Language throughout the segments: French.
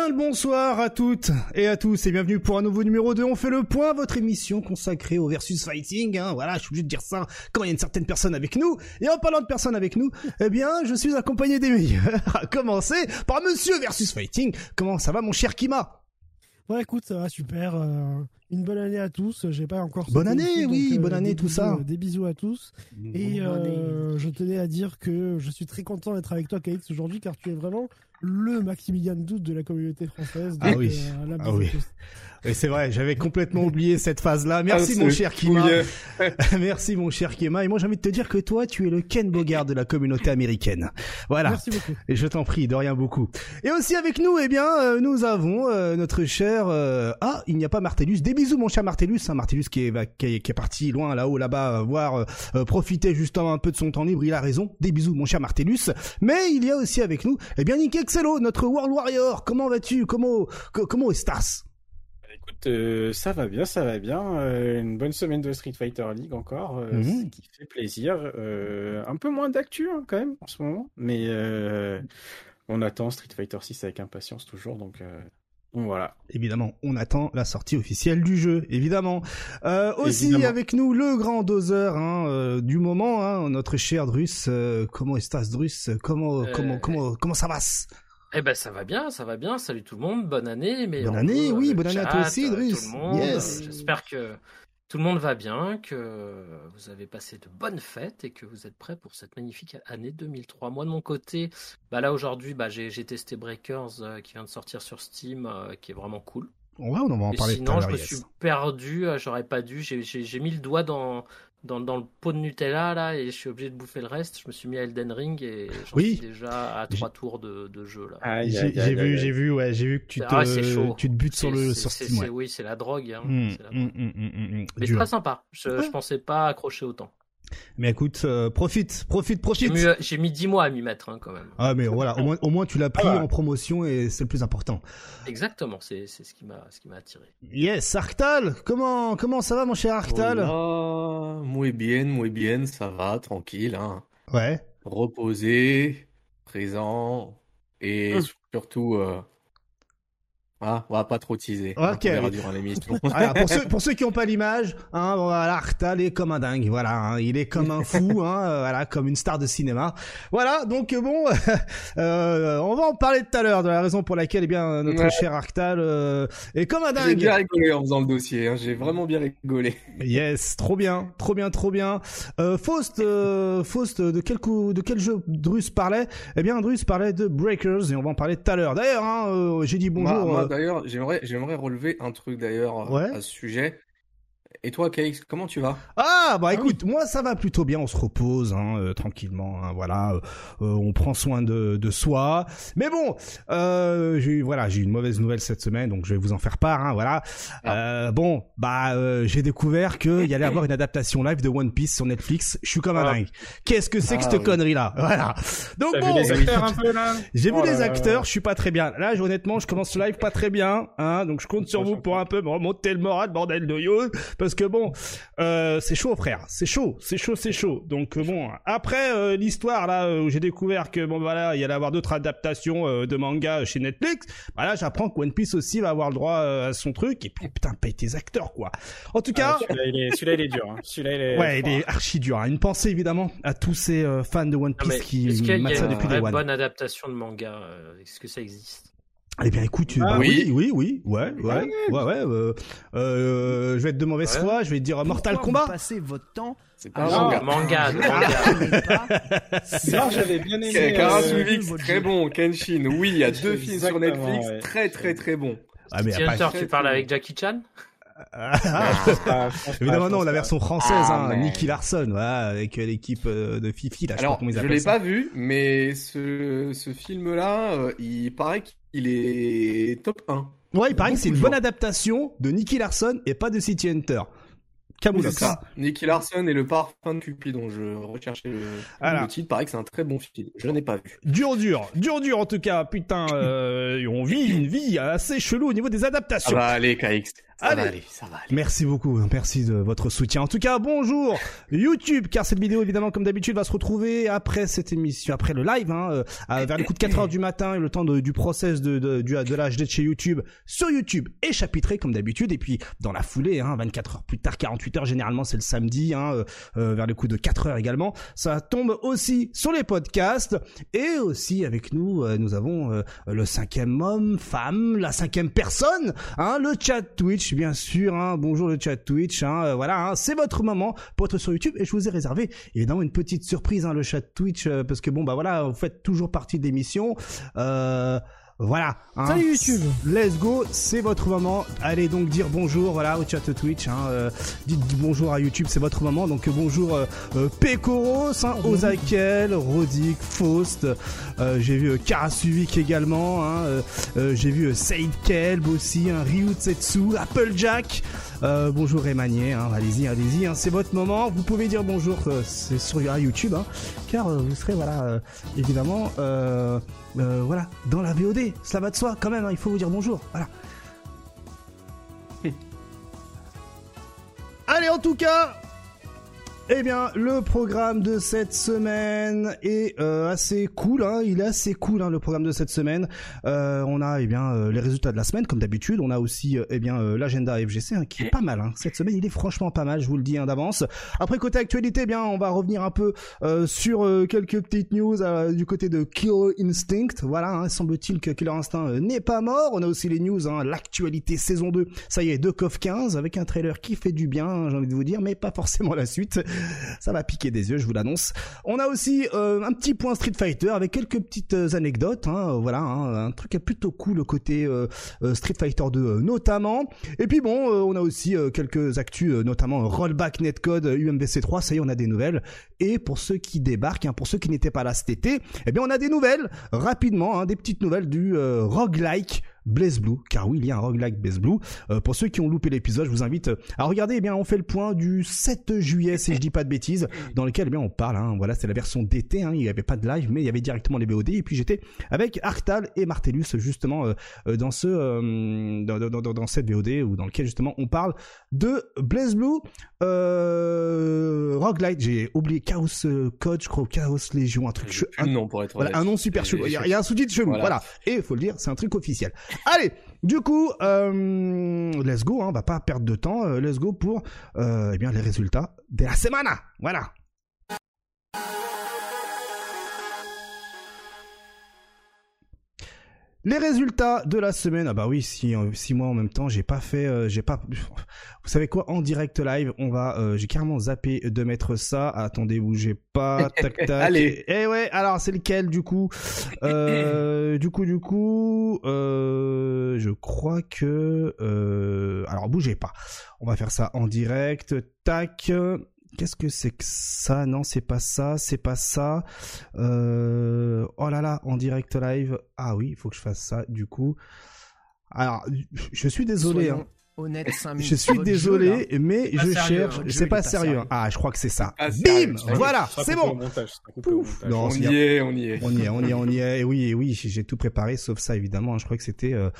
Bien le bonsoir à toutes et à tous et bienvenue pour un nouveau numéro de On fait le point, votre émission consacrée au versus fighting. Hein. Voilà, je suis obligé de dire ça quand il y a une certaine personne avec nous. Et en parlant de personnes avec nous, eh bien, je suis accompagné des meilleurs. À commencer par Monsieur versus fighting. Comment ça va, mon cher Kima? Ouais, écoute, ça va super. Euh, une bonne année à tous. J'ai pas encore. Bonne année, oui, bonne année, tout ça. des bisous à tous. et euh, je tenais à dire que je suis très content d'être avec toi, KX, aujourd'hui, car tu es vraiment le Maximilian Doute de la communauté française. ah oui. Euh, ah oui. Et c'est vrai, j'avais complètement oublié cette phase-là. Merci ah, mon cher Kima. Merci mon cher Kima. Et moi j'ai envie de te dire que toi tu es le Ken Bogard de la communauté américaine. Voilà. Merci beaucoup. Et je t'en prie, de rien beaucoup. Et aussi avec nous, eh bien, euh, nous avons euh, notre cher. Ah, il n'y a pas Martellus. Des bisous mon cher Martellus. Hein, Martellus qui est, qui est, parti loin là-haut, là-bas, voir profiter justement un peu de son temps libre. Il a raison. Des bisous mon cher Martellus. Mais il y a aussi avec nous, eh bien, Nick Excello, notre World Warrior. Comment vas-tu? Comment comment est-ce Écoute, euh, ça va bien, ça va bien. Euh, une bonne semaine de Street Fighter League encore, euh, mhm. qui fait plaisir. un peu moins d'actu hein, quand même en ce moment, mais on attend Street Fighter 6 avec impatience toujours, donc voilà. Évidemment, on attend la sortie officielle du jeu, évidemment. Euh, aussi avec nous le grand doseur hein, euh, du moment, hein, notre cher Drus. Euh, comment est-ce Drus? Comment comment comment comment ça va Eh ben ça va bien, ça va bien. Salut tout le monde, bonne année. Mais bonne année, oui, bonne année à toi aussi, Drus. Yes. J'espère que tout le monde va bien, que vous avez passé de bonnes fêtes et que vous êtes prêts pour cette magnifique année 2003. Moi de mon côté, bah là aujourd'hui, bah, j'ai testé Breakers euh, qui vient de sortir sur Steam, euh, qui est vraiment cool. Ouais, on va en parler Sinon, je me suis perdu, euh, j'aurais pas dû. J'ai mis le doigt dans, dans, dans, le pot de Nutella là et je suis obligé de bouffer le reste. Je me suis mis à Elden Ring et j'en suis déjà à trois tours de, de jeu là. j'ai vu, j'ai vu, ouais, j'ai vu que tu ah te, tu te butes sur le sur Steam. Oui, c'est la drogue. Hein. Mmh, mmh, mmh, Mais c'est très sympa. Je, je pensais pas accrocher autant. Mais écoute, euh, profite, profite, profite. J'ai mis, dix mois à m'y mettre hein, quand même. Ah mais voilà, au moins, au moins tu l'as pris en promotion et c'est le plus important. Exactement, c'est ce qui m'a ce qui m'a attiré. Yes, Arctal, comment comment ça va mon cher Arctal? Hola, Muy bien, muy bien, ça va, tranquille. Hein. Ouais. Reposé, présent et hum. surtout euh, ah, on va pas trop teaser. Ok. On durant l'émission. pour, ceux, pour ceux qui n'ont pas l'image, hein, voilà, Artal est comme un dingue. Voilà, hein, il est comme un fou, hein, euh, voilà, comme une star de cinéma. Voilà, donc euh, bon, euh, on va en parler tout à l'heure de la raison pour laquelle, eh bien, notre cher Artal euh, est comme un dingue. J'ai bien rigolé en faisant le dossier. Hein, J'ai vraiment bien rigolé. Yes, trop bien, trop bien, trop bien. Euh, Faust, euh, Faust, de quel coup, de quel jeu Drus parlait? Eh bien, Drus parlait de Breakers et on va en parler tout à l'heure. D'ailleurs, hein, j'ai dit bonjour d'ailleurs, j'aimerais, j'aimerais relever un truc d'ailleurs à ce sujet. Et toi, KX, comment tu vas? Ah bah ah écoute, moi ça va plutôt bien. On se repose hein, euh, tranquillement. Hein, voilà, euh, euh, on prend soin de, de soi. Mais bon, j'ai voilà, j'ai une mauvaise nouvelle cette semaine, donc je vais vous en faire part. Hein, voilà. Ah. bon, bah j'ai découvert qu'il y allait avoir une adaptation live de One Piece sur Netflix. Je suis comme un ah. dingue. Qu'est-ce que c'est que cette connerie là Voilà. Donc bon, j'ai vu oh les acteurs. Je suis pas très bien. Là, honnêtement, je commence le live pas très bien. Hein, donc je compte sur vous pour un peu me remonter le moral, bordel de yo parce que bon, euh, c'est chaud, frère, c'est chaud, c'est chaud, c'est chaud. Donc euh, bon, après euh, l'histoire là où j'ai découvert que bon voilà, il y allait avoir d'autres adaptations de manga chez Netflix, bah là j'apprends que One Piece aussi va avoir le droit à son truc et puis putain paye tes acteurs quoi. En tout cas, celui-là il est, il est dur. Hein. Celui-là il est. Ouais, il est archi dur. Hein. Une pensée évidemment à tous ces fans de One Piece qui mettent ça depuis des One. bonne adaptation de manga Est-ce que ça existe? Eh bien, écoute, ah, bah oui. oui, oui, ouais, ouais, ouais, ouais. Euh, euh, je vais être de mauvaise foi, je vais te dire Mortal Kombat. Passez votre temps. C'est pas ah, manga. Manga, Non, j'avais bien aimé. Karasuvix, euh, très bon. Kenshin, oui, il y a deux films sur Netflix, très, très, très bon. Ah, mais Hunter, tu parles avec Jackie Chan? Ah, Évidemment non, la version française, ah, hein, Nicky Larson, voilà, avec l'équipe de Fifi. Là, Alors, je, je l'ai pas vu, mais ce, ce film-là, il paraît il est top 1. Ouais, il paraît que c'est une bonne adaptation de Nicky Larson et pas de City Hunter. ça. Nicky Larson et le parfum de Cupid dont je recherchais le, le titre. Paraît que c'est un très bon film. Je n'ai pas vu. Dur, dur, dur, dur en tout cas. Putain, euh, on vit une vie assez chelou au niveau des adaptations. Ah bah allez, KX. Ça va aller, ça va aller. Merci beaucoup, merci de votre soutien. En tout cas, bonjour YouTube, car cette vidéo, évidemment, comme d'habitude, va se retrouver après cette émission, après le live, hein, euh, vers les coups de 4 heures du matin et le temps de, du process de, de, du, de l'HD de chez YouTube sur YouTube et chapitré comme d'habitude. Et puis, dans la foulée, hein, 24 heures plus tard, 48 heures, généralement, c'est le samedi, hein, euh, euh, vers les coups de 4 heures également. Ça tombe aussi sur les podcasts et aussi avec nous, euh, nous avons le cinquième homme, femme, la cinquième personne, hein, le chat Twitch, bien sûr. Hein, bonjour le chat Twitch. Hein, euh, voilà, hein, c'est votre moment pour être sur YouTube et je vous ai réservé évidemment une petite surprise, hein, le chat Twitch, euh, parce que bon bah voilà, vous faites toujours partie de l'émission. Euh, voilà. hein. Salut YouTube. Let's go, c'est votre moment. Allez donc dire bonjour voilà au chat Twitch. Hein, euh, dites bonjour à YouTube, c'est votre moment. Donc euh, bonjour euh, euh, Pekoros, hein, Ozakel, Rodic, Faust. Euh, J'ai vu Karasuvik également. Hein, J'ai vu Said Kelb aussi, hein, Ryu Tsetsu, Applejack. Euh, bonjour Emmanuel, hein, allez-y, allez-y, hein, c'est votre moment. Vous pouvez dire bonjour, euh, c'est sur YouTube, hein, car euh, vous serez voilà euh, évidemment euh, voilà dans la VOD. Cela va de soi quand même. hein, il faut vous dire bonjour. Voilà. Allez, en tout cas, eh bien, le programme de cette semaine est euh, assez cool. Hein, il est assez cool, hein, le programme de cette semaine. Euh, on a, eh bien, euh, les résultats de la semaine, comme d'habitude. On a aussi, euh, eh bien, euh, l'agenda FGC, hein, qui est pas mal. Hein. Cette semaine, il est franchement pas mal. Je vous le dis hein, d'avance. Après, côté actualité, eh bien, on va revenir un peu euh, sur quelques petites news du côté de Killer Instinct. Voilà, hein, semble-t-il que Killer Instinct n'est pas mort. On a aussi les news, l'actualité saison 2. Ça y est, de KOF 15 avec un trailer qui fait du bien, j'ai envie de vous dire, mais pas forcément la suite. Ça va piquer des yeux, je vous l'annonce. On a aussi euh, un petit point Street Fighter avec quelques petites euh, anecdotes. Hein, euh, voilà, hein, un truc plutôt cool côté euh, euh, Street Fighter 2 euh, notamment. Et puis bon, on a aussi quelques actus, notamment Rollback Netcode UMBC 3. Ça y est, on a des nouvelles. Et pour ceux qui débarquent, hein, pour ceux qui n'étaient pas là cet été, eh bien on a des nouvelles rapidement, hein, des petites nouvelles du roguelike Blaze Blue, car oui, il y a un roguelike Blaze Blue. Euh, pour ceux qui ont loupé l'épisode, je vous invite euh, à regarder. Eh bien, on fait le point du 7 juillet, si je dis pas de bêtises, dans lequel eh bien on parle. Hein, voilà, c'est la version d'été. Hein, il n'y avait pas de live, mais il y avait directement les BOD. Et puis j'étais avec Arctal et Martellus justement euh, euh, dans ce euh, dans, dans, dans, dans cette VOD ou dans lequel justement on parle de Blaze Blue euh, roguelite. J'ai oublié Chaos Code, je crois, Chaos Légion, un truc. un- Non, pour être voilà, un nom super chelou. Il y, a- un sous-titre chelou. Voilà. Voilà. Et il faut le dire, c'est un truc officiel. Allez, du coup, euh, let's go. Hein, on va pas perdre de temps. euh, let's go pour euh, eh bien les résultats de la semana. Voilà. Les résultats de la semaine, ah bah oui, si, euh, si moi en même temps j'ai pas fait, euh, j'ai pas, vous savez quoi, en direct live, on va, euh, j'ai carrément zappé de mettre ça. Attendez, bougez pas, tac tac. Allez. Et ouais, alors c'est lequel du coup? Euh, Du coup, du coup, euh, je crois que, euh, alors bougez pas, on va faire ça en direct. Tac. Qu'est-ce que c'est que ça? Non, c'est pas ça, c'est pas ça. Euh... Oh là là, en direct live. Ah oui, il faut que je fasse ça du coup. Alors, je suis désolé. Hein. Cinq Je suis désolé, jeu, mais je sérieux, cherche. hein, C'est est pas pas sérieux. sérieux. Ah, je crois que c'est ça. Ah, Bim. Voilà, c'est bon. montage, Pouf. Non, On y est, on y est. On y est, on y est, on y est. Et oui, et oui, j'ai tout préparé, sauf ça évidemment. hein. Je crois que c'était, euh,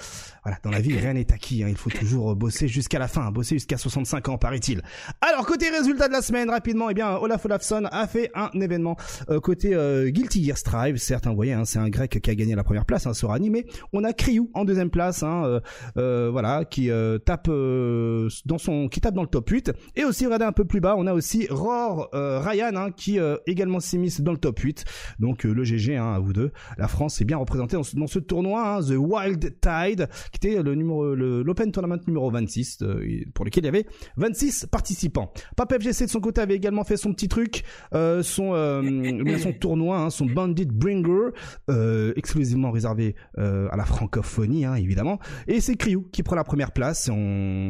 voilà, dans la vie rien n'est acquis. hein. Il faut toujours euh, bosser jusqu'à la fin, bosser jusqu'à 65 ans, paraît-il. Alors côté résultat de la semaine, rapidement, eh bien Olaf Olafsson a fait un événement euh, côté euh, Guilty Gear Strive. Certes, hein, vous voyez, hein, c'est un grec qui a gagné la première place hein, sur Anime. On a Kryu en deuxième place, hein, euh, euh, voilà, qui euh, tape dans son, qui tape dans le top 8. Et aussi, regardez un peu plus bas, on a aussi Roar euh, Ryan hein, qui euh, également s'est dans le top 8. Donc euh, le GG hein, à vous deux. La France est bien représentée dans ce, tournoi, hein, The Wild Tide, qui était le numéro, l'Open Tournament numéro 26, euh, pour lequel il y avait 26 participants. Pap FGC de son côté avait également fait son petit truc, euh, son, euh, son tournoi, hein, son Bandit Bringer, euh, exclusivement réservé euh, à la francophonie, évidemment. Et c'est Kryu qui prend la première place.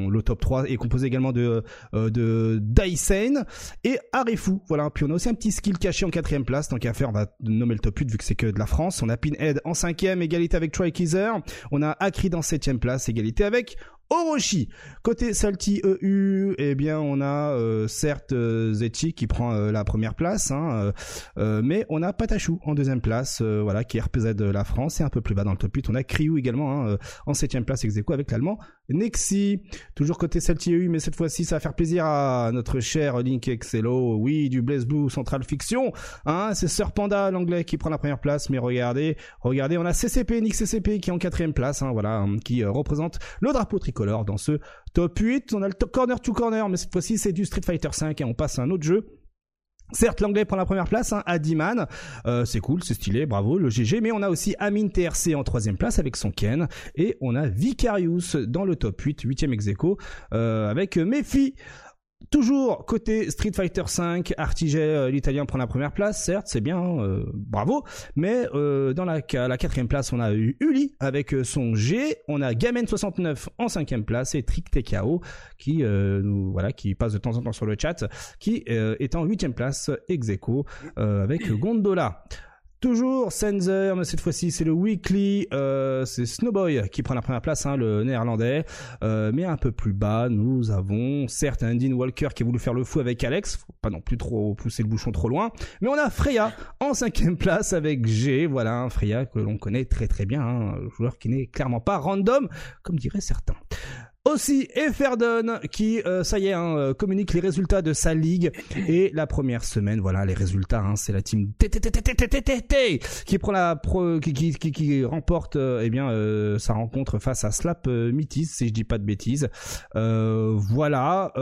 Le top 3 est composé également de, euh, de Daisen et Arefu. Voilà. Puis on a aussi un petit skill caché en quatrième place. Tant qu'à faire, on va nommer le top 8 vu que c'est que de la France. On a Pinhead en cinquième, égalité avec Troy Kizer. On a Akrid en septième place, égalité avec Orochi. Côté Salty EU, eh bien on a euh, certes euh, Zetchi qui prend euh, la première place, hein, mais on a Patachu en deuxième place, voilà qui RPZ de la France et un peu plus bas dans le top 8 on a Kryu également hein, en septième place ex avec l'allemand Nexi, toujours côté Celti EU, mais cette fois-ci, ça va faire plaisir à notre cher Link Excello. Oui, du Blaze Blue Central Fiction. Hein, c'est Serpanda, l'anglais, qui prend la première place. Mais regardez, regardez, on a CCP, Nick CCP qui est en quatrième place. Hein, voilà, hein, qui euh, représente le drapeau tricolore dans ce top 8. On a le top corner to corner, mais cette fois-ci, c'est du Street Fighter 5 et on passe à un autre jeu. Certes, l'anglais prend la première place, hein, Adiman, euh, c'est cool, c'est stylé, bravo, le GG, mais on a aussi Amin TRC en troisième place avec son Ken, et on a Vicarius dans le top 8, huitième ex euh, avec Mephi Toujours côté Street Fighter V, Artiget, euh, l'italien prend la première place, certes, c'est bien, euh, bravo. Mais euh, dans la, la, quatrième place, on a eu Uli avec son G, on a Gamen69 en cinquième place et Trick TKO qui nous voilà qui passe de temps en temps sur le chat, qui est en huitième place ex avec Gondola. Toujours Sensor, mais cette fois-ci c'est le weekly, euh, c'est Snowboy qui prend la première place, hein, le néerlandais. Euh, mais un peu plus bas, nous avons certes un Dean Walker qui a voulu faire le fou avec Alex, faut pas non plus trop pousser le bouchon trop loin. Mais on a Freya en cinquième place avec G, voilà, Freya que l'on connaît très très bien, hein, un joueur qui n'est clairement pas random, comme diraient certains. Aussi, Eferdon qui, euh, ça y est, hein, euh, communique les résultats de sa ligue et la première semaine, voilà les résultats. Hein, c'est la team qui prend la pro, qui, qui, qui, remporte euh, eh bien sa rencontre face à Slap Mitis, si je dis pas de bêtises. voilà.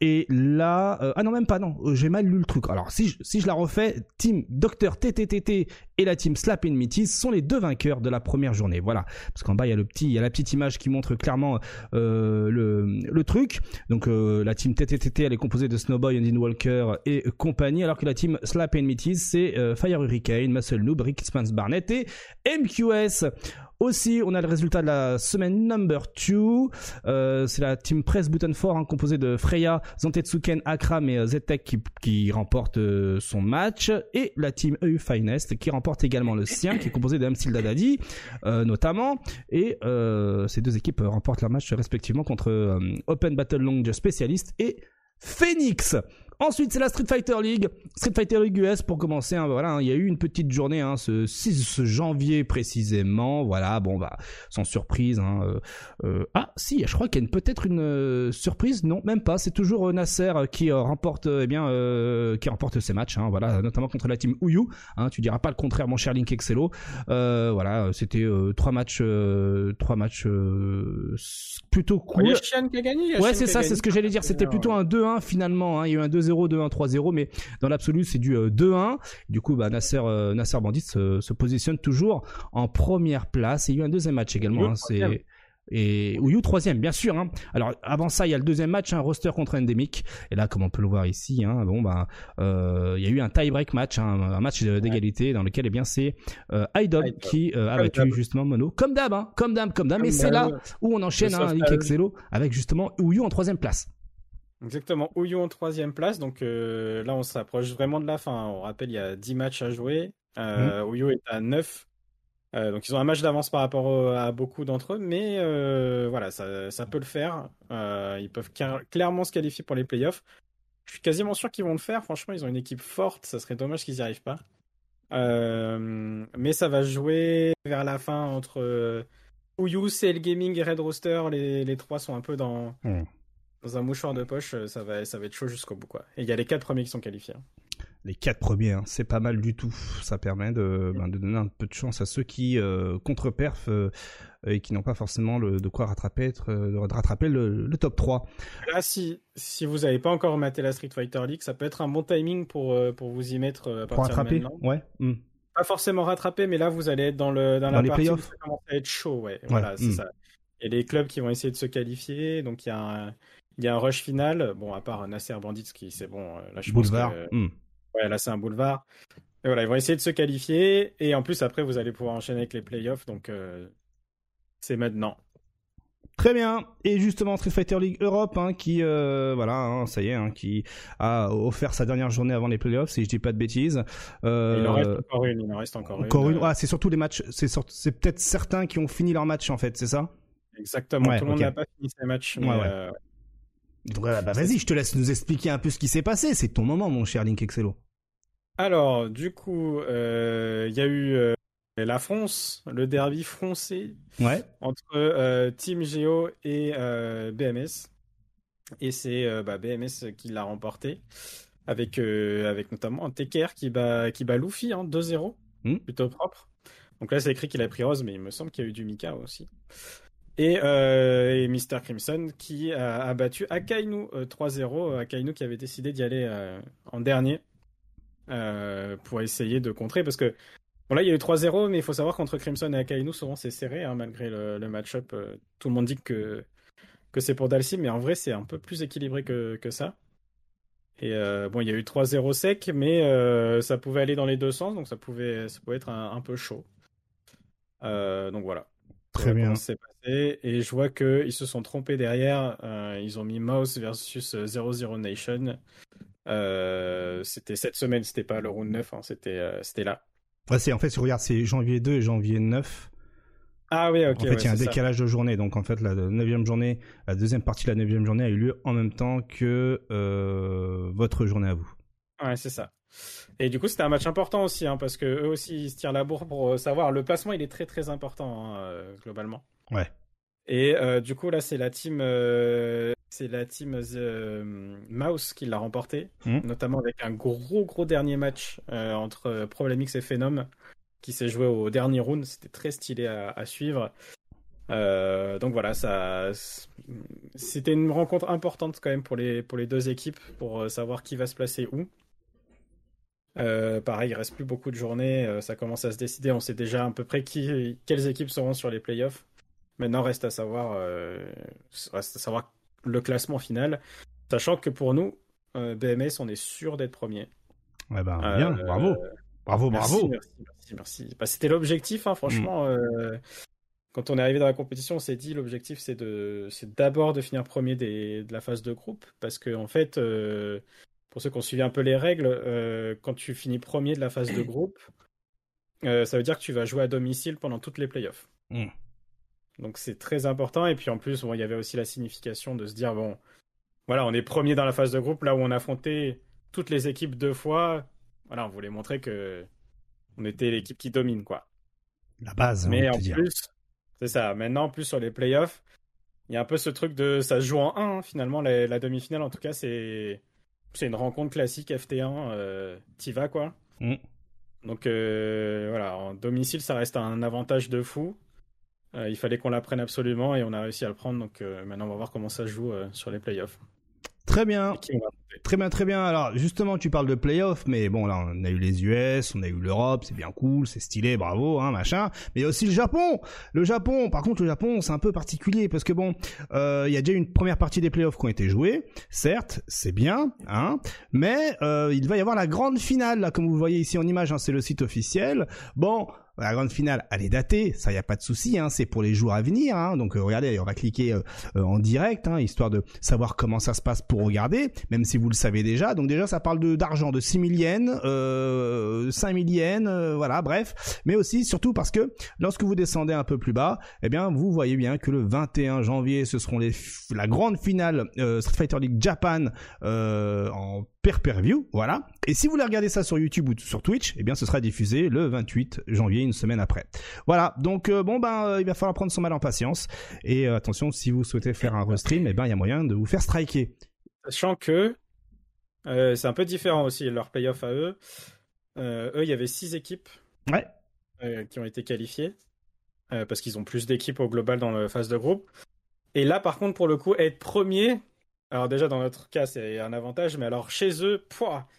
et là, ah non même pas non, j'ai mal lu le truc. Alors si je, si je la refais, team Docteur TTTT et la team Slap in Mitis sont les deux vainqueurs de la première journée. Voilà, parce qu'en bas il y a le petit, il y a la petite image qui montre clairement euh, le, truc. Donc euh, la team TTTT elle est composée de Snowboy, Andy Walker et compagnie, alors que la team Slap and Meaties c'est euh, Fire Hurricane, Muscle Noob, Rick Spence Barnett et MQS. Aussi, on a le résultat de la semaine number 2. Euh, c'est la team Press Button 4 hein, composée de Freya, Zantetsuken, Akram et Zetek qui, remporte son match. Et la team EU Finest qui remporte également le sien, qui est composé de Dadadi notamment. Et ces deux équipes remportent leur match respectivement contre Open Battle Long Specialist et Phoenix. Ensuite, c'est la Street Fighter League. Street Fighter League US pour commencer. Hein, voilà, hein, il y a eu une petite journée, hein, ce 6 janvier précisément. Voilà, bon bah sans surprise. Hein, euh, euh, ah si, je crois qu'il y a peut-être une euh, surprise. Non, même pas. C'est toujours Nasser qui remporte, eh bien, qui remporte ses matchs. Hein, voilà, notamment contre la team Ouyu. Hein, tu diras pas le contraire, mon cher Link Excello. voilà, c'était trois matchs, trois matchs plutôt cool. qui a gagné. Ouais, c'est ça, c'est ce que j'allais dire. C'était plutôt un 2-1 finalement. Hein. Il y a eu un 2 2-0, 2-1, 3-0, mais dans l'absolu, c'est du 2-1. Euh, du coup, bah, Nasser, euh, Nasser Bandit se, positionne toujours en première place. Et il y a eu un deuxième match également. Hein, c'est et Ouyu troisième bien sûr hein. alors avant ça il y a le deuxième match un roster contre Endemic et là comme on peut le voir ici hein, bon bah euh, il y a eu un tie break match hein, un match d'égalité dans lequel eh bien c'est euh, qui a battu justement Mono comme d'hab hein, comme d'hab comme d'hab mais c'est là où on enchaîne hein, avec justement Ouyu en troisième place Exactement, Oyo en troisième place, donc euh, là on s'approche vraiment de la fin. On rappelle, il y a 10 matchs à jouer, euh, est à 9, euh, donc ils ont un match d'avance par rapport à beaucoup d'entre eux, mais euh, voilà, ça, ça, peut le faire. ils peuvent clairement se qualifier pour les playoffs. Je suis quasiment sûr qu'ils vont le faire, franchement ils ont une équipe forte, ça serait dommage qu'ils n'y arrivent pas. mais ça va jouer vers la fin entre Oyo, CL Gaming et Red Roster, les, trois sont un peu dans... Mmh dans un mouchoir de poche, euh, ça va, ça va être chaud jusqu'au bout. Quoi. Et il y a les quatre premiers qui sont qualifiés. Hein. Les quatre premiers, hein, c'est pas mal du tout. Ça permet de, ben, de, donner un peu de chance à ceux qui euh, contre-perf euh, et qui n'ont pas forcément le, de quoi rattraper, être, de rattraper le, top 3. Là, si, si vous n'avez pas encore maté la Street Fighter League, ça peut être un bon timing pour, pour vous y mettre à partir pour rattraper, de maintenant. Ouais. Hmm. Pas forcément rattraper, mais là, vous allez être dans, le, dans, la les partie où ça commence à être chaud. Ouais. Voilà, c'est hmm. ça. Il y a les clubs qui vont essayer de se qualifier, donc il y a un, il y a un rush final, bon, à part Nasser Bandits qui, c'est bon, euh, là je boulevard. pense que, hmm. Ouais, là c'est un boulevard. Et voilà, ils vont essayer de se qualifier, et en plus après vous allez pouvoir enchaîner avec les playoffs, donc euh, c'est maintenant. Très bien. Et justement, Street Fighter League Europe, hein, qui, euh, voilà, hein, ça y est, hein, qui a offert sa dernière journée avant les playoffs, si je dis pas de bêtises. Euh, il en reste encore une. Il en reste encore, encore une. Ah, c'est surtout les matchs. C'est, c'est peut-être certains qui ont fini leur match en fait, c'est ça? Exactement. Tout le monde n'a pas fini ses matchs. Mais, ouais, bah, vas-y, je te laisse nous expliquer un peu ce qui s'est passé. C'est ton moment, mon cher Link Excello. Alors, du coup, il euh, y a eu euh, la France, le derby français ouais. entre Team Geo et BMS. Et c'est bah, BMS qui l'a remporté avec, avec notamment TKR qui bat, qui bat Luffy, hein, 2-0, hmm. plutôt propre. Donc là, c'est écrit qu'il a pris Rose, mais il me semble qu'il y a eu du Mika aussi. Et, euh, et Mr. Crimson qui a, battu Akainu 3-0. Akainu qui avait décidé d'y aller en dernier pour essayer de contrer. Parce que Bon là il y a eu 3-0 mais il faut savoir qu'entre Crimson et Akainu souvent c'est serré hein, malgré le, le match-up. tout le monde dit que, que c'est pour Dalsim mais en vrai c'est un peu plus équilibré que, que ça. Et euh, bon, il y a eu 3-0 sec, mais euh, ça pouvait aller dans les deux sens, donc ça pouvait, ça pouvait être un, peu chaud. Euh, donc voilà. Très bien. Passé. Et je vois qu'ils se sont trompés derrière. ils ont mis Mouse versus 00 Nation. c'était cette semaine, c'était pas le round 9, hein, c'était c'était là. Ouais, c'est en fait, si regarde, c'est janvier 2 et janvier 9. Ah oui, ok. En fait, il y a un décalage de journée. Donc, en fait, la neuvième journée, la deuxième partie de la neuvième journée a eu lieu en même temps que euh, votre journée à vous. Ouais, c'est ça. Et du coup, c'était un match important aussi, hein, parce que eux aussi, ils se tirent la bourre pour euh, savoir. Le placement, il est très très important hein, euh, globalement. Ouais. Et du coup, là, c'est la team, c'est la team Mouse qui l'a remporté, mmh. notamment avec un gros gros dernier match entre Problemix et Phenom qui s'est joué au dernier round. C'était très stylé à, suivre. Euh, donc voilà, ça, c'était une rencontre importante quand même pour les, pour les deux équipes pour euh, savoir qui va se placer où. Euh, pareil, il reste plus beaucoup de journées, ça commence à se décider. On sait déjà à peu près qui, quelles équipes seront sur les playoffs. Maintenant, reste à savoir, reste à savoir le classement final, sachant que pour nous, BMS, on est sûr d'être premier. Ouais ben, bien, bravo. Bravo, bravo. Merci, merci, merci. Bah, c'était l'objectif, hein, franchement. Mm. Euh, quand on est arrivé dans la compétition, on s'est dit l'objectif c'est d'abord de finir premier des, de la phase de groupe, parce que en fait, euh, pour ceux qui ont suivi un peu les règles, euh, quand tu finis premier de la phase de groupe, ça veut dire que tu vas jouer à domicile pendant toutes les playoffs. Mm. Donc c'est très important. Et puis en plus, bon, il y avait aussi la signification de se dire bon, voilà, on est premier dans la phase de groupe, là où on a affronté toutes les équipes deux fois voilà, on voulait montrer que on était l'équipe qui domine, quoi. La base. Mais en plus, c'est ça. Maintenant, en plus sur les playoffs, il y a un peu ce truc de ça se joue en 1 hein, finalement la, demi-finale. En tout cas, c'est c'est une rencontre classique FT1. Euh, T'y vas quoi. Mm. Donc euh, voilà, en domicile, ça reste un avantage de fou. Euh, il fallait qu'on la prenne absolument et on a réussi à le prendre. Donc euh, maintenant, on va voir comment ça se joue sur les playoffs. Très bien. Très bien, très bien. Alors, justement, tu parles de playoffs, mais bon, là, on a eu les US, on a eu l'Europe, c'est bien cool, c'est stylé, bravo, hein, machin. Mais il y a aussi le Japon. Le Japon, par contre, le Japon, c'est un peu particulier parce que bon, euh, il y a déjà une première partie des playoffs qui ont été jouées. Certes, c'est bien, hein, mais euh, il va y avoir la grande finale, là, comme vous voyez ici en image, hein, c'est le site officiel. Bon, la grande finale, elle est datée, ça y a pas de souci, hein, c'est pour les jours à venir. Hein, donc euh, regardez, on va cliquer euh, euh, en direct, hein, histoire de savoir comment ça se passe pour regarder, même si vous le savez déjà. Donc déjà, ça parle d'argent, de 6 000 yens, euh, 5 000 yens, voilà, bref. Mais aussi, surtout parce que lorsque vous descendez un peu plus bas, eh bien, vous voyez bien que le 21 janvier, ce seront les la grande finale Street Fighter League Japan en per view, voilà. Et si vous voulez regarder ça sur YouTube ou sur Twitch, eh bien ce sera diffusé le 28 janvier, une semaine après. Voilà, donc euh, bon ben euh, il va falloir prendre son mal en patience. Et euh, attention, si vous souhaitez faire un restream, eh ben il y a moyen de vous faire striker. Sachant que c'est un peu différent aussi leur playoff à eux. eux, il y avait six équipes ouais. qui ont été qualifiées parce qu'ils ont plus d'équipes au global dans la phase de groupe. Et là, par contre, pour le coup, être premier, alors déjà dans notre cas c'est un avantage, mais alors chez eux,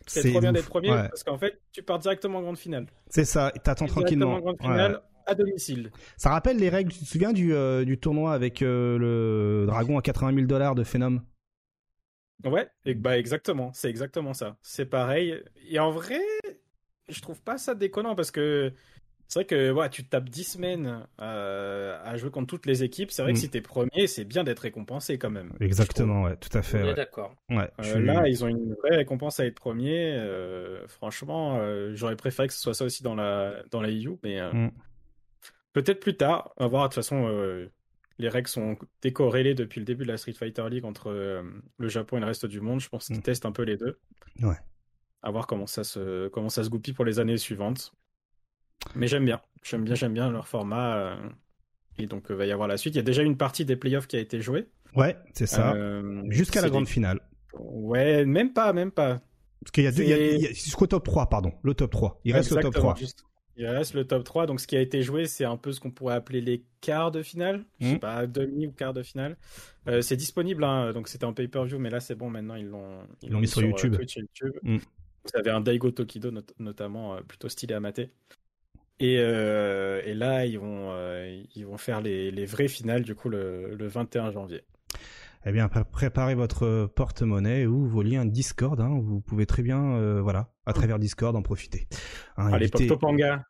c'est trop bien d'être premier parce qu'en fait tu pars directement en grande finale. C'est ça, t'attends tranquillement. En grande finale à domicile. Ça rappelle les règles. Tu te souviens du, euh, du tournoi avec euh, le dragon à 80 000 dollars de Phenom? Ouais, et bah exactement, c'est exactement ça. C'est pareil. Et en vrai, je trouve pas ça déconnant parce que c'est vrai que ouais, tu tapes 10 semaines euh, à jouer contre toutes les équipes. C'est vrai que mm. si t'es premier, c'est bien d'être récompensé quand même. Exactement, ouais, tout à fait. Ouais. d'accord. Ouais, euh, Là, ils ont une vraie récompense à être premier. Euh, franchement, j'aurais préféré que ce soit ça aussi dans la dans la EU, mais mm. peut-être plus tard. On va voir. De toute façon, les règles sont décorrélées depuis le début de la Street Fighter League entre le Japon et le reste du monde. Je pense qu'ils mm. testent un peu les deux. Ouais. À voir comment ça se comment ça se goupille pour les années suivantes. Mais j'aime bien. J'aime bien, j'aime bien leur format. Et donc, il va y avoir la suite. Il y a déjà une partie des playoffs qui a été jouée. Ouais, c'est ça. Jusqu'à la grande finale. Ouais, même pas, même pas. Parce qu'il y a deux, jusqu'au top 3, pardon. Le top 3. Il reste le top 3. Il reste le top 3. Donc, ce qui a été joué, c'est un peu ce qu'on pourrait appeler les quarts de finale. Je sais hmm. pas, demi ou quart de finale. Euh, c'est disponible, hein. donc c'était en pay-per-view, mais là, c'est bon, maintenant, ils l'ont ils l'ont mis sur, YouTube. Euh, YouTube. Hmm. Vous avez un Daigo Tokido, notamment, euh, plutôt stylé à mater. Et, et là, ils vont, ils vont faire les, les vraies finales, du coup, le, le 21 janvier eh bien, préparez votre porte-monnaie ou vos liens Discord. Hein, vous pouvez très bien, euh, voilà, à travers Discord en profiter. Hein, ah, évitez... Topanga.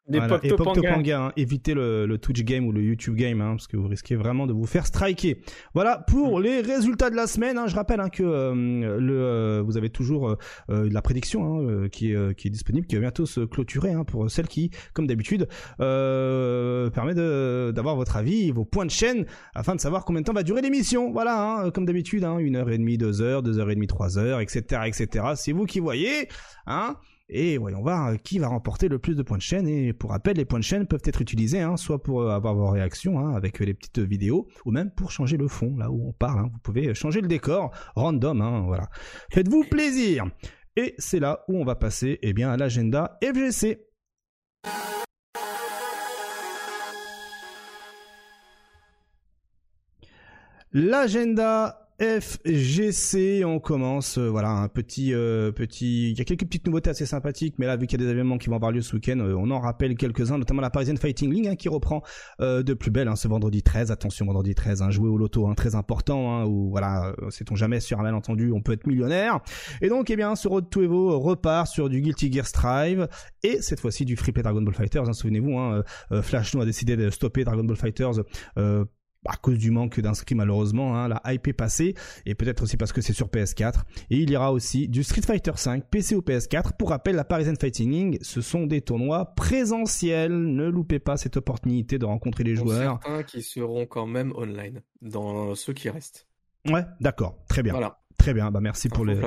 Topanga. Hein, évitez le, Twitch game ou le YouTube game, hein, parce que vous risquez vraiment de vous faire striker. Voilà pour mm. les résultats de la semaine. Hein, je rappelle hein, que euh, le, euh, vous avez toujours euh, la prédiction hein, qui, est, qui est disponible, qui va bientôt se clôturer pour celle qui, comme d'habitude, permet d'avoir votre avis, vos points de chaîne, afin de savoir combien de temps va durer l'émission. Voilà, comme d'habitude, une heure et demie, deux heures, deux heures et demie, trois heures, etc., etc. C'est vous qui voyez. Hein et voyons voir euh, qui va remporter le plus de points de chaîne. Et pour rappel, les points de chaîne peuvent être utilisés hein, soit pour euh, avoir vos réactions hein, avec les petites vidéos, ou même pour changer le fond, là où on parle. Hein. Vous pouvez changer le décor, random, voilà. Faites-vous plaisir. Et c'est là où on va passer eh bien, à l'agenda FGC. L'agenda FGC, on commence, euh, voilà, un petit, euh, petit, il y a quelques petites nouveautés assez sympathiques, mais là, vu qu'il y a des événements qui vont avoir lieu ce week-end, euh, on en rappelle quelques-uns, notamment la Parisian Fighting League, hein, qui reprend de plus belle, hein, ce vendredi 13, attention, vendredi 13, hein, jouer au loto, hein, très important, hein, où, voilà, sait-on jamais, sur un malentendu, on peut être millionnaire. Et donc, eh bien, ce Road to Evo repart sur du Guilty Gear Strive, et cette fois-ci du Free Play Dragon Ball Fighters, hein, souvenez-vous, hein, Flash No a décidé de stopper Dragon Ball Fighters, à cause du manque d'inscrits malheureusement, hein, la hype est passée, et peut-être aussi parce que c'est sur PS4. Et il y aura aussi du Street Fighter V PC ou PS4. Pour rappel, la Parisian Fighting League, ce sont des tournois présentiels. Ne loupez pas cette opportunité de rencontrer les joueurs. Certains qui seront quand même online, dans ceux qui restent. Ouais, d'accord, très bien. Voilà. Très bien, bah merci pour les...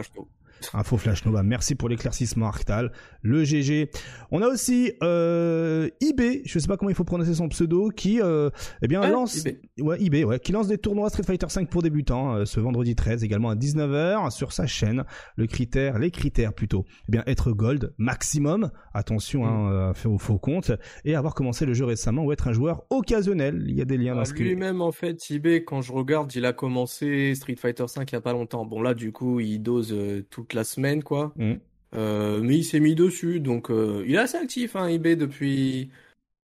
Info Flash Nova. Merci pour l'éclaircissement Arctal. Le GG. On a aussi euh, eBay, je sais pas comment il faut prononcer son pseudo, qui euh, eh bien lance, ouais eBay, ouais, qui lance des tournois Street Fighter 5 pour débutants euh, ce vendredi 13 également à 19h sur sa chaîne. Le critère, les critères plutôt, eh bien être gold maximum. Attention, hein, mm. euh, au faux compte et avoir commencé le jeu récemment ou être un joueur occasionnel. Il y a des liens dans ce Lui-même en fait eBay, quand je regarde, il a commencé Street Fighter 5 il y a pas longtemps. Bon là du coup il dose tout la semaine, quoi. Mm. Euh, mais il s'est mis dessus, donc euh, il est assez actif, hein, eBay, depuis.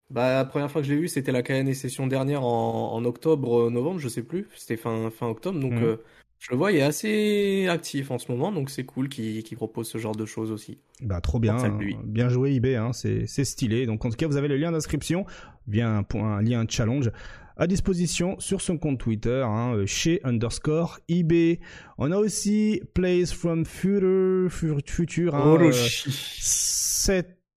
Bah, la première fois que je l'ai vu, c'était la KN session dernière en, octobre, novembre, je sais plus. C'était fin, fin octobre, donc mm. euh, je le vois, il est assez actif en ce moment, donc c'est cool qu'il propose ce genre de choses aussi. Bah, trop bien. bien joué eBay, hein, c'est stylé. Donc, en tout cas, vous avez le lien d'inscription, bien un, un lien challenge à disposition sur son compte Twitter, hein, euh, chez underscore eBay. On a aussi Place from Future, Future, hein, euh,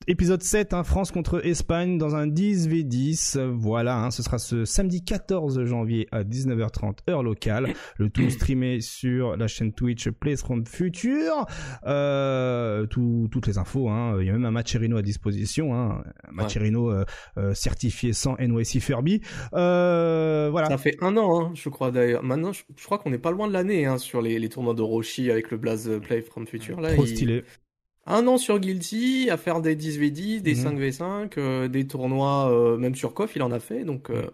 épisode 7, hein, France contre Espagne dans un 10v10. Voilà, hein, ce sera ce samedi 14 janvier à 19h30 heure locale. Le tout streamé sur la chaîne Twitch from Future. Euh, toutes les infos, hein. il y a même un Macherino à disposition, hein, un Macherino euh, euh, certifié sans NYC Furby. Euh, voilà. Ça fait un an, hein, je crois d'ailleurs. Maintenant, je, crois qu'on n'est pas loin de l'année hein, sur les, les, tournois de Roshi avec le Blaze Play from Future. Là, Trop stylé un an sur Guilty, à faire des 10v10, des 5v5, mhm. euh, des tournois, euh, même sur KOF, il en a fait. Donc euh,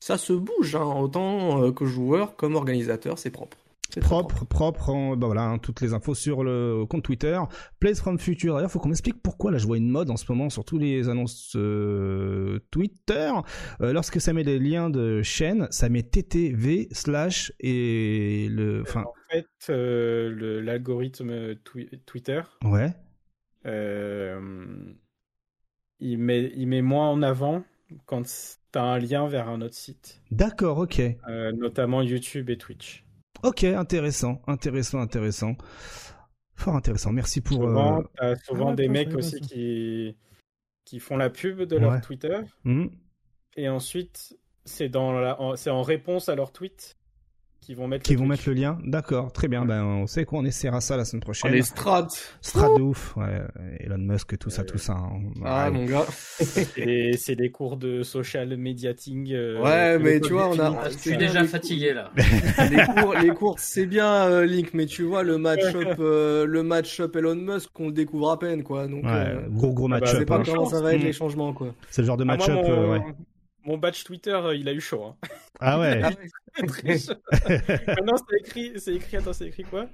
ça se bouge, hein, autant que joueur comme organisateur, c'est propre. Propre, propre, bah voilà, hein, toutes les infos sur le compte Twitter. Place from Future. D'ailleurs, faut qu'on m'explique pourquoi là je vois une mode en ce moment sur tous les annonces Twitter. lorsque ça met des liens de chaîne, ça met TTV slash et le, enfin fait, euh, l'algorithme Twitter, ouais. Euh, il, met, il met moins en avant quand tu as un lien vers un autre site. D'accord, ok. Euh, notamment YouTube et Twitch. Ok, intéressant, intéressant, intéressant. Fort intéressant, merci pour... Souvent, as souvent des mecs aussi qui, qui font la pub de leur Twitter. Mmh. Et ensuite, c'est en réponse à leur tweet qui vont mettre qui vont mettre le lien. D'accord, très bien. Ben on sait qu'on essaiera ça la semaine prochaine. les strats. Strats de ouf. Ouais, Elon Musk, tout ça, tout ça. Hein. Ah mon gars. c'est des cours de social mediating. Euh, ouais, mais tu vois, on a. Je suis déjà fatigué là. les cours, les cours, c'est bien euh, Link, mais tu vois le match-up, euh, le match-up Elon Musk, on le découvre à peine quoi. Donc ouais, gros gros match-up. Ah bah, pas hein. comment ça va être les changements quoi. C'est le genre de ah, match-up. ouais mon badge Twitter, euh, il a eu chaud. Hein. Ah ouais. Ah non, c'est écrit, c'est écrit. Attends, c'est écrit quoi?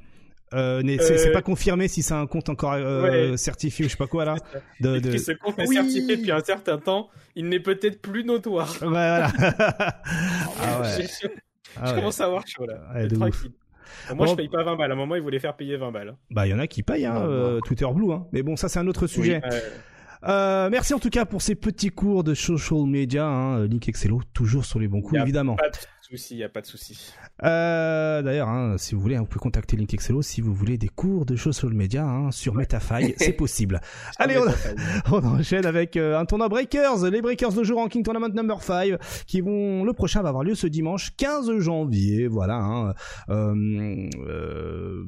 Euh, c'est, pas confirmé si c'est un compte encore euh, certifié ou je sais pas quoi là. De, de... Ce compte est certifié depuis un certain temps. Il n'est peut-être plus notoire. Ouais, voilà. ah ouais. Je, ah commence à avoir chaud là. tranquille. Moi, je paye pas 20 balles. À un moment, ils voulaient faire payer 20 balles. Bah, il y en a qui payent, hein, euh, Twitter Blue. Hein. Mais bon, ça, c'est un autre sujet. Euh, merci en tout cas pour ces petits cours de social media. Hein. Link Excello, toujours sur les bons coups, évidemment. Pas de souci, y a pas de souci. Euh, D'ailleurs, hein, si vous voulez, hein, vous pouvez contacter Link Excello si vous voulez des cours de social media hein, sur Metafy, c'est possible. Allez, on, on, enchaîne avec euh, un tournoi Breakers, les Breakers de jour ranking tournament number 5, qui vont, le prochain va avoir lieu ce dimanche 15 janvier. Voilà. Hein, euh, euh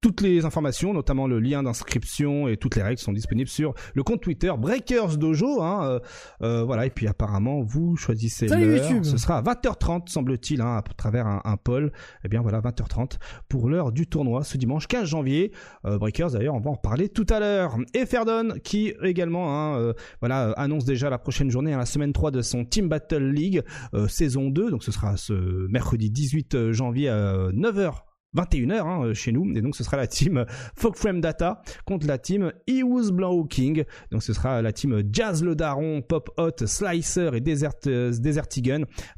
toutes les informations, notamment le lien d'inscription et toutes les règles sont disponibles sur le compte Twitter Breakers Dojo. Hein, euh, euh, voilà, et puis apparemment, vous choisissez l'heure. Ce sera à 20h30, semble-t-il, hein, à travers un, un poll. Eh bien voilà, 20h30 pour l'heure du tournoi ce dimanche 15 janvier. Euh, Breakers, d'ailleurs, on va en parler tout à l'heure. Et Ferdon, qui également hein, voilà, annonce déjà la prochaine journée, la semaine 3 de son Team Battle League, saison 2. Donc ce sera ce mercredi 18 janvier à 9h 21h hein, euh, chez nous. Et donc ce sera la team Fogframe Data contre la team Blow King donc ce sera la team Jazz le Daron Pop Hot Slicer et Desert euh,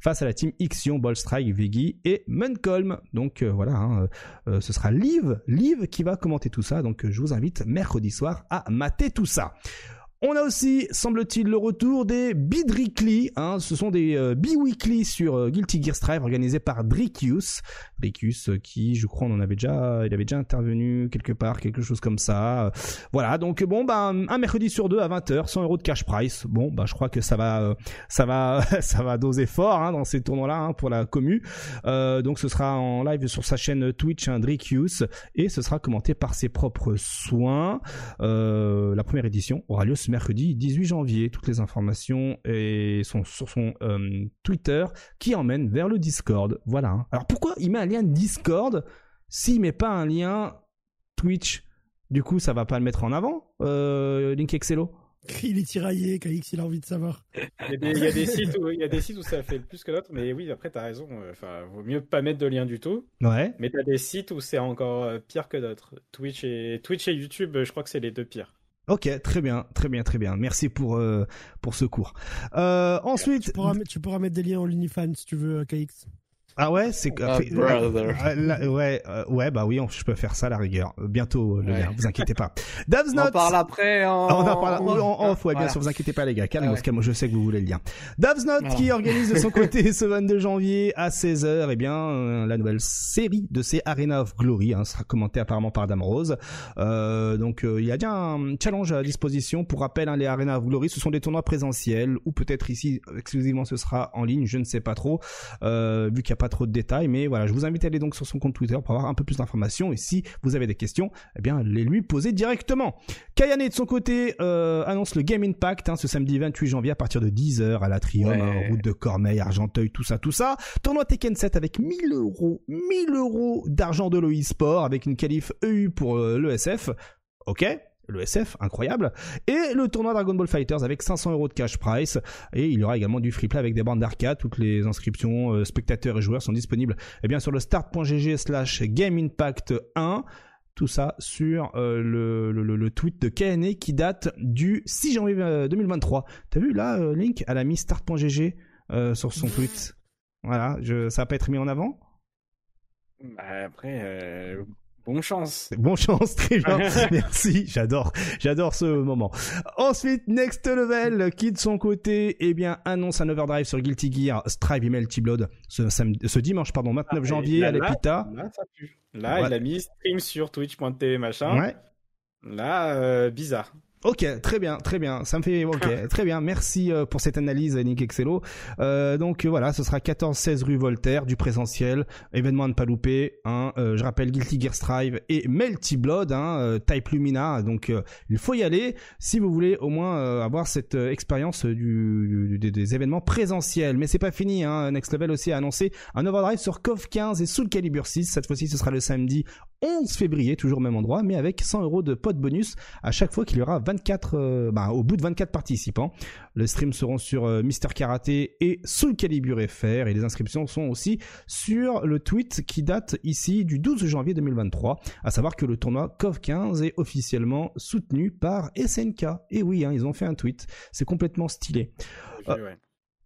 face à la team Ixion Ballstrike Viggy et Muncolm donc euh, voilà hein, ce sera Liv Liv qui va commenter tout ça. Donc je vous invite mercredi soir à mater tout ça on a aussi, semble-t-il, le retour des Bidricly. Hein, ce sont des euh, bi-weekly sur euh, Guilty Gear Strive organisés par Dricius. Dricius euh, qui, je crois, on en avait déjà, il avait déjà intervenu quelque part, quelque chose comme ça. voilà, donc bon, bah, un mercredi sur deux à 20h, 100 euros de cash price. Bon, bah, je crois que ça va, ça va, ça va doser fort hein, dans ces tournois-là hein, pour la commu. donc ce sera en live sur sa chaîne Twitch, hein, Dricius, et ce sera commenté par ses propres soins. la première édition aura lieu ce mercredi 18 janvier. Toutes les informations sont sur son euh, Twitter qui emmène vers le Discord. Voilà. Hein. Alors pourquoi il met un lien Discord s'il met pas un lien Twitch? Du coup, ça va pas le mettre en avant, euh, Link Excello? Il est tiraillé, KX, il a envie de savoir. Il y, a des, sites où, il y a des sites où ça fait plus que d'autres, mais oui, après, t'as raison. Euh, enfin, vaut mieux pas mettre de lien du tout. Ouais. Mais t'as des sites où c'est encore pire que d'autres. Twitch et, Twitch et YouTube, je crois que c'est les deux pires. Ok, très bien, très bien, très bien. Merci pour euh, pour ce cours. Euh, ensuite, tu pourras, tu pourras, mettre des liens en OnlyFans si tu veux, KX. Ah ouais, c'est ah, ouais, euh, ouais, bah oui, je peux faire ça à la rigueur. Bientôt le lien, vous inquiétez pas. Davs On en parle après. En... on en parle en, off, ouais, bien sûr, vous inquiétez pas les gars. Calme, calme, je sais que vous voulez le lien. Davs qui organise de son côté ce 22 janvier à 16h, eh bien euh, la nouvelle série de ces Arena of Glory hein, sera commentée apparemment par Dame Rose. Euh, donc il y a bien un challenge à disposition. Pour rappel, hein, les Arena of Glory, ce sont des tournois présentiels ou peut-être ici exclusivement ce sera en ligne, je ne sais pas trop, vu qu'il y a pas trop de détails, mais voilà, je vous invite à aller donc sur son compte Twitter pour avoir un peu plus d'informations. Et si vous avez des questions, eh bien, les lui poser directement. Kayane de son côté euh, annonce le Game Impact hein, ce samedi 28 janvier à partir de 10h à la Trium, hein, route de Cormeil, Argenteuil, tout ça, tout ça. Tournoi Tekken 7 avec 1000 euros, 1000 euros d'argent de l'EI Sport avec une qualif EU pour euh, l'ESF. Ok, le SF, incroyable, et le tournoi Dragon Ball Fighters avec 500 euros de cash price, et il y aura également du free play avec des bandes d'arcade, toutes les inscriptions, euh, spectateurs et joueurs sont disponibles eh bien, sur le start.gg slash Game Impact 1, tout ça sur euh, le, tweet de KNE qui date du 6 janvier 2023. Euh, T'as vu là, Link, elle a mis start.gg sur son tweet. Voilà, je, ça va pas être mis en avant? Bah, Après, Bon chance. Bon chance, très bien. Merci, j'adore, j'adore ce moment. Ensuite, Next Level, qui de son côté, eh bien, annonce un overdrive sur Guilty Gear Strive et Melty Blood ce, ce dimanche, pardon, 29 ah, janvier là, à l'EPITA. Là, ça pue. Là, il a mis stream sur twitch.tv machin. Ouais. Là, euh, bizarre. Ok, très bien, très bien. Ça me fait ok, ah. très bien. Merci euh, pour cette analyse, Nick Excello. Euh, donc voilà, ce sera 14-16 rue Voltaire, du présentiel, événement à ne pas louper. Hein, euh, je rappelle Guilty Gear Strive et Melty Blood, hein, euh, Type Lumina. Donc il faut y aller si vous voulez au moins avoir cette expérience du, des, événements présentiels. Mais c'est pas fini. Hein. Next Level aussi a annoncé un overdrive sur KOF 15 et Soul Calibur 6. Cette fois-ci, ce sera le samedi 11 février, toujours au même endroit, mais avec 100 euros de pot bonus à chaque fois qu'il y aura 24, euh, bah, au bout de 24 participants. Les streams seront sur euh, Mister Karaté et Soul Calibur FR et les inscriptions sont aussi sur le tweet qui date ici du 12 janvier 2023, à savoir que le tournoi COV 15 est officiellement soutenu par SNK. Et oui, hein, ils ont fait un tweet, c'est complètement stylé.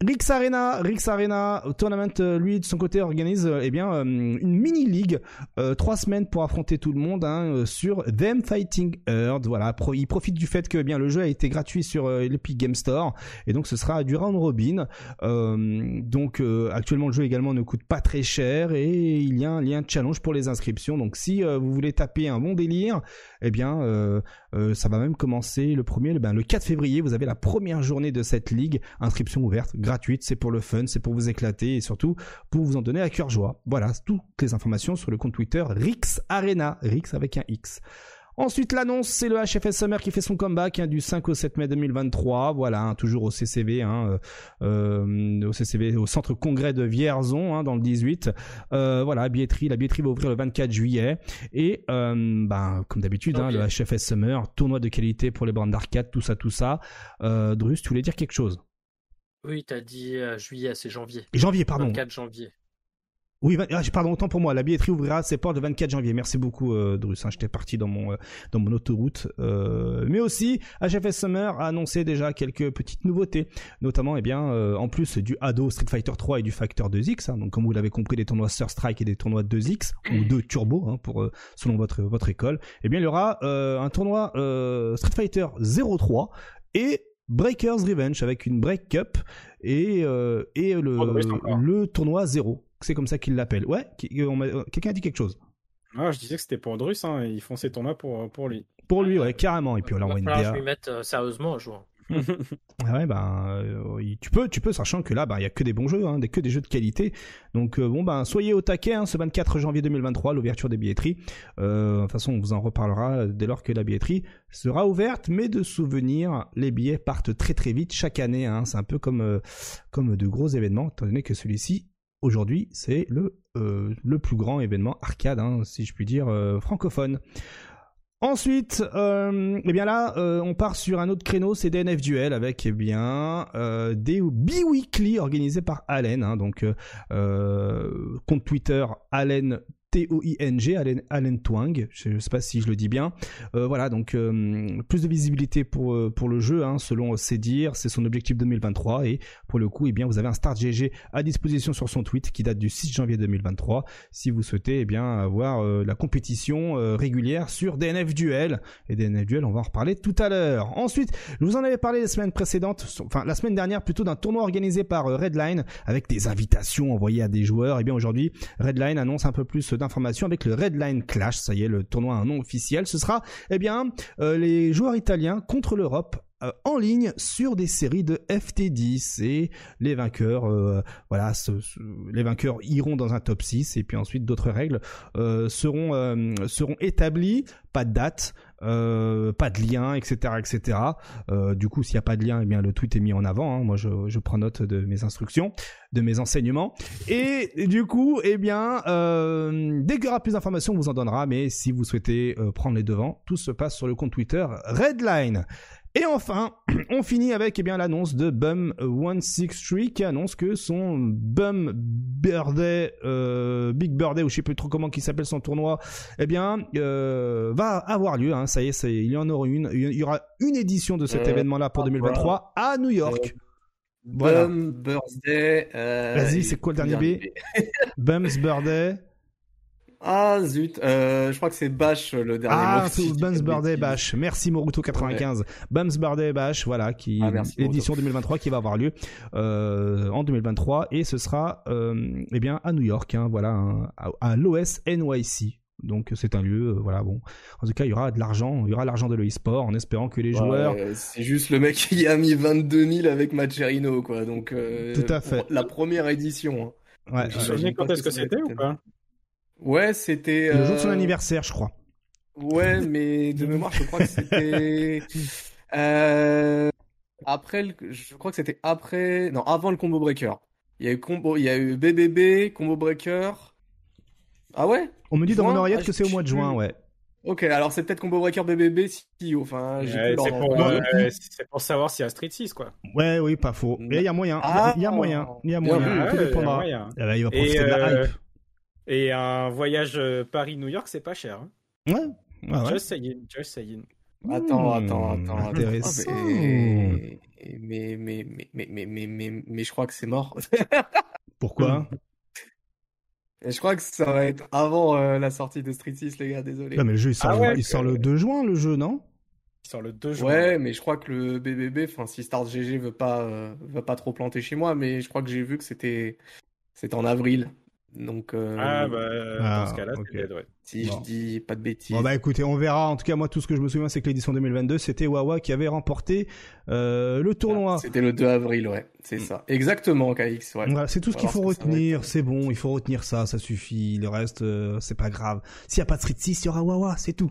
Rix Arena, Rix Arena Tournament, euh, lui de son côté organise euh, eh bien euh, une mini ligue, trois semaines pour affronter tout le monde hein, sur Them Fighting Earth. Voilà, il profite du fait que eh bien le jeu a été gratuit sur l'Epic Game Store et donc ce sera du round robin. donc actuellement le jeu également ne coûte pas très cher et il y a un lien challenge pour les inscriptions. Donc si vous voulez taper un bon délire, eh bien ça va même commencer le premier, le, ben, le 4 février. Vous avez la première journée de cette ligue, inscription ouverte gratuite, c'est pour le fun, c'est pour vous éclater et surtout pour vous en donner à cœur joie. Voilà, toutes les informations sur le compte Twitter Rix Arena, Rix avec un X. Ensuite, l'annonce, c'est le HFS Summer qui fait son comeback hein, du 5 au 7 mai 2023. Voilà, hein, toujours au CCV, hein, euh, au CCV, au Centre Congrès de Vierzon, dans le 18. Euh, voilà, billetterie, la billetterie va ouvrir le 24 juillet. Et euh, ben, comme d'habitude, le HFS Summer, tournoi de qualité pour les bandes d'arcade, tout ça, tout ça. Drus, tu voulais dire quelque chose? Oui, t'as dit euh, juillet, c'est janvier. Janvier, pardon. 24 janvier. Oui, ah, pardon, autant pour moi. La billetterie ouvrira ses portes le 24 janvier. Merci beaucoup, euh, Drus. Hein, J'étais parti dans mon euh, dans mon autoroute. Euh, mais aussi, HFS Summer a annoncé déjà quelques petites nouveautés, notamment, eh bien, en plus du Hado Street Fighter 3 et du Factor 2X. Hein, donc, comme vous l'avez compris, des tournois Sur Strike et des tournois 2X ou 2 Turbo, hein, pour selon votre votre école. Eh bien, il y aura un tournoi Street Fighter 03 et Breakers Revenge avec une Break Cup et, euh, et le, oh, le tournoi zéro. C'est comme ça qu'ils l'appellent. Ouais, euh, quelqu'un a dit quelque chose. Ah, je disais que c'était pour Drus, hein, ils font ces tournois pour, pour lui. Pour lui, ouais, carrément. Et puis là, on va Je vais mettre euh, sérieusement un jour. ah ouais, ben, euh, tu peux, tu peux, sachant que là, ben, il y a que des bons jeux, hein, que des jeux de qualité. Donc, euh, bon, ben, soyez au taquet, hein, ce 24 janvier 2023, l'ouverture des billetteries. Euh, de toute façon, on vous en reparlera dès lors que la billetterie sera ouverte, mais de souvenir, les billets partent très très vite chaque année. Hein, c'est un peu comme, comme de gros événements, étant donné que celui-ci, aujourd'hui, c'est le, le plus grand événement arcade, hein, si je puis dire, francophone. Ensuite, euh, eh euh, on part sur un autre créneau, c'est DNF Duel avec eh bien euh, des bi-weekly organisés par Allen, hein, donc compte Twitter Allen T-O-I-N-G, Allen, Twang, je ne sais pas si je le dis bien. Euh, voilà, donc euh, plus de visibilité pour, euh, pour le jeu, hein, selon ses dires, c'est son objectif 2023. Et pour le coup, eh bien, vous avez un Start GG à disposition sur son tweet qui date du 6 janvier 2023. Si vous souhaitez eh bien, avoir la compétition régulière sur DNF Duel. Et DNF Duel, on va en reparler tout à l'heure. Ensuite, je vous en avais parlé la semaine précédente, enfin la semaine dernière plutôt d'un tournoi organisé par Redline avec des invitations envoyées à des joueurs. Et bien aujourd'hui, Redline annonce un peu plus d'informations avec le Redline Clash. Ça y est, le tournoi a un nom officiel. Ce sera, eh bien, euh, les joueurs italiens contre l'Europe euh, en ligne sur des séries de FT10 et les vainqueurs euh, voilà les vainqueurs iront dans un top 6 et puis ensuite d'autres règles seront seront établies pas de date euh, pas de lien, etc., etc. Euh, du coup, s'il n'y a pas de lien, eh bien le tweet est mis en avant. Hein. Moi, je, prends note de mes instructions, de mes enseignements. Et du coup, eh bien, euh, dès qu'il y aura plus d'informations, on vous en donnera. Mais si vous souhaitez prendre les devants, tout se passe sur le compte Twitter Redline. Et enfin, on finit avec eh bien l'annonce de Bum 163 qui annonce que son Bum Birthday, euh, Big Birthday ou je sais plus trop comment qui s'appelle son tournoi, eh bien euh, va avoir lieu. Hein, ça y est, il y en aura une. Il y aura une édition de cet euh, événement-là pour 2023 à New York. Bum Birthday. Vas-y, c'est quoi le dernier B? Bum's Birthday. Ah zut, euh, je crois que c'est Bash le dernier ah, c'est Bums Birthday Bash. Merci Moruto95. Ouais. Bums Birthday Bash, voilà, qui ah, édition 2023 qui va avoir lieu euh, en 2023 et ce sera euh, eh bien à New York, hein, voilà, à, à l'OS NYC. Donc c'est un lieu, voilà bon. En tout cas, il y aura de l'argent, il y aura l'argent de l'e-sport en espérant que les joueurs. c'est juste le mec qui a mis 22 000 avec Macherino, quoi. Donc tout à fait. La première édition. Hein. Ouais. Je me quand est-ce que c'était ou pas Ouais, c'était. Le jour de son anniversaire, je crois. Ouais, mais de mémoire, je crois que c'était. Euh, après, le... je crois que c'était après, non, avant le combo breaker. Il y a eu combo, il y a eu BBB, combo breaker. Ah ouais? On me dit dans mon oreillette que c'est au mois de juin, ouais. Ok, alors c'est peut-être combo breaker BBB si enfin, c'est pour, euh, pour, savoir s'il y a Street 6 quoi. Ouais, oui, pas faux. Mais il y a moyen, il y a moyen, il y a moyen. Tout dépendra. Eh ben, il va profiter de la hype. Et un voyage Paris-New York, c'est pas cher. Hein. Ouais. Ah ouais. Just saying, just saying. Attends, attends, attends. Intéressant. Mais, mais, mais, mais, mais, mais, mais, mais, je crois que c'est mort. Pourquoi? Je crois que ça va être avant euh, la sortie de Street 6, les gars, désolé. Non, mais le jeu, il sort, ah il sort le 2 juin, le jeu, non? Il sort le 2 juin. Ouais, mais je crois que le BBB, enfin, si Start GG veut pas, euh, veut pas trop planter chez moi, mais je crois que j'ai vu que c'était, c'était en avril. Donc, euh... Ah, bah, ah, dans ce cas-là, c'est ouais. Si je dis pas de bêtises. Bon, bah écoutez, on verra. En tout cas, moi, tout ce que je me souviens, c'est que l'édition 2022, c'était Wawa qui avait remporté euh, le tournoi. Ah, c'était le 2 avril, ouais. C'est ça. Exactement, KX. Ouais. c'est tout ce qu'il faut retenir. C'est bon, il faut retenir ça, ça suffit. Le reste, euh, c'est pas grave. S'il y a pas de Street 6, il y aura Wawa, c'est tout.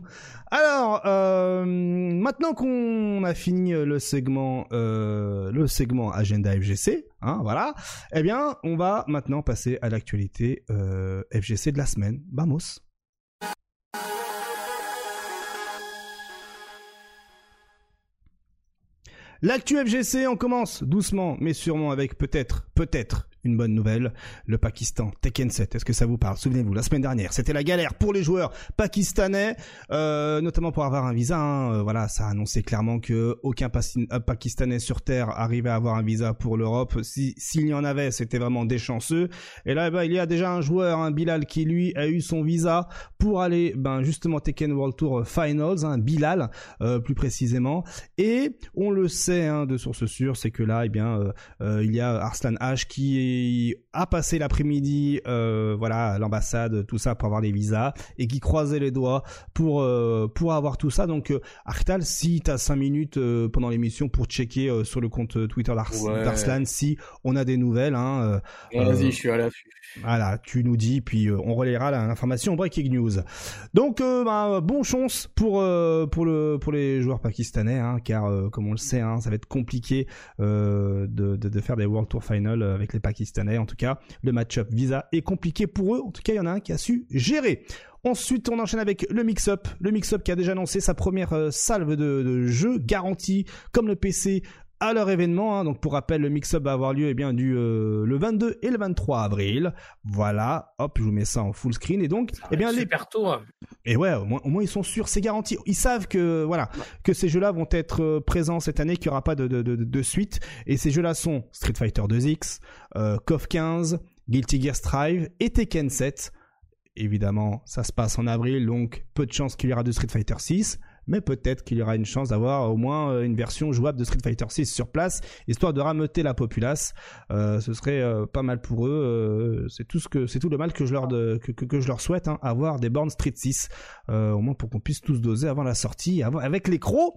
Alors, euh, maintenant qu'on a fini le segment, euh, le segment agenda FGC, hein, voilà. Eh bien, on va maintenant passer à l'actualité euh, FGC de la semaine. Vamos. L'actu FGC, on commence doucement, mais sûrement avec peut-être, peut-être une bonne nouvelle. Le Pakistan, Tekken 7, est-ce que ça vous parle? Souvenez-vous, la semaine dernière, c'était la galère pour les joueurs pakistanais, euh, notamment pour avoir un visa. Hein. Euh, voilà, ça a annoncé clairement que aucun euh, Pakistanais sur Terre arrivait à avoir un visa pour l'Europe. S'il y en avait, c'était vraiment des chanceux. Et là, bah, il y a déjà un joueur, un Bilal, qui lui a eu son visa pour aller, ben justement Tekken World Tour Finals, hein, Bilal plus précisément. Et on le sait hein, de source sûre, c'est que là, eh bien, il y a Arslan H qui a passé l'après-midi, euh, voilà, à l'ambassade, tout ça pour avoir les visas, et qui croisait les doigts pour euh, pour avoir tout ça. Donc, euh, Arctal, si t'as 5 minutes pendant l'émission pour checker sur le compte Twitter d'Arslan, si on a des nouvelles, hein. Vas-y, je suis à l'affût. Voilà, tu nous dis, puis on relaiera l'information breaking news. Donc, bah, bon chance pour pour le pour les joueurs pakistanais, hein, car comme on le sait, hein, ça va être compliqué de, de, de faire des World Tour Final avec les Pakistanais en tout cas, le match-up Visa est compliqué pour eux. En tout cas, il y en a un qui a su gérer. Ensuite, on enchaîne avec le mix-up. Le mix-up qui a déjà annoncé sa première euh, salve de, jeux garantis, comme le PC à leur événement. Hein. Donc pour rappel, le mix-up va avoir lieu eh bien du euh, le 22 et le 23 avril. Voilà, hop, je vous mets ça en full screen et donc eh bien les tôt. Hein. Et ouais, au moins, ils sont sûrs, c'est garanti. Ils savent que voilà que ces jeux-là vont être euh, présents cette année, qu'il n'y aura pas de, de, de, suite. Et ces jeux-là sont Street Fighter 2X, euh, KOF 15, Guilty Gear Strive et Tekken 7. Évidemment, ça se passe en avril, donc peu de chances qu'il y aura de Street Fighter 6 mais peut-être qu'il y aura une chance d'avoir au moins euh, une version jouable de Street Fighter 6 sur place, histoire de rameuter la populace. Euh, ce serait euh, pas mal pour eux. c'est tout ce que c'est tout le mal que je leur de, que, que, je leur souhaite, hein, avoir des bornes Street 6, au moins pour qu'on puisse tous doser avant la sortie, avant, avec les crocs.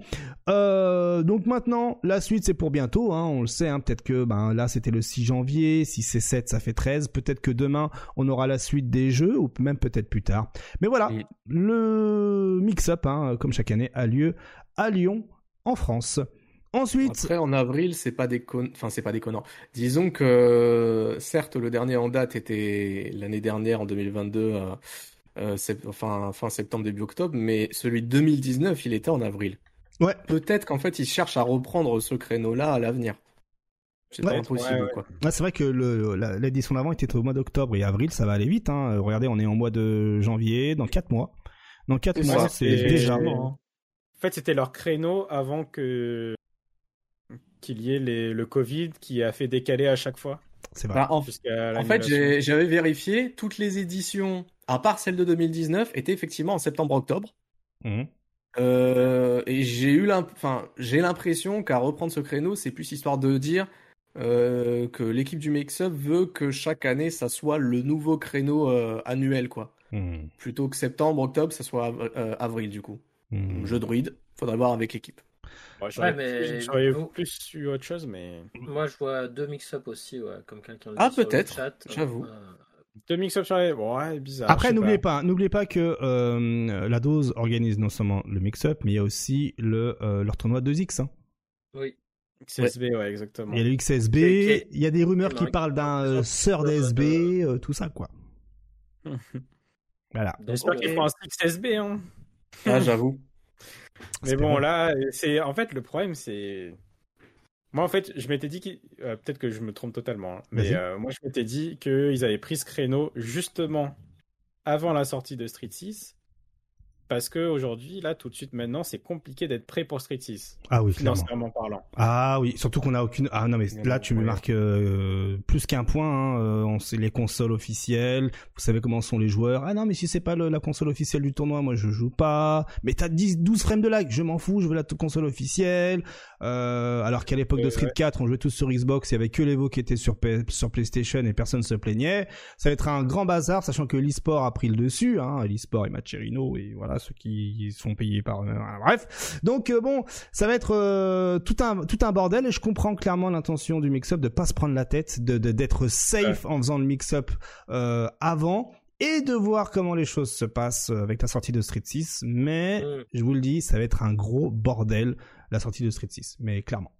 donc maintenant, la suite c'est pour bientôt. Hein, on le sait. Hein, peut-être que ben là c'était le 6 janvier, si c'est 7 ça fait 13. Peut-être que demain on aura la suite des jeux ou même peut-être plus tard. Mais voilà, le mix-up, comme chaque année a lieu à Lyon, en France. Ensuite. Après, en avril, c'est pas déconnant. Enfin, c'est pas déconnant. Disons que, certes, le dernier en date était l'année dernière, en 2022, euh, euh, enfin, fin septembre, début octobre, mais celui de 2019, il était en avril. Ouais. Peut-être qu'en fait, ils cherchent à reprendre ce créneau-là à l'avenir. C'est pas impossible, quoi. c'est vrai que l'édition d'avant était au mois d'octobre et avril, ça va aller vite. Hein. Regardez, on est en mois de janvier, dans 4 mois. Dans 4 mois, c'est déjà. En fait, c'était leur créneau avant que qu'il y ait le Covid qui a fait décaler à chaque fois. C'est vrai. Bah, en, fait, j'avais vérifié, toutes les éditions, à part celle de 2019, étaient effectivement en septembre-octobre. Mmh. Euh, et j'ai eu l'impression qu'à reprendre ce créneau, c'est plus histoire de dire euh, que l'équipe du Mix-Up veut que chaque année, ça soit le nouveau créneau euh, annuel, quoi. Hmm. Plutôt que septembre, octobre, ça soit avril du coup. Hmm. Jeu druide, faudrait voir avec l'équipe. Moi, j'aurais mais... plus eu autre chose, mais. Moi, je vois deux mix-up aussi, ouais, comme quelqu'un Ah, peut-être, j'avoue. Deux mix-up sur les. Ouais, bizarre. Après, n'oubliez pas, n'oubliez pas que euh, la dose organise non seulement le mix-up, mais il y a aussi le, euh, leur tournoi 2X. Hein. Oui. XSB, ouais. exactement. Il y a le XSB, il y a des rumeurs qui parlent d'un euh, sœur d'SB, tout ça, quoi. voilà. J'espère qu'ils font un XSB, hein. Ah, j'avoue. Mais bon, là, c'est en fait le problème, c'est moi en fait, je m'étais dit que euh, peut-être que je me trompe totalement, hein, mais euh, moi je m'étais dit qu'ils avaient pris ce créneau justement avant la sortie de Street 6 parce que aujourd'hui, là, tout de suite, maintenant, c'est compliqué d'être prêt pour Street 6. Ah oui, financièrement parlant. Ah oui, surtout qu'on a aucune. Ah non, mais là, tu me marques euh, plus qu'un point. Hein. Euh, on sait les consoles officielles. Vous savez comment sont les joueurs. Ah non, mais si c'est pas la console officielle du tournoi, moi je joue pas. Mais t'as 10, 12 frames de lag. Je m'en fous. Je veux la console officielle. Euh, alors qu'à l'époque de Street 4, on jouait tous sur Xbox. Il y avait que l'Evo qui était sur, sur PlayStation et personne se plaignait. Ça va être un grand bazar, sachant que l'e-sport a pris le dessus. Hein. L'e-sport et Macherino et voilà ceux qui sont payés par euh, bref donc euh, bon ça va être euh, tout un tout un bordel et je comprends clairement l'intention du mix-up de pas se prendre la tête de d'être safe en faisant le mix-up avant et de voir comment les choses se passent avec la sortie de Street 6 mais mm. je vous le dis ça va être un gros bordel la sortie de Street 6 mais clairement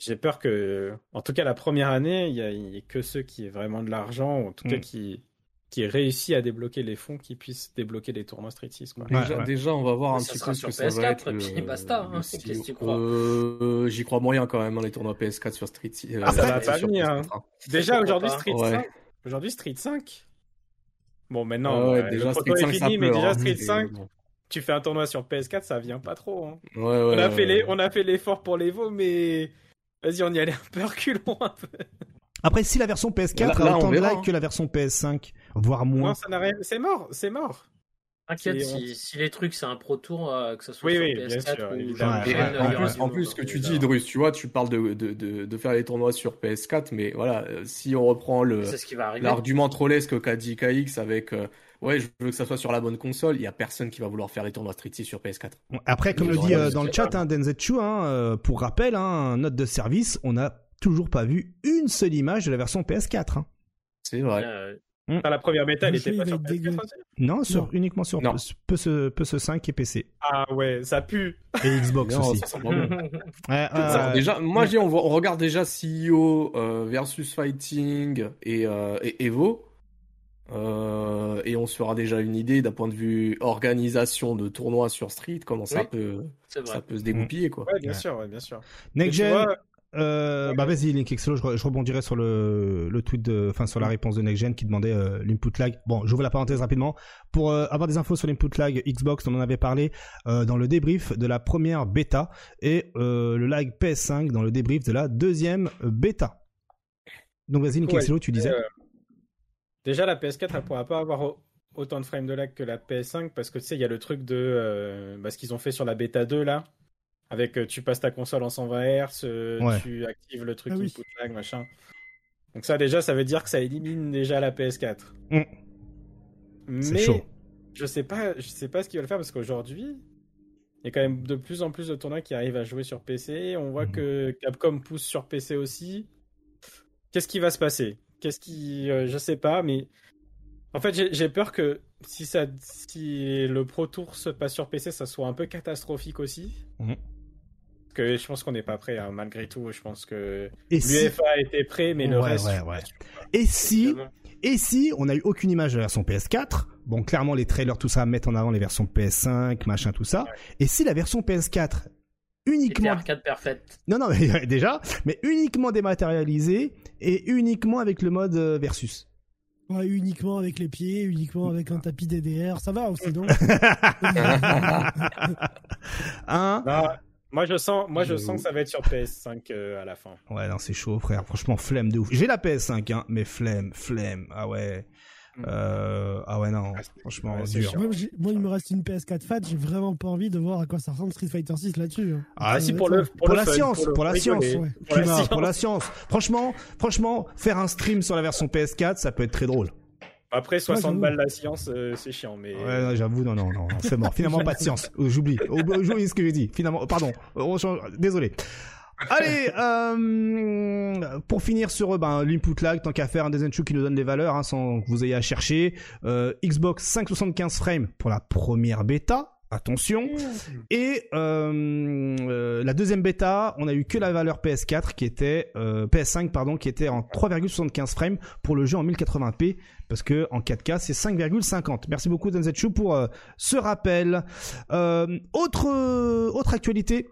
j'ai peur que, en tout cas, la première année, il n'y ait que ceux qui aient vraiment de l'argent, ou en tout cas mm. qui, qui réussit à débloquer les fonds qui puissent débloquer les tournois Street 6. Déjà, on va voir un petit peu ce que ça va être. Et puis basta, hein, euh, J'y crois moyen quand même dans les tournois PS4 sur Street 6. Euh, ah, ça va pas venir. Hein. Déjà aujourd'hui Street 5. Aujourd'hui Street 5. Bon maintenant, ouais, déjà, Street 5, est fini, mais déjà Street 5. Tu fais un tournoi sur PS4, ça vient pas trop. Hein. on, a fait les, on a fait l'effort pour l'Evo, mais vas-y, on y allait un peu reculons un peu. Après, si la version PS4 a autant de likes que la version PS5, voire moins. c'est mort, c'est mort. Inquiète, si, les trucs c'est un Pro Tour, euh, que ce soit sur PS4 ou en, plus, ce que tu dis, Drus, tu vois, tu parles de, de, de, faire les tournois sur PS4, mais voilà, euh, si on reprend le l'argument trollesque qu'a dit KX avec euh, ouais, je veux que ça soit sur la bonne console, il y a personne qui va vouloir faire les tournois Street 6 sur PS4. Après, comme le dit dans le chat, hein, Denzetsu, hein, pour rappel, hein, note de service, on a toujours pas vu une seule image de la version PS4. Hein. C'est vrai. Mm. la première bêta, elle était pas sur PS4 Non, sur, uniquement sur non. PS, 5 et PC. Ah ouais, ça pue. Et Xbox aussi. déjà, moi, on, on, regarde déjà CEO euh, versus Fighting et, euh, et Evo. Euh, et on se fera déjà une idée d'un point de vue organisation de tournois sur Street, comment ça peut ça peut se dégoupiller quoi. Ouais, bien sûr, ouais, bien sûr. Next euh, bah vas-y Link je, je, rebondirai sur le, le tweet de, enfin sur la réponse de NextGen qui demandait euh, l'input lag. Bon, j'ouvre la parenthèse rapidement pour euh, avoir des infos sur l'input lag Xbox. On en avait parlé dans le débrief de la première bêta et le lag PS5 dans le débrief de la deuxième bêta. Donc vas-y Link tu disais. déjà la PS4 elle pourra pas avoir autant de frames de lag que la PS5 parce que tu sais il y a le truc de bah, ce qu'ils ont fait sur la bêta 2 là avec euh, tu passes ta console en 120 Hz, euh, tu actives le truc ah input lag, machin. Donc ça déjà, ça veut dire que ça élimine déjà la PS4. Mm. Mais chaud. je sais pas, je sais pas ce qu'ils veulent faire parce qu'aujourd'hui, il y a quand même de plus en plus de tournois qui arrivent à jouer sur PC. On voit mm. que Capcom pousse sur PC aussi. Qu'est-ce qui va se passer? Qu'est-ce qui, euh, je sais pas, mais en fait, j'ai peur que si ça, si le Pro Tour se passe sur PC, ça soit un peu catastrophique aussi. Mm que je pense qu'on n'est pas prêt, hein, malgré tout. Je pense que l'UEFA était prêt, mais le reste. Et si, et si on n'a eu aucune image de la version PS4, bon, clairement les trailers, tout ça mettent en avant les versions PS5, machin, tout ça. Et si la version PS4 uniquement arcade parfaite. Non non mais déjà, mais uniquement dématérialisée et uniquement avec le mode euh, versus. Ouais, uniquement avec les pieds, uniquement avec un tapis DDR, ça va aussi, non? Hein moi je sens, moi je sens que ça va être sur PS5 euh, à la fin. Ouais, non, c'est chaud, frère. Franchement, flemme de ouf. J'ai la PS5, hein, mais flemme, flemme. Ah ouais. Mm. Euh, ah ouais, non, franchement, dur. Moi, il me reste une PS4 Fat, j'ai vraiment pas envie de voir à quoi ça ressemble Street Fighter 6 là-dessus. Hein. Ah, ah, si, pour, le, pour, la science, pour, la science, pour, la science. Franchement, franchement, faire un stream sur la version PS4, ça peut être très drôle. Après, 60 balles la science, euh, c'est chiant, mais. Ouais, j'avoue, non, non, non, c'est mort. Finalement, pas de science. Oh, j'oublie. Oh, bah, j'oublie ce que j'ai dit. Finalement, pardon. Désolé. Allez, euh, pour finir sur ben, l'input lag, tant qu'à faire un Design qui nous donne des valeurs hein, sans que vous ayez à chercher. Euh, Xbox 575 frames pour la première bêta. Attention. Et euh, euh, la deuxième bêta, on a eu que la valeur PS4 qui était euh, PS5 pardon qui était en 3,75 frames pour le jeu en 1080p parce que en 4K c'est 5,50. Merci beaucoup Denzetsu pour ce rappel. autre autre actualité.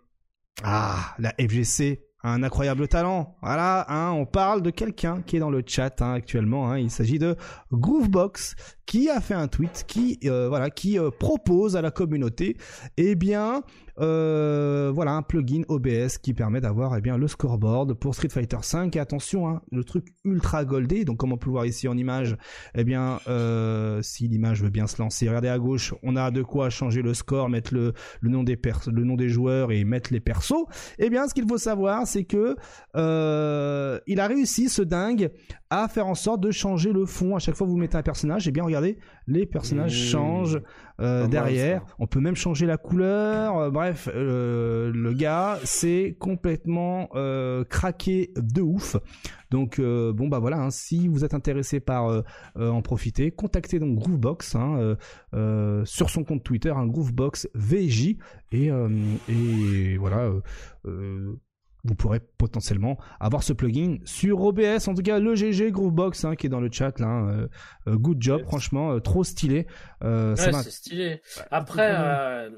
Ah, la FGC un incroyable talent. Voilà, hein, on parle de quelqu'un qui est dans le chat hein, actuellement. Hein. il s'agit de Groovebox qui a fait un tweet qui euh, voilà qui euh, propose à la communauté eh bien euh, voilà un plugin OBS qui permet d'avoir eh bien le scoreboard pour Street Fighter 5 et attention hein, le truc ultra goldé. Donc comme on peut le voir ici en image eh bien si l'image veut bien se lancer regardez à gauche on a de quoi changer le score mettre le, le nom des le nom des joueurs et mettre les persos. Eh bien ce qu'il faut savoir c'est que il a réussi ce dingue à faire en sorte de changer le fond. À chaque fois que vous mettez un personnage eh bien regardez les personnages mmh. changent euh, derrière. On peut même changer la couleur. Euh, bref, euh, le gars c'est complètement craqué de ouf. Donc bon bah voilà, hein, si vous êtes intéressé par en profiter, contactez donc Groovebox hein, sur son compte Twitter, un hein, Groovebox VJ et, et voilà vous pourrez potentiellement avoir ce plugin sur OBS. En tout cas, le GG Groovebox hein, qui est dans le chat là, hein, euh, euh, good job, franchement, euh, trop stylé. ouais, c'est stylé. Après,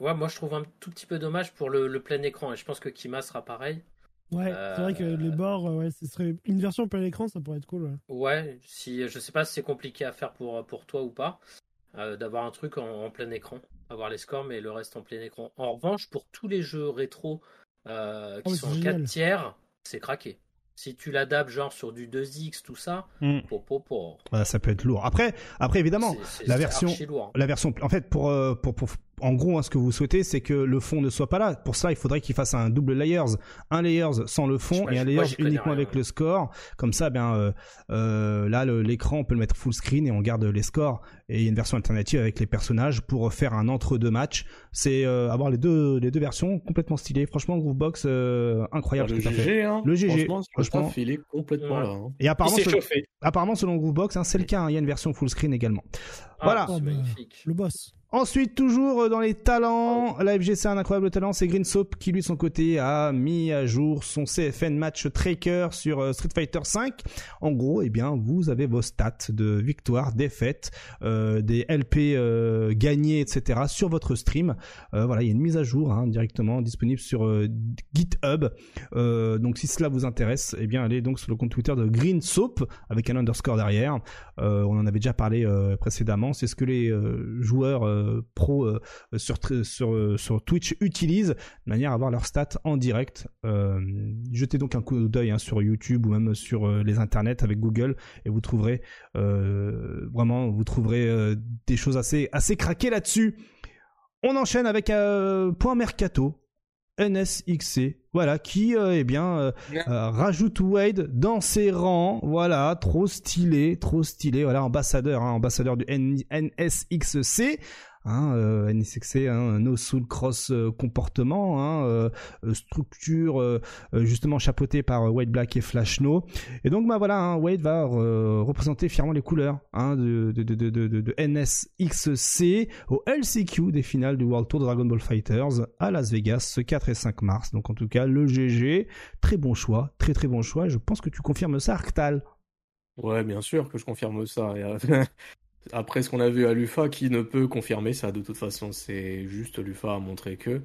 ouais, moi je trouve un tout petit peu dommage pour le, plein écran et je pense que Kima sera pareil. Ouais, c'est vrai que les bords, ouais, ce serait une version plein écran, ça pourrait être cool. Ouais, ouais si je sais pas si c'est compliqué à faire pour pour toi ou pas, d'avoir un truc en, en plein écran, avoir les scores mais le reste en plein écran. En revanche, pour tous les jeux rétro euh, qui oh, sont en 4 tiers, c'est craqué. Si tu l'adaptes genre sur du 2x, tout ça, mm. ça peut être lourd. Après, après évidemment, la version, hein. la version, en fait, pour, euh, pour, pour, en gros, hein, ce que vous souhaitez, c'est que le fond ne soit pas là. Pour ça, il faudrait qu'il fasse un double layers, un layers sans le fond et un layers uniquement avec le score. Comme ça, bien euh, euh, là, l'écran, on peut le mettre full screen et on garde les scores. Et il y a une version alternative avec les personnages pour faire un entre-deux match. C'est euh, avoir les deux les deux versions complètement stylées. Franchement, Groovebox euh, incroyable. le, GG, hein. le GG, franchement, il est complètement là. Hein. Et apparemment, selon, apparemment, selon Groovebox, hein, c'est le cas. Hein. il y a une version full screen également. Ah, voilà. Oh, bah, le boss. Ensuite, toujours euh, dans les talents, la FGC a un incroyable talent, c'est Green Soap qui, lui, son côté, a mis à jour son CFN Match Tracker sur euh, Street Fighter V. En gros, eh bien, vous avez vos stats de victoire, défaite, euh, des LP euh, gagnés, etc. sur votre stream. voilà, il y a une mise à jour hein, directement disponible sur GitHub. donc, si cela vous intéresse, eh bien, allez donc sur le compte Twitter de Green Soap avec un underscore derrière. on en avait déjà parlé précédemment. C'est ce que les joueurs euh, pro euh, sur, sur, euh, sur Twitch utilisent de manière à avoir leurs stats en direct. jetez donc un coup d'œil hein, sur YouTube ou même sur les internets avec Google et vous trouverez vraiment vous trouverez des choses assez assez craquées là-dessus. On enchaîne avec un point mercato. NSXC, voilà, qui eh bien rajoute Wade dans ses rangs, voilà, trop stylé, trop stylé, voilà, ambassadeur, hein, ambassadeur du NSXC, hein, euh, NSXC, hein, no soul cross euh, comportement, hein, euh, structure justement chapeautée par Wade Black et Flash No. Et donc bah voilà, Wade va représenter fièrement les couleurs de, de, NSXC au LCQ des finales du World Tour Dragon Ball Fighters à Las Vegas ce 4 et 5 mars. Donc en tout cas le GG, très bon choix, très très bon choix. Je pense que tu confirmes ça, Arctal? Ouais, bien sûr que je confirme ça. Après ce qu'on a vu à l'UFA, qui ne peut confirmer ça de toute façon, c'est juste l'UFA a montré que.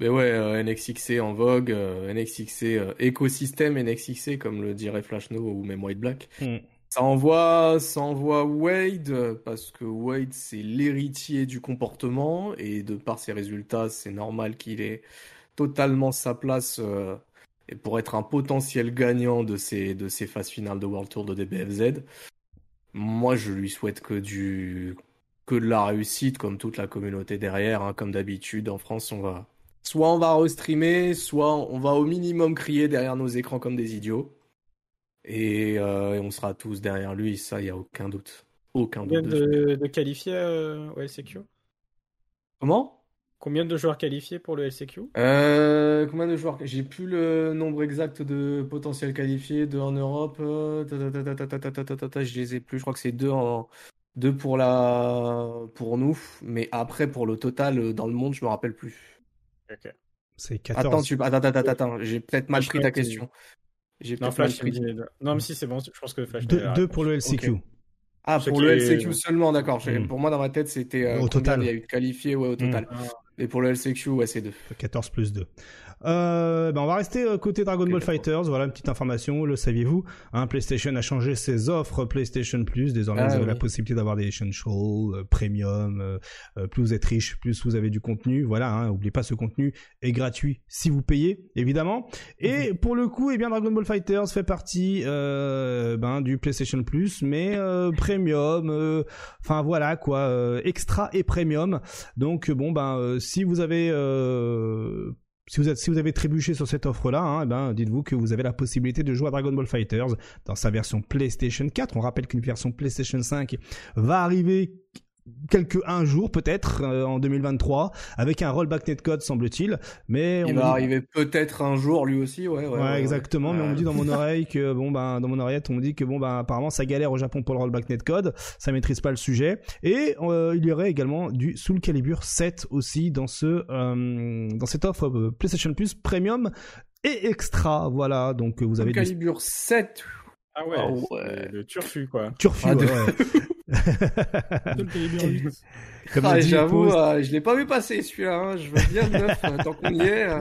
Mais ouais, euh, NXXC en vogue, euh, NXXC euh, écosystème NXXC comme le dirait Flashno ou même White Black. Hmm. Ça envoie, ça envoie Wade parce que Wade c'est l'héritier du comportement et de par ses résultats, c'est normal qu'il ait totalement sa place et pour être un potentiel gagnant de ces de ces phases finales de World Tour de DBFZ. Moi, je lui souhaite que du que de la réussite, comme toute la communauté derrière. Hein. Comme d'habitude, en France, on va soit on va restreamer, soit on va au minimum crier derrière nos écrans comme des idiots. Et, euh, on sera tous derrière lui, ça, il y a aucun doute. aucun doute. De, de qualifier au LCQ Comment? Combien de joueurs qualifiés pour le LCQ euh, Combien de joueurs J'ai plus le nombre exact de potentiels qualifiés, deux en Europe. je les ai plus. Je crois que c'est deux en deux pour la pour nous, mais après pour le total dans le monde, je me rappelle plus. Ok. C'est 14. Attends, tu... attends, attends, attends, j'ai peut-être mal pris ta question. J'ai non, Flash, pris... non, mais si c'est bon, je pense que Flash. Deux, pour le LCQ. Ah, pour le LCQ seulement, d'accord. Hmm. Pour moi, dans ma tête, c'était. au total. Il y a eu qualifié, ouais, au total. Hmm. Et pour le LCQ, ouais, c'est 2. 14 plus 2. Euh, ben on va rester euh, côté Dragon Ball Fighters. Voilà une petite information, le saviez-vous hein, PlayStation a changé ses offres PlayStation Plus. Désormais, vous ah avez la possibilité d'avoir des Essential, euh, Premium. Euh, plus vous êtes riche, plus vous avez du contenu. Voilà, hein, n'oubliez pas, ce contenu est gratuit si vous payez, évidemment. Et mhm. pour le coup, eh bien Dragon Ball Fighters fait partie ben, du PlayStation Plus, mais Premium. Enfin voilà quoi, extra et Premium. Donc bon ben si vous avez si vous, avez trébuché sur cette offre-là, hein, eh ben, dites-vous que vous avez la possibilité de jouer à Dragon Ball Fighters dans sa version PlayStation 4. On rappelle qu'une version PlayStation 5 va arriver quelques un jour peut-être euh, en 2023 avec un rollback netcode semble-t-il. Mais il va arriver peut-être un jour lui aussi ouais ouais, ouais, exactement mais on me dit dans mon oreille que bon ben dans mon oreillette on me dit que bon ben apparemment ça galère au Japon pour le rollback netcode ça maîtrise pas le sujet. Et euh, il y aurait également du Soul Calibur 7 aussi dans ce euh, dans cette offre PlayStation Plus Premium et extra. Voilà donc vous avez Soul Calibur 7 ah ouais, ah le turfu quoi. Turfu, ah, ouais. ah, J'avoue, euh, je l'ai pas vu passer celui-là. Hein. Je veux bien le neuf euh, tant qu'on y est. Euh.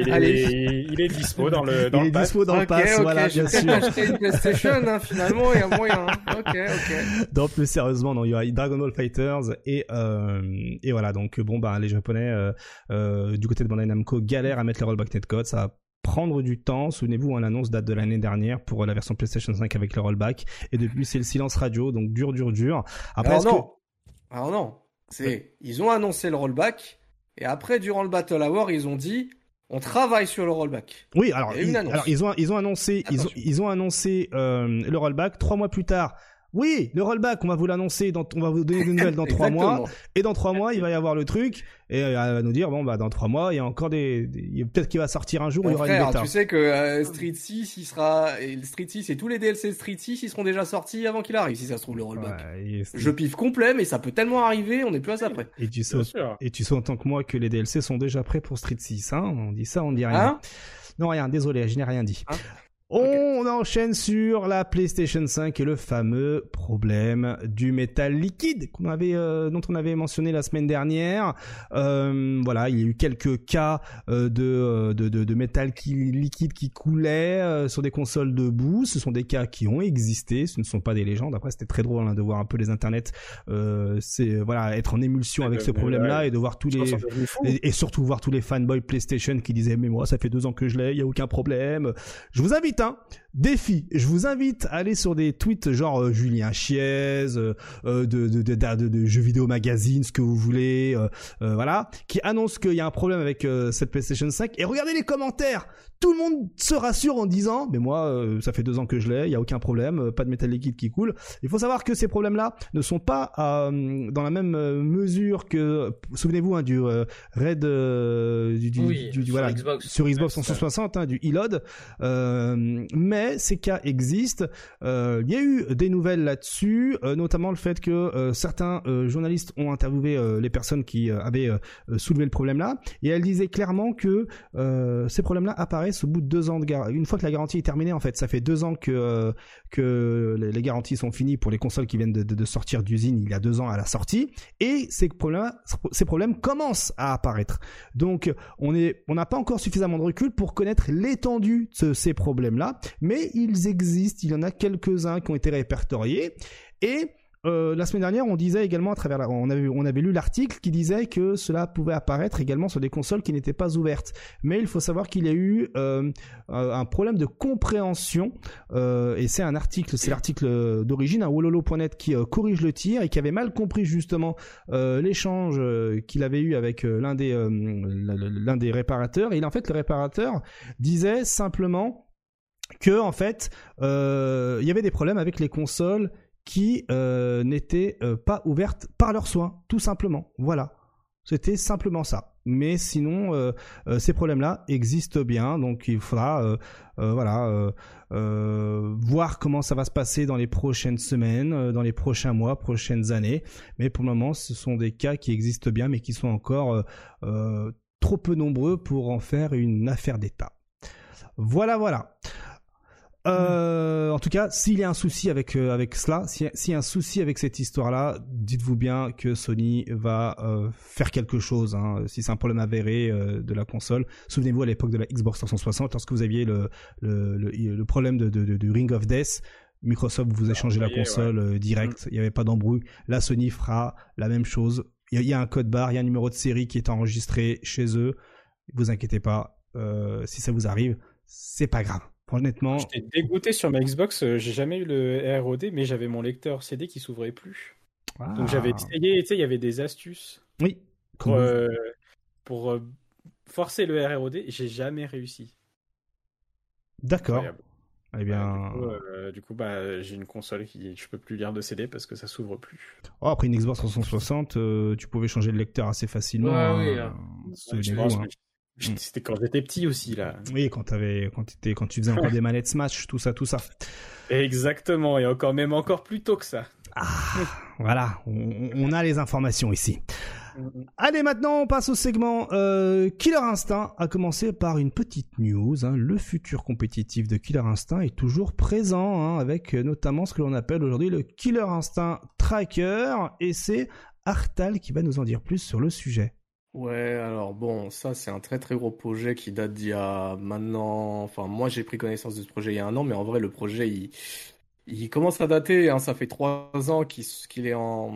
Il, est il est dispo dans le dans il le est dispo dans le pass, okay, voilà, bien sûr. acheter une PlayStation, hein, finalement, il y a moyen. Hein. Ok, ok. Donc plus sérieusement, non, il y aura Dragon Ball Fighters et euh, et voilà. Donc bon, bah les Japonais euh, du côté de Bandai Namco galèrent à mettre le rollback netcode. Ça prendre du temps. Souvenez-vous, hein, l'annonce date de l'année dernière pour la version PlayStation 5 avec le rollback. Et depuis, c'est le silence radio, donc dur, dur, dur. Après, Alors non. Alors non. C'est, ils ont annoncé le rollback. Et après, durant le Battle Hour, ils ont dit, on travaille sur le rollback. Oui, alors, ils, alors ils ont ils ont annoncé ils ont, ils ont annoncé euh, le rollback trois mois plus tard. Oui, le rollback, on va vous l'annoncer, on va vous donner des nouvelles dans trois mois. Et dans trois mois, il va y avoir le truc. Et elle va nous dire, bon, bah, dans trois mois, il y a encore des, peut-être qu'il va sortir un jour où il y aura une bêta. Tu sais que euh, Street 6, il sera, et Street 6 et tous les DLC Street 6, ils seront déjà sortis avant qu'il arrive, si ça se trouve, le rollback. Je piffe complet, mais ça peut tellement arriver, on est plus à ça près. Et tu sais, et tu sais en tant que moi que les DLC sont déjà prêts pour Street 6, hein. On dit ça, on dit rien. Hein? Non, rien, désolé, je n'ai rien dit. Hein? On enchaîne sur la PlayStation 5 et le fameux problème du métal liquide qu'on avait, euh, dont on avait mentionné la semaine dernière. Euh, voilà, il y a eu quelques cas euh, de, de, de, métal qui, liquide qui coulait sur des consoles de bout. Ce sont des cas qui ont existé, ce ne sont pas des légendes. Après, c'était très drôle hein, de voir un peu les internets, c'est voilà, être en émulsion avec ce problème-là et de voir tous les et, et, surtout voir tous les fanboys PlayStation qui disaient mais moi ça fait deux ans que je l'ai, il y a aucun problème. Je vous invite défi. Je vous invite à aller sur des tweets genre euh, Julien Chiez, euh, euh, de, de, de, de, jeux vidéo magazine, ce que vous voulez, voilà, qui annonce qu'il y a un problème avec cette PlayStation 5. Et regardez les commentaires. Tout le monde se rassure en disant, mais moi, ça fait deux ans que je l'ai, il y a aucun problème, pas de métal liquide qui coule. Il faut savoir que ces problèmes-là ne sont pas dans la même mesure que, souvenez-vous hein, du Red, du, du, du, sur voilà, Xbox. sur Xbox 360, hein, du Elod. Euh, mais ces cas existent. Euh, il y a eu des nouvelles là-dessus, euh, notamment le fait que certains journalistes ont interviewé les personnes qui avaient soulevé le problème-là, et elles disaient clairement que ces problèmes-là apparaissent au bout de deux ans de garantie. Une fois que la garantie est terminée, en fait, ça fait deux ans que les garanties sont finies pour les consoles qui viennent de, sortir d'usine il y a deux ans à la sortie, et ces problèmes, ces problèmes commencent à apparaître. Donc, on on n'a pas encore suffisamment de recul pour connaître l'étendue de ces mais ils existent, il y en a quelques-uns qui ont été répertoriés, et euh, la semaine dernière, on disait également à travers, on avait, on avait lu l'article qui disait que cela pouvait apparaître également sur des consoles qui n'étaient pas ouvertes. Mais il faut savoir qu'il y a eu euh, un problème de compréhension, euh, et c'est un article, c'est l'article d'origine, un wololo.net qui corrige le tir et qui avait mal compris justement l'échange qu'il avait eu avec l'un des l'un des réparateurs. Et en fait, le réparateur disait simplement que en fait, euh, il y avait des problèmes avec les consoles qui n'étaient pas ouvertes par leurs soins, tout simplement. Voilà. C'était simplement ça. Mais sinon, ces problèmes-là existent bien, donc il faudra, voir comment ça va se passer dans les prochaines semaines, dans les prochains mois, prochaines années. Mais pour le moment, ce sont des cas qui existent bien, mais qui sont encore trop peu nombreux pour en faire une affaire d'État. Voilà, voilà. Euh, en tout cas, s'il y a un souci avec euh, avec cela, s'il y, a un souci avec cette histoire-là, dites-vous bien que Sony va euh, faire quelque chose. Hein, si c'est un problème avéré de la console, souvenez-vous à l'époque de la Xbox 360, lorsque vous aviez le le, le, problème de, de, du Ring of Death, Microsoft vous a changé la console direct. Mm. Il n'y avait pas d'embrouille. Là, Sony fera la même chose. Il y, a un code barre, il y a un numéro de série qui est enregistré chez eux. Vous inquiétez pas. si ça vous arrive, c'est pas grave. Honnêtement. J'étais dégoûté sur ma Xbox, euh, j'ai jamais eu le ROD, mais j'avais mon lecteur CD qui s'ouvrait plus. Donc j'avais ah. essayé, tu sais, il y avait des astuces. Oui. Pour, euh, pour euh, forcer le ROD, et j'ai jamais réussi. D'accord. Eh bien. du coup, bah, j'ai une console qui je peux plus lire de CD parce que ça s'ouvre plus. Oh, après une Xbox 360, tu pouvais changer le lecteur assez facilement. Ouais, hein. oui, hein. Mm. C'était quand j'étais petit aussi là. Oui, quand avais, quand, étais, quand tu faisais encore des manettes Smash, tout ça, tout ça. Exactement, et encore même encore plus tôt que ça. Ah, voilà, on, a les informations ici. Mm, mm. Allez, maintenant on passe au segment euh, Killer Instinct, à commencer par une petite news. Hein. Le futur compétitif de Killer Instinct est toujours présent, hein, avec notamment ce que l'on appelle aujourd'hui le Killer Instinct Tracker, et c'est Artal qui va nous en dire plus sur le sujet. Ouais, alors bon, ça c'est un très très gros projet qui date d'il y a maintenant. Enfin, moi j'ai pris connaissance de ce projet il y a un an, mais en vrai le projet il, commence à dater. Hein, ça fait trois ans qu'il est en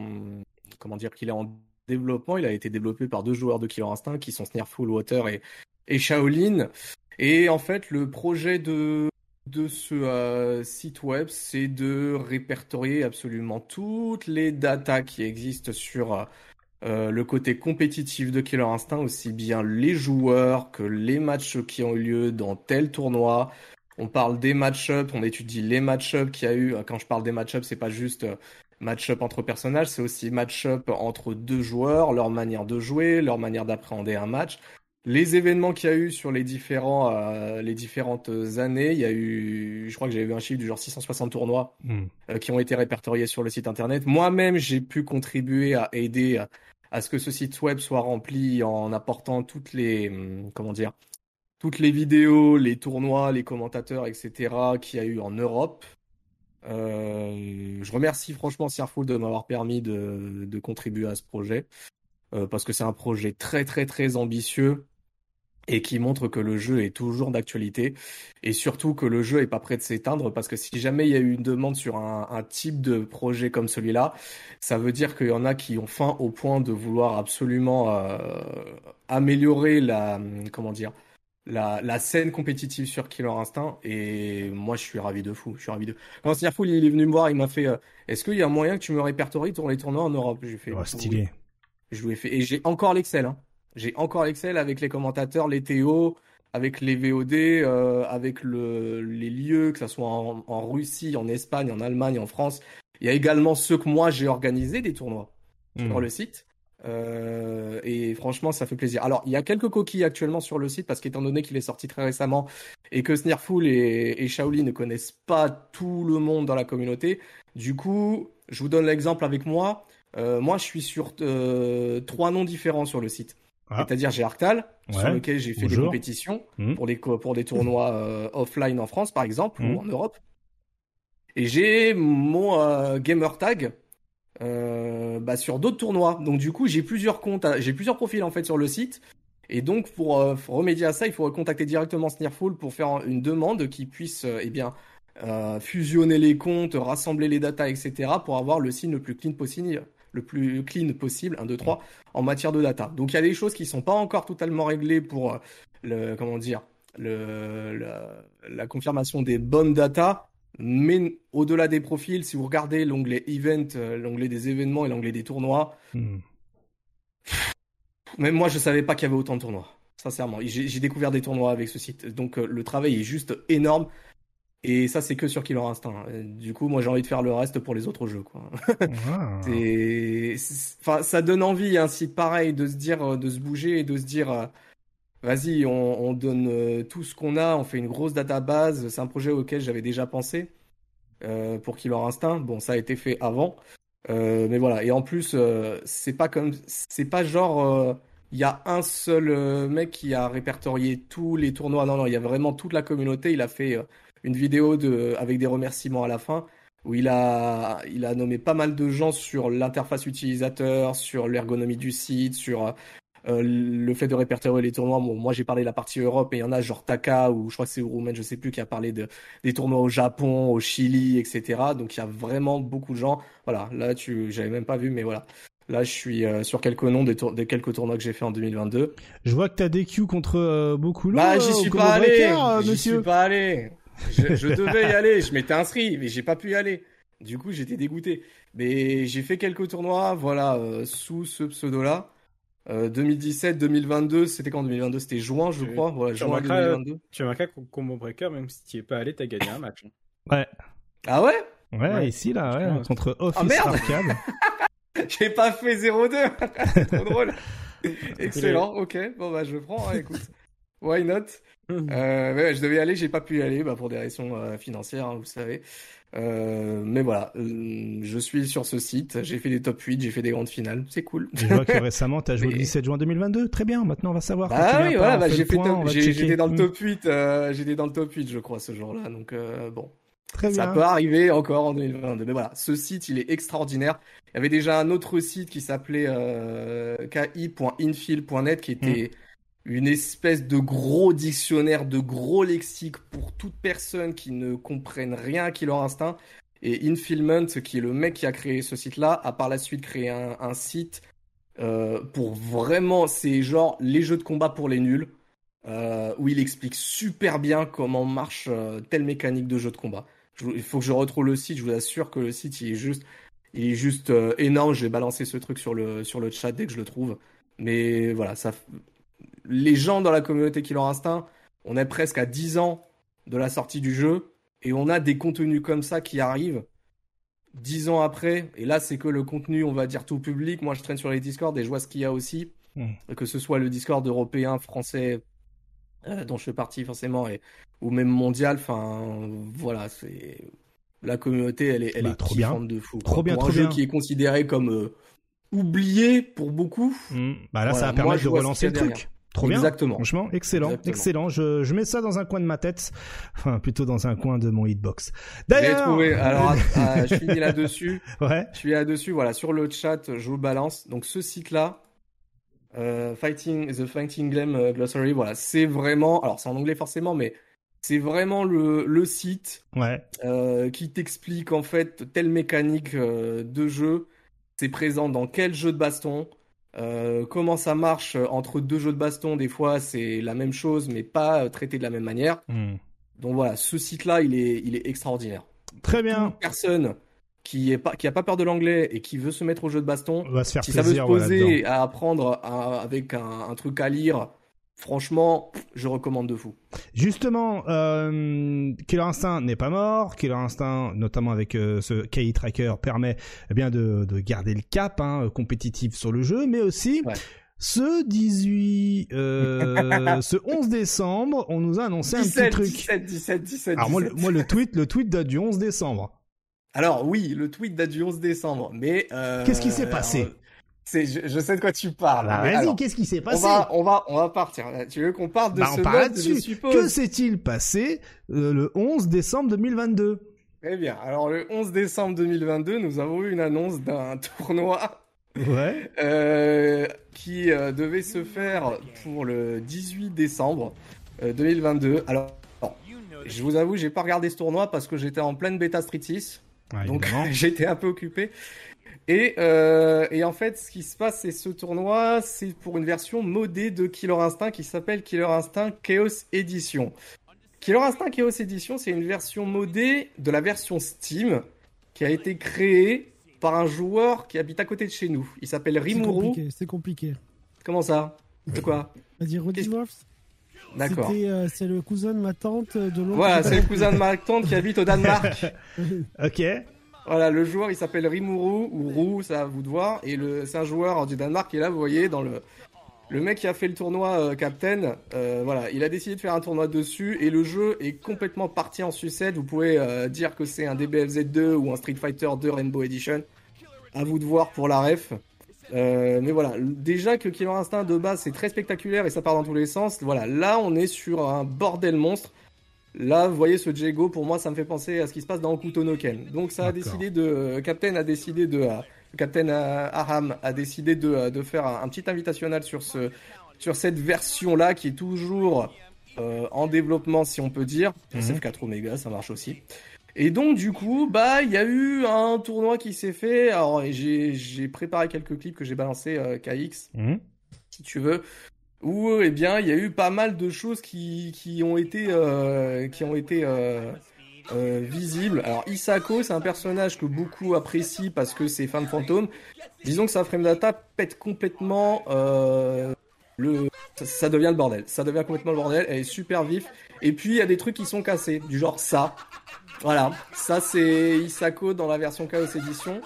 comment dire qu'il est en développement. Il a été développé par deux joueurs de Killer Instinct qui sont Snareful Water et, et Shaolin. Et en fait, le projet de de ce euh, site web, c'est de répertorier absolument toutes les datas qui existent sur euh, euh, le côté compétitif de Killer Instinct, aussi bien les joueurs que les matchs qui ont eu lieu dans tel tournoi. On parle des match-ups, on étudie les match-ups qu'il y a eu. Quand je parle des match-ups, c'est pas juste euh, match-up entre personnages, c'est aussi match-up entre deux joueurs, leur manière de jouer, leur manière d'appréhender un match. Les événements qu'il y a eu sur les différents, euh, les différentes années, il y a eu, je crois que j'avais vu un chiffre du genre 660 tournois hmm. qui ont été répertoriés sur le site internet. Moi-même, j'ai pu contribuer à aider à ce que ce site web soit rempli en apportant toutes les, hum, comment dire, toutes les vidéos, les tournois, les commentateurs, etc. qu'il y a eu en Europe. Euh, je remercie franchement Sierful de m'avoir permis de, contribuer à ce projet euh, parce que c'est un projet très très très ambitieux et qui montre que le jeu est toujours d'actualité et surtout que le jeu est pas prêt de s'éteindre parce que si jamais il y a eu une demande sur un, un type de projet comme celui-là, ça veut dire qu'il y en a qui ont faim au point de vouloir absolument euh, améliorer la comment dire la, la, scène compétitive sur Killer Instinct et moi je suis ravi de fou, je suis ravi de. Quand il est venu me voir, il m'a fait euh, est-ce qu'il y a moyen que tu me répertories pour les tournois en Europe? J'ai fait oh, stylé. Je lui ai fait et j'ai encore l'Excel hein. J'ai encore Excel avec les commentateurs, les TO, avec les VOD, euh, avec le, les lieux, que ce soit en, Russie, en Espagne, en Allemagne, en France. Il y a également ceux que moi j'ai organisé des tournois sur hmm. le site. Euh, et franchement, ça fait plaisir. Alors, il y a quelques coquilles actuellement sur le site parce qu'étant donné qu'il est sorti très récemment et que Sneerful et, et Shaolin ne connaissent pas tout le monde dans la communauté, du coup, je vous donne l'exemple avec moi. Euh, moi, je suis sur euh, trois noms différents sur le site. Ah. C'est-à-dire j'ai Arctal, sur lequel j'ai fait des compétitions hmm. pour, des, pour des tournois euh, offline en France, par exemple, ou hmm. en Europe. Et j'ai mon euh, gamer tag euh, bah, sur d'autres tournois. Donc du coup, j'ai plusieurs comptes, j'ai plusieurs profils en fait sur le site. Et donc pour remédier à ça, il faudrait contacter directement Sneerful pour faire une demande qui puisse eh bien fusionner les comptes, rassembler les datas, etc. pour avoir le site le plus clean possible le plus clean possible, 1, 2, 3, en matière de data. Donc il y a des choses qui sont pas encore totalement réglées pour euh, le, comment dire, le, la, confirmation des bonnes data. Mais au-delà des profils, si vous regardez l'onglet Event, euh, l'onglet des événements et l'onglet des tournois, hmm. même moi je savais pas qu'il y avait autant de tournois. Sincèrement, j'ai découvert des tournois avec ce site. Donc euh, le travail est juste énorme. Et ça, c'est que sur Killer Instinct. Du coup, moi, j'ai envie de faire le reste pour les autres jeux, quoi. enfin, ça donne envie, hein, si pareil, de se dire, de se bouger et de se dire, vas-y, on, donne euh, tout ce qu'on a, on fait une grosse database. C'est un projet auquel j'avais déjà pensé euh, pour Killer Instinct. Bon, ça a été fait avant, euh, mais voilà. Et en plus, c'est pas comme, c'est pas genre, il y a un seul mec qui a répertorié tous les tournois. Non, non, il y a vraiment toute la communauté. Il a fait une vidéo de, avec des remerciements à la fin où il a, il a nommé pas mal de gens sur l'interface utilisateur, sur l'ergonomie du site, sur euh, le fait de répertorier les tournois, bon, moi j'ai parlé de la partie Europe, mais il y en a genre Taka ou je crois que c'est Roumain, je sais plus, qui a parlé de, des tournois au Japon, au Chili, etc. Donc il y a vraiment beaucoup de gens. Voilà, là tu, j'avais même pas vu, mais voilà. Là, je suis euh, sur quelques noms des, des, quelques tournois que j'ai fait en 2022. Je vois que tu as des queues contre euh, beaucoup Bah, j'y suis, pas allé. J'y suis pas allé. Je, je devais y aller. Je m'étais inscrit, mais j'ai pas pu y aller. Du coup, j'étais dégoûté. Mais j'ai fait quelques tournois, voilà, sous ce pseudo-là. 2017-2022, euh, c'était quand 2022 C'était juin, je crois. Voilà, juin 2022. Tu as marqué Combo Breaker, même si tu n'y es pas allé, tu as gagné un match. Ouais. Ah ouais? Ouais, ici, là, ouais, contre Office oh, merde Arcade. J'ai pas fait 0-2. Trop drôle. Excellent, ok. Bon, bah, je prends, hein, écoute. Why not? Euh, ouais, Je devais y aller, j'ai pas pu y aller bah, pour des raisons euh, financières, hein, vous savez. Euh, mais voilà, euh, je suis sur ce site, j'ai fait des top 8, j'ai fait des grandes finales, c'est cool. Je vois que récemment tu as joué le 17 juin 2022, très bien, maintenant on va savoir. Ah oui, voilà, bah, j'ai fait j'étais dans le top 8, euh, j'étais dans le top 8 je crois ce jour-là, donc euh, bon. Très ça peut arriver encore en 2022, mais voilà, ce site il est extraordinaire. Il y avait déjà un autre site qui s'appelait euh, ki.infil.net qui était... Mm une espèce de gros dictionnaire, de gros lexique pour toute personne qui ne comprenne rien à Killer Instinct. Et Infilment, qui est le mec qui a créé ce site-là, a par la suite créé un, site euh, pour vraiment, c'est genre les jeux de combat pour les nuls, euh, où il explique super bien comment marche euh, telle mécanique de jeu de combat. il faut que je retrouve le site, je vous assure que le site il est juste, il est juste énorme. Je vais balancer ce truc sur le, sur le chat dès que je le trouve. Mais voilà, ça, les gens dans la communauté Killer Instinct, on est presque à 10 ans de la sortie du jeu et on a des contenus comme ça qui arrivent 10 ans après. Et là, c'est que le contenu, on va dire tout public. Moi, je traîne sur les Discord et je vois ce qu'il y a aussi. Hmm. Que ce soit le Discord européen, français, euh, dont je fais partie forcément, et, ou même mondial. Enfin, voilà, c'est la communauté, elle est, elle bah, est trop bien. de fou. Trop bien, pour un jeu qui est considéré comme euh, oublié pour beaucoup. Hmm. Bah là, ça va permettre de relancer le truc. Trop bien. Exactement. Franchement, excellent, excellent. Je, je mets ça dans un coin de ma tête, enfin plutôt dans un coin de mon hitbox. D'ailleurs, trouvé. Alors, ah, je finis là-dessus. Ouais. Je suis là-dessus. Voilà, sur le chat, je vous balance. Donc ce site-là, euh, Fighting the Fighting Game euh, Glossary, voilà, c'est vraiment. Alors c'est en anglais forcément, mais c'est vraiment le, le site ouais. euh, qui t'explique en fait telle mécanique de jeu. C'est présent dans quel jeu de baston euh, comment ça marche entre deux jeux de baston, des fois c'est la même chose mais pas traité de la même manière. Hmm. Donc voilà, ce site-là, il est, il est extraordinaire. Très bien. Toute personne qui est pas, qui a pas peur de l'anglais et qui veut se mettre au jeu de baston, va se faire si ça veut se poser à apprendre avec un, truc à lire, Franchement, je recommande de fou. Justement, euh, Killer Instinct n'est pas mort. Killer Instinct, notamment avec euh, ce KI Tracker, permet eh bien de, garder le cap hein, compétitif sur le jeu, mais aussi ce 18, euh, ce 11 décembre, on nous a annoncé un petit truc. 17, 17, 17, Alors moi, le tweet, le tweet date du 11 décembre. Alors oui, le tweet date du 11 décembre, mais qu'est-ce qui s'est passé? Je, sais de quoi tu parles. Bah, vas-y, qu'est-ce qui s'est passé on va, on va, on va partir. Tu veux qu'on parle de bah, ce on parle dessus. Que s'est-il passé euh, le 11 décembre 2022 Eh bien, alors le 11 décembre 2022, nous avons eu une annonce d'un tournoi. Ouais. Euh, qui euh, devait se faire pour le 18 décembre 2022. Alors, je vous avoue, j'ai pas regardé ce tournoi parce que j'étais en pleine bêta Street 6. donc j'étais un peu occupé. Et, euh, et, en fait, ce qui se passe, c'est ce tournoi, c'est pour une version modée de Killer Instinct qui s'appelle Killer Instinct Chaos Edition. Killer Instinct Chaos Edition, c'est une version modée de la version Steam qui a été créée par un joueur qui habite à côté de chez nous. Il s'appelle Rimuru. C'est compliqué, Comment ça? De quoi? Vas-y. D'accord. Euh, c'est le cousin de ma tante de l'autre. Voilà, c'est le cousin de ma tante qui habite au Danemark. ok. Voilà, le joueur il s'appelle Rimuru ou Rou, ça à vous de voir. Et c'est un joueur du Danemark est là, vous voyez, dans le, le mec qui a fait le tournoi euh, Captain, euh, voilà, il a décidé de faire un tournoi dessus et le jeu est complètement parti en sucette. Vous pouvez euh, dire que c'est un DBFZ 2 ou un Street Fighter 2 Rainbow Edition. À vous de voir pour la ref. mais voilà, déjà que Killer Instinct de base c'est très spectaculaire et ça part dans tous les sens. Voilà, là on est sur un bordel monstre. Là, vous voyez ce Jego, pour moi, ça me fait penser à ce qui se passe dans Okuto no Ken. Donc, ça a décidé de, Captain a décidé de, Captain Aham a décidé de, euh, faire un, petit invitationnel sur, ce, sur cette version-là qui est toujours euh, en développement, si on peut dire. Mhm. SF4 Omega, ça marche aussi. Et donc, du coup, bah, il y a eu un tournoi qui s'est fait. Alors, j'ai préparé quelques clips que j'ai balancés euh, KX, mhm. si tu veux, où, eh bien, il y a eu pas mal de choses qui, qui ont été, qui ont été euh, visible. Alors Isako, c'est un personnage que beaucoup apprécient parce que c'est fan fantôme. Disons que sa frame data pète complètement euh, le ça, devient le bordel. Ça devient complètement le bordel, elle est super vif et puis il y a des trucs qui sont cassés, du genre ça. Voilà, ça c'est Isako dans la version Chaos Edition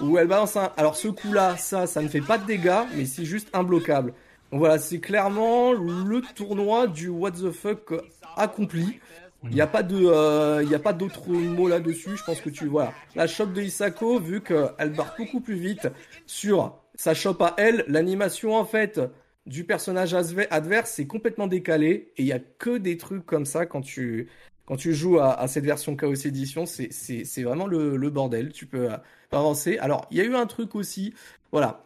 où elle balance un alors ce coup-là, ça ça ne fait pas de dégâts mais c'est juste imbloquable. Voilà, c'est clairement le tournoi du what the fuck accompli. Il n'y a pas de, euh, d'autres mots là-dessus. Je pense que tu vois la shop de Isako, vu qu'elle barre beaucoup plus vite sur sa shop à elle, l'animation en fait du personnage adverse c'est complètement décalé et il y a que des trucs comme ça quand tu quand tu joues à, cette version Chaos Edition, c'est c'est vraiment le, le bordel. Tu peux avancer. Alors il y a eu un truc aussi, voilà.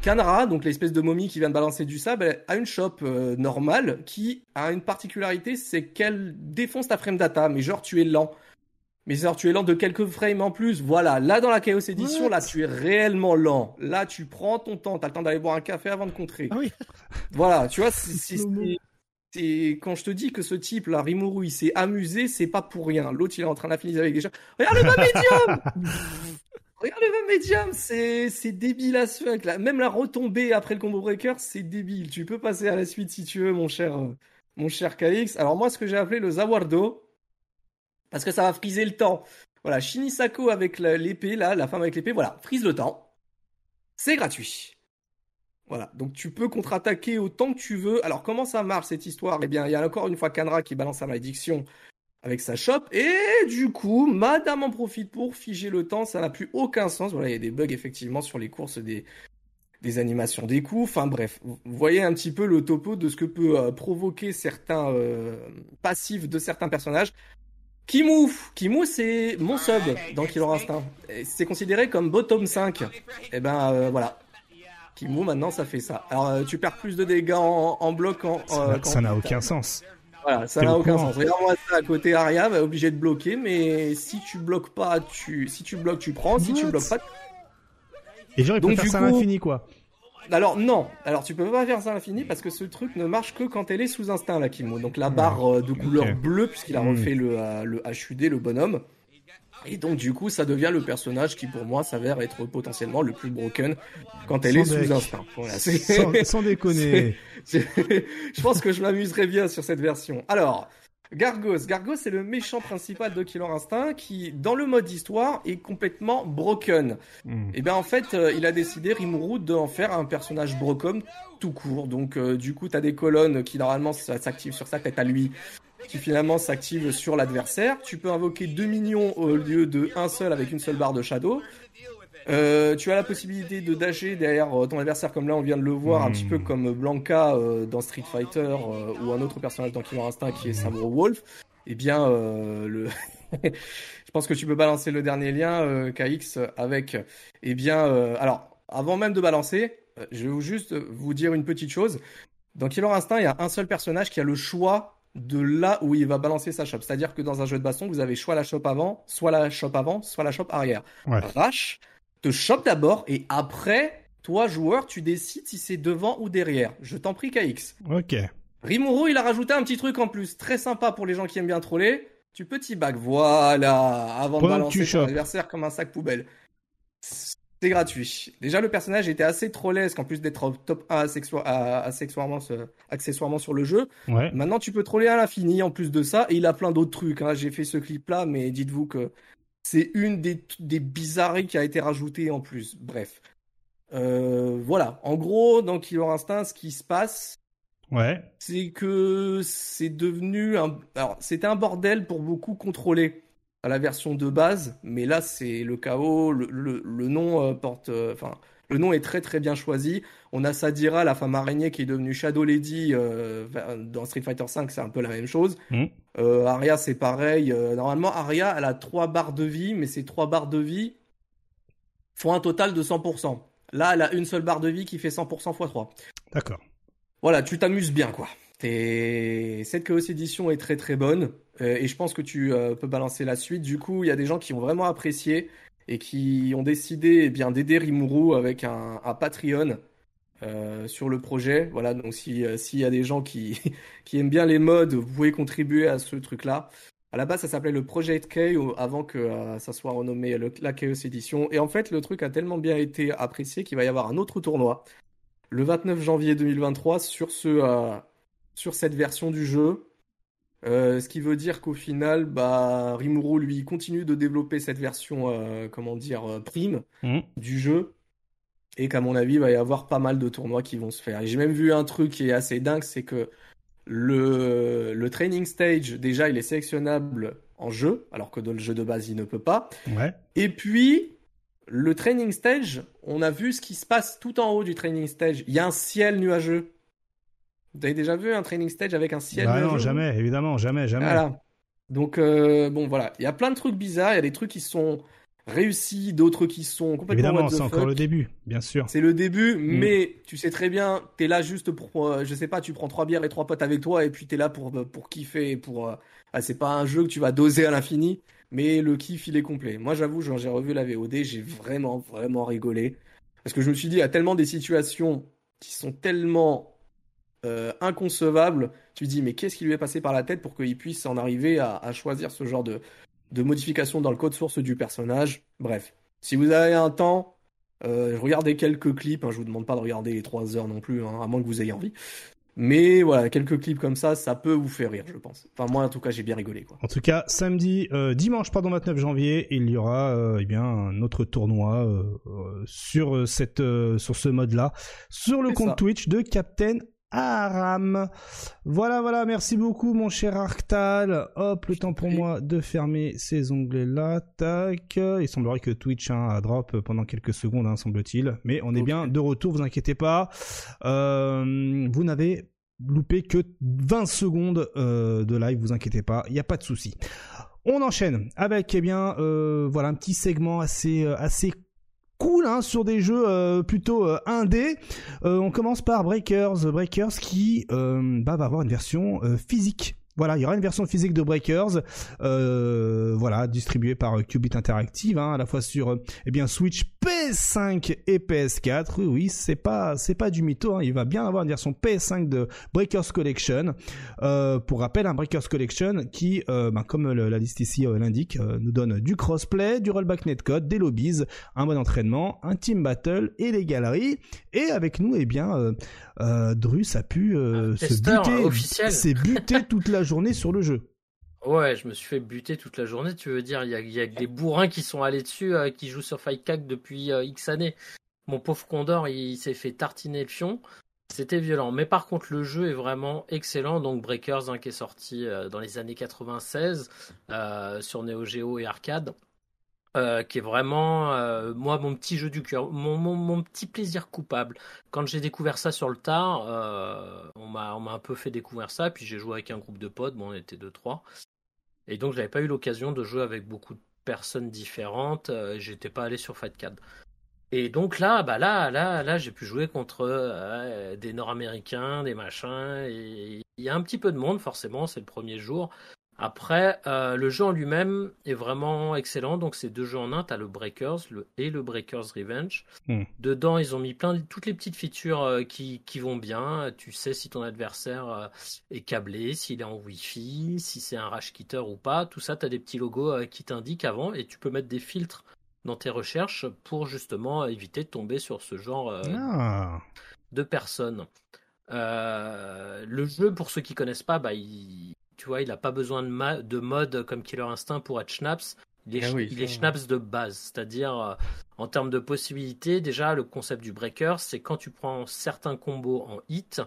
Kanra, donc l'espèce de momie qui vient de balancer du sable, a une shop euh, normale qui a une particularité, c'est qu'elle défonce ta frame data, mais genre tu es lent. Mais genre tu es lent de quelques frames en plus. Voilà, là dans la Chaos Edition, là tu es réellement lent. Là tu prends ton temps, t'as le temps d'aller boire un café avant de contrer. Ah oui. Voilà, tu vois, c'est quand je te dis que ce type là, Rimuru, il s'est amusé, c'est pas pour rien. L'autre il est en train d'affinir avec des gens. Regarde le médium Regarde le médium, c'est, débile à ce là. Même la retombée après le combo breaker, c'est débile. Tu peux passer à la suite si tu veux, mon cher, mon cher KX. Alors moi, ce que j'ai appelé le Zawardo, parce que ça va friser le temps. Voilà, Shinisako avec l'épée, là, la femme avec l'épée, voilà, frise le temps. C'est gratuit. Voilà, donc tu peux contre-attaquer autant que tu veux. Alors comment ça marche cette histoire? Eh bien, il y a encore une fois Kanra qui balance sa malédiction avec sa shop. Et du coup, madame en profite pour figer le temps. Ça n'a plus aucun sens. Voilà, il y a des bugs effectivement sur les courses des, des animations des coups. Enfin bref, vous voyez un petit peu le topo de ce que peut euh, provoquer certains euh, passifs de certains personnages. Kimu, Kimu c'est mon sub dans Killer Instinct. C'est considéré comme bottom 5. Et eh ben euh, voilà. Kimu maintenant ça fait ça. Alors tu perds plus de dégâts en, bloc en, ça n'a aucun sens. Voilà, ça n'a aucun sens. Regarde-moi ça à côté, Aria va obligé de bloquer, mais si tu bloques pas, tu, si tu bloques, tu prends. Si tu bloques pas, et genre il peut faire ça à l'infini quoi. Alors non, alors tu peux pas faire ça à l'infini parce que ce truc ne marche que quand elle est sous instinct la Kimo. Donc la barre euh, de couleur bleue puisqu'il a hmm. refait le, euh, le HUD, le bonhomme. Et donc du coup, ça devient le personnage qui pour moi s'avère être potentiellement le plus broken quand elle est sous instinct. Voilà, sans, sans, déconner. je pense que je m'amuserais bien sur cette version. Alors, Gargos. Gargos c'est le méchant principal de Killer Instinct qui, dans le mode histoire, est complètement broken. Hmm. Et eh bien en fait, euh, il a décidé, Rimuru, d'en faire un personnage broken tout court. Donc euh, du coup, t'as des colonnes qui normalement s'activent sur sa tête à lui qui finalement s'active sur l'adversaire. Tu peux invoquer deux minions au lieu de un seul avec une seule barre de shadow. Euh, tu as la possibilité de dasher derrière euh, ton adversaire comme là on vient de le voir un petit peu hmm. comme Blanca euh, dans Street Fighter ou un autre personnage dans Killer Instinct qui est Samuro Wolf. Eh bien le je pense que tu peux balancer le dernier lien KX avec eh bien alors avant même de balancer, je vais juste vous dire une petite chose. Dans Killer Instinct, il y a un seul personnage qui a le choix de là où il va balancer sa shop. C'est-à-dire que dans un jeu de baston, vous avez soit la shop avant, soit la shop avant, soit la shop arrière. Rash te chope d'abord et après, toi joueur, tu décides si c'est devant ou derrière. Je t'en prie KX. Ok. Rimuru, il a rajouté un petit truc en plus, très sympa pour les gens qui aiment bien troller. Tu petit back, voilà, avant de balancer ton adversaire comme un sac poubelle. C'est gratuit. Déjà, le personnage était assez trollesque en plus d'être top 1 accessoirement, accessoirement sur le jeu. Maintenant, tu peux troller à l'infini en plus de ça. Et il a plein d'autres trucs. Hein. J'ai fait ce clip-là, mais dites-vous que c'est une des, des bizarreries qui a été rajoutée en plus. Bref. Euh, voilà. En gros, dans Killer Instinct, ce qui se passe, ouais. c'est que c'est devenu un. Alors, c'était un bordel pour beaucoup contrôler à la version de base, mais là c'est le chaos. Le, le, nom euh, porte, euh, enfin, le nom est très très bien choisi. On a Sadira, la femme araignée, qui est devenue Shadow Lady euh, dans Street Fighter V, c'est un peu la même chose. Mm. Arya, c'est pareil. normalement, Arya, elle a trois barres de vie, mais ces trois barres de vie font un total de 100%. Là, elle a une seule barre de vie qui fait 100% x 3. D'accord. Voilà, tu t'amuses bien, quoi. Cette Chaos Edition est très très bonne. Euh, et je pense que tu euh, peux balancer la suite. Du coup, il y a des gens qui ont vraiment apprécié et qui ont décidé eh bien d'aider Rimuru avec un, Patreon euh, sur le projet. Voilà, donc s'il y a des gens qui, qui aiment bien les modes, vous pouvez contribuer à ce truc-là. À la base, ça s'appelait le Project K avant que ça soit renommé la Chaos Edition. Et en fait, le truc a tellement bien été apprécié qu'il va y avoir un autre tournoi le 29 janvier 2023 sur, ce, sur cette version du jeu. Euh, ce qui veut dire qu'au final, bah, Rimuru lui continue de développer cette version, euh, comment dire, euh, prime mmh. du jeu, et qu'à mon avis, il va y avoir pas mal de tournois qui vont se faire. j'ai même vu un truc qui est assez dingue, c'est que le, le training stage, déjà, il est sélectionnable en jeu, alors que dans le jeu de base, il ne peut pas. Et puis, le training stage, on a vu ce qui se passe tout en haut du training stage. Il y a un ciel nuageux. Vous avez déjà vu un training stage avec un ciel bah Non, jamais, évidemment, jamais, jamais. Voilà. Donc, euh, bon, voilà. Il y a plein de trucs bizarres. Il y a des trucs qui sont réussis, d'autres qui sont complètement. Évidemment, c'est encore le début, bien sûr. C'est le début, mm. mais tu sais très bien, t'es là juste pour, euh, je sais pas, tu prends trois bières et trois potes avec toi, et puis t'es là pour, pour kiffer, pour. Euh, ah, c'est pas un jeu que tu vas doser à l'infini, mais le kiff, il est complet. Moi, j'avoue, j'ai revu la VOD, j'ai vraiment, vraiment rigolé. Parce que je me suis dit, il y a tellement des situations qui sont tellement euh, inconcevable. Tu te dis, mais qu'est-ce qui lui est passé par la tête pour qu'il puisse en arriver à, choisir ce genre de, de modification dans le code source du personnage? Bref, si vous avez un temps, euh, regardez quelques clips. Hein, je vous demande pas de regarder les 3 heures non plus, hein, à moins que vous ayez envie. Mais voilà, quelques clips comme ça, ça peut vous faire rire, je pense. Enfin, moi, en tout cas, j'ai bien rigolé. Quoi. En tout cas, samedi, euh, dimanche, pardon, 29 janvier, il y aura euh, eh bien un autre tournoi sur cette, sur ce mode-là, sur le compte Twitch de Captain Aram. Voilà, voilà, merci beaucoup mon cher Arctal. Hop, le temps pour moi de fermer ces onglets-là. Tac. Il semblerait que Twitch hein, a drop pendant quelques secondes, hein, semble-t-il. Mais on est bien de retour, vous inquiétez pas. Euh, vous n'avez loupé que 20 secondes euh, de live, vous inquiétez pas, il n'y a pas de souci. On enchaîne avec eh bien euh, voilà un petit segment assez assez cool hein, sur des jeux euh, plutôt euh, indés. Euh, on commence par Breakers, Breakers qui bah, va avoir une version physique voilà, il y aura une version physique de Breakers, euh, voilà, distribuée par Qubit Interactive, hein, à la fois sur eh bien Switch, PS5 et PS4. Oui, oui, c'est pas c'est pas du mytho. Hein, il va bien avoir une version PS5 de Breakers Collection. Euh, pour rappel, un Breakers Collection qui, euh, ben, comme la liste ici l'indique, nous donne du crossplay, du rollback netcode, des lobbies, un bon entraînement, un team battle et des galeries. Et avec nous, eh bien euh, Drus a pu euh, se buter, s'est buté toute la journée sur le jeu. Ouais, je me suis fait buter toute la journée. Tu veux dire, il y a, des bourrins qui sont allés dessus, euh, qui jouent sur Fightcag depuis X années. Mon pauvre Condor, il, s'est fait tartiner le fion. C'était violent. Mais par contre, le jeu est vraiment excellent. Donc Breakers, hein, qui est sorti dans les années 96 sur Neo Geo et arcade. Euh, qui est vraiment euh, moi mon petit jeu du cœur, mon, mon, petit plaisir coupable. Quand j'ai découvert ça sur le tard, euh, on m'a on m'a un peu fait découvrir ça, puis j'ai joué avec un groupe de potes, bon on était deux trois, et donc j'avais pas eu l'occasion de jouer avec beaucoup de personnes différentes. J'étais pas allé sur Fightcad. Et donc là, bah là, là, là, j'ai pu jouer contre des Nord-Américains, des machins. Il y a un petit peu de monde, forcément, c'est le premier jour. Après, euh, le jeu en lui-même est vraiment excellent. Donc, c'est deux jeux en un. Tu as le Breakers le, et le Breakers Revenge. Hmm. Dedans, ils ont mis plein toutes les petites features euh, qui, qui, vont bien. Tu sais si ton adversaire euh, est câblé, s'il est en Wi-Fi, si c'est un Rash Kitter ou pas. Tout ça, tu as des petits logos qui t'indiquent avant et tu peux mettre des filtres dans tes recherches pour justement éviter de tomber sur ce genre ah. de personnes. le jeu, pour ceux qui connaissent pas, bah, il, tu vois, il n'a pas besoin de, de mode comme Killer Instinct pour être Schnaps. Il est, ah Schnaps de base, c'est-à-dire en termes de possibilités, déjà le concept du breaker, c'est quand tu prends certains combos en hit, tu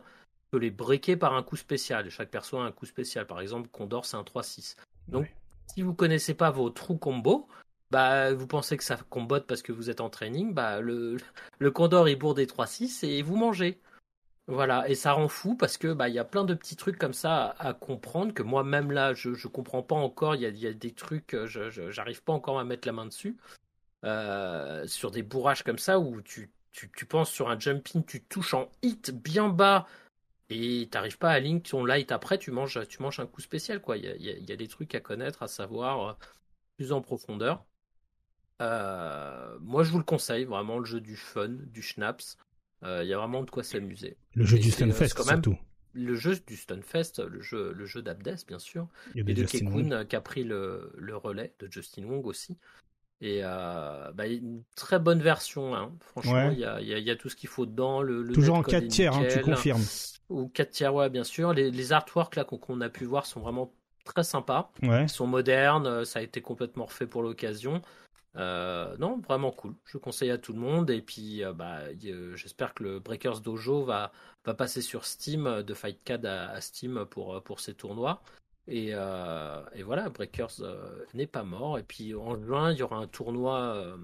peux les breaker par un coup spécial. Chaque perso a un coup spécial. Par exemple, Condor, c'est un 3-6. Donc, si vous connaissez pas vos trous combos, bah, vous pensez que ça combote parce que vous êtes en training, bah, le, le Condor il bourre des 3-6 et vous mangez. Voilà, et ça rend fou parce que bah il y a plein de petits trucs comme ça à, comprendre que moi même là je je comprends pas encore. Il y a, des trucs euh, je j'arrive pas encore à mettre la main dessus euh, sur des bourrages comme ça où tu, tu, penses sur un jumping tu touches en hit bien bas et t'arrives pas à link ton light après tu manges tu manges un coup spécial quoi. Il y a, y a, des trucs à connaître à savoir euh, plus en profondeur. moi je vous le conseille vraiment le jeu du fun du schnapps. Euh, il y a vraiment de quoi s'amuser. Le jeu du Stunfest, surtout. Le jeu du Stunfest, le jeu, le jeu d'Abdes, bien sûr. Et, de, Kekun, euh, qui a pris le, le, relais, de Justin Wong aussi. Et euh, bah, une très bonne version, hein. franchement, il y, a, y, a, tout ce qu'il faut dedans. Le, Toujours en 4 tiers, hein, tu confirmes. Ou 4 tiers, ouais, bien sûr. Les, les artworks là qu'on a pu voir sont vraiment très sympas. Ils sont modernes, ça a été complètement refait pour l'occasion. Euh, non, vraiment cool. Je conseille à tout le monde. Et puis, euh, bah, j'espère que le Breakers Dojo va, va passer sur Steam, euh, de Fightcad à, à Steam pour, pour ces tournois. Et, et voilà, Breakers n'est pas mort. Et puis en juin, il y aura un tournoi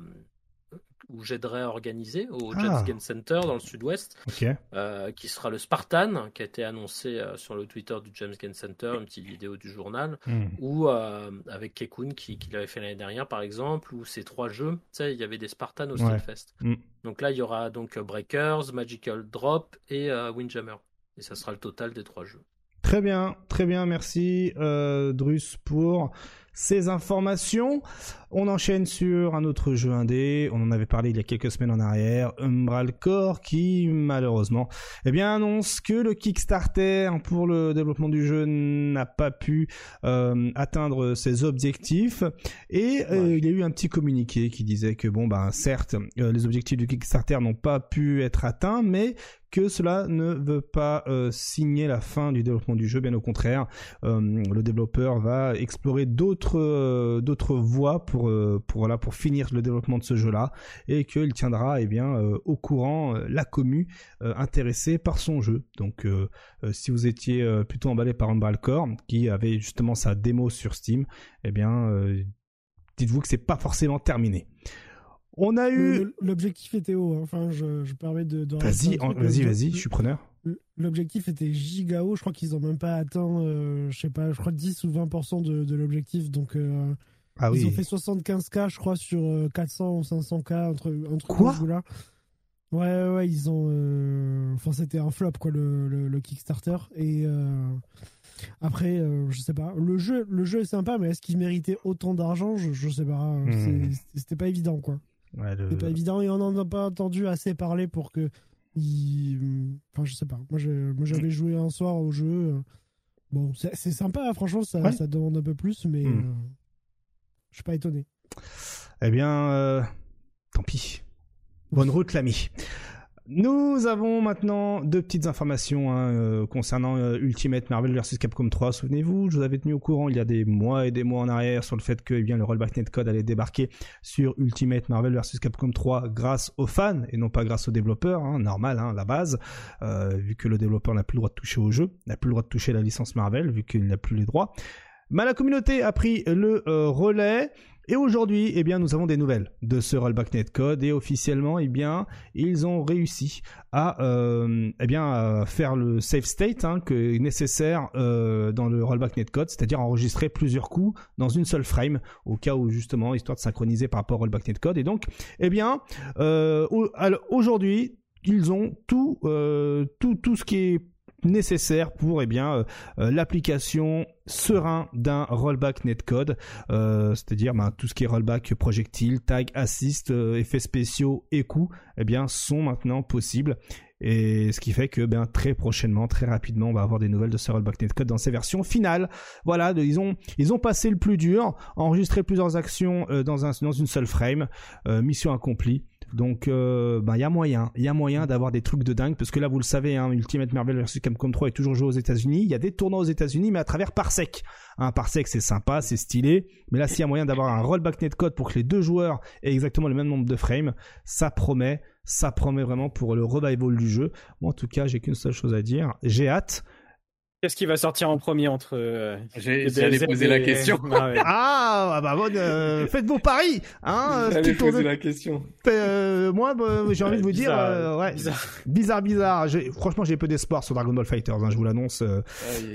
où j'aiderai à organiser au James ah. Game Center dans le sud-ouest, euh, qui sera le Spartan, qui a été annoncé euh, sur le Twitter du James Game Center, une petite vidéo du journal, hmm. ou euh, avec Kekun qui, qui l'avait fait l'année dernière par exemple, ou ces trois jeux, tu sais, il y avait des Spartans au ouais. Hmm. Donc là, il y aura donc Breakers, Magical Drop et Windjammer. Et ça sera le total des trois jeux. Très bien, très bien, merci Drus pour ces informations. On enchaîne sur un autre jeu indé. On en avait parlé il y a quelques semaines en arrière, Umbral Core, qui malheureusement, eh bien, annonce que le Kickstarter pour le développement du jeu n'a pas pu euh, atteindre ses objectifs. Et euh, il y a eu un petit communiqué qui disait que bon, ben certes, euh, les objectifs du Kickstarter n'ont pas pu être atteints, mais que cela ne veut pas euh, signer la fin du développement du jeu, bien au contraire, euh, le développeur va explorer d'autres euh, voies pour finir le développement de ce jeu-là et qu'il tiendra eh au courant la commu intéressée par son jeu. Donc si vous étiez plutôt emballé par Unbreal Core qui avait justement sa démo sur Steam, eh bien dites-vous que c'est pas forcément terminé. On a eu. L'objectif était haut. Hein. Enfin, je, je permets de. vas-y, vas-y, vas-y, je suis preneur. L'objectif était giga haut. Je crois qu'ils ont même pas atteint, euh, je sais pas, je crois 10 ou 20% de, de l'objectif. Donc, euh, ah ils ont fait 75K, je crois, sur 400 euh, ou 500K entre, entre Quoi là. Ouais, ouais, ils ont. Enfin, c'était un flop, quoi, le, le, Kickstarter. Et. Après, je sais pas. Le jeu, le jeu est sympa, mais est-ce qu'il méritait autant d'argent? Je, je sais pas. Hmm. C'était pas évident, quoi. C'est pas évident et on n'en a pas entendu assez parler pour que. Enfin, je sais pas. Moi, j'avais joué un soir au jeu. Bon, c'est sympa, franchement, ça, ça, demande un peu plus, mais hmm. euh, je suis pas étonné. Eh bien, euh, tant pis. Bonne route, l'ami. Nous avons maintenant deux petites informations hein, euh, concernant euh, Ultimate Marvel vs Capcom 3. Souvenez-vous, je vous avais tenu au courant il y a des mois et des mois en arrière sur le fait que eh bien, le Rollback Netcode allait débarquer sur Ultimate Marvel vs Capcom 3 grâce aux fans et non pas grâce aux développeurs, hein, normal, hein, la base, euh, vu que le développeur n'a plus le droit de toucher au jeu, n'a plus le droit de toucher la licence Marvel, vu qu'il n'a plus les droits. Mais la communauté a pris le relais. Et aujourd'hui, eh bien, nous avons des nouvelles de ce rollback netcode et officiellement, eh bien, ils ont réussi à, euh, eh bien, faire le save state hein, que nécessaire euh, dans le rollback netcode, c'est-à-dire enregistrer plusieurs coups dans une seule frame, au cas où justement, histoire de synchroniser par rapport au rollback netcode. Et donc, eh bien, euh, aujourd'hui, ils ont tout, tout, tout ce qui est nécessaire pour eh euh, euh, l'application serein d'un rollback netcode, euh, c'est-à-dire ben, tout ce qui est rollback projectile, tag, assist, effets spéciaux et coups, eh sont maintenant possibles ce qui fait que ben, très prochainement, très rapidement, on va avoir des nouvelles de ce rollback netcode dans ses versions finales. Voilà, ils ont, passé le plus dur, enregistré plusieurs actions dans, un, dans une seule frame, mission accomplie. Donc, euh, ben, il y a moyen, il y a moyen d'avoir des trucs de dingue, parce que là, vous le savez, hein, Ultimate Marvel vs Capcom 3 est toujours joué aux États-Unis. Il y a des tournois aux États-Unis, mais à travers Parsec. Un Parsec, c'est sympa, c'est stylé, mais là, s'il y a moyen d'avoir un rollback netcode pour que les deux joueurs aient exactement le même nombre de frames, ça promet, ça promet vraiment pour le revival du jeu. Moi, en tout cas, j'ai qu'une seule chose à dire, j'ai hâte. Qu'est-ce qui va sortir en premier entre euh, J'allais poser la question. ah, ah bah bon, euh, faites vos paris, hein. J'allais poser la question. Euh, moi, bah, j'ai envie de vous dire, euh, ouais, bizarre, bizarre. bizarre. Franchement, j'ai peu d'espoir sur Dragon Ball Fighters. Hein, je vous l'annonce. Euh,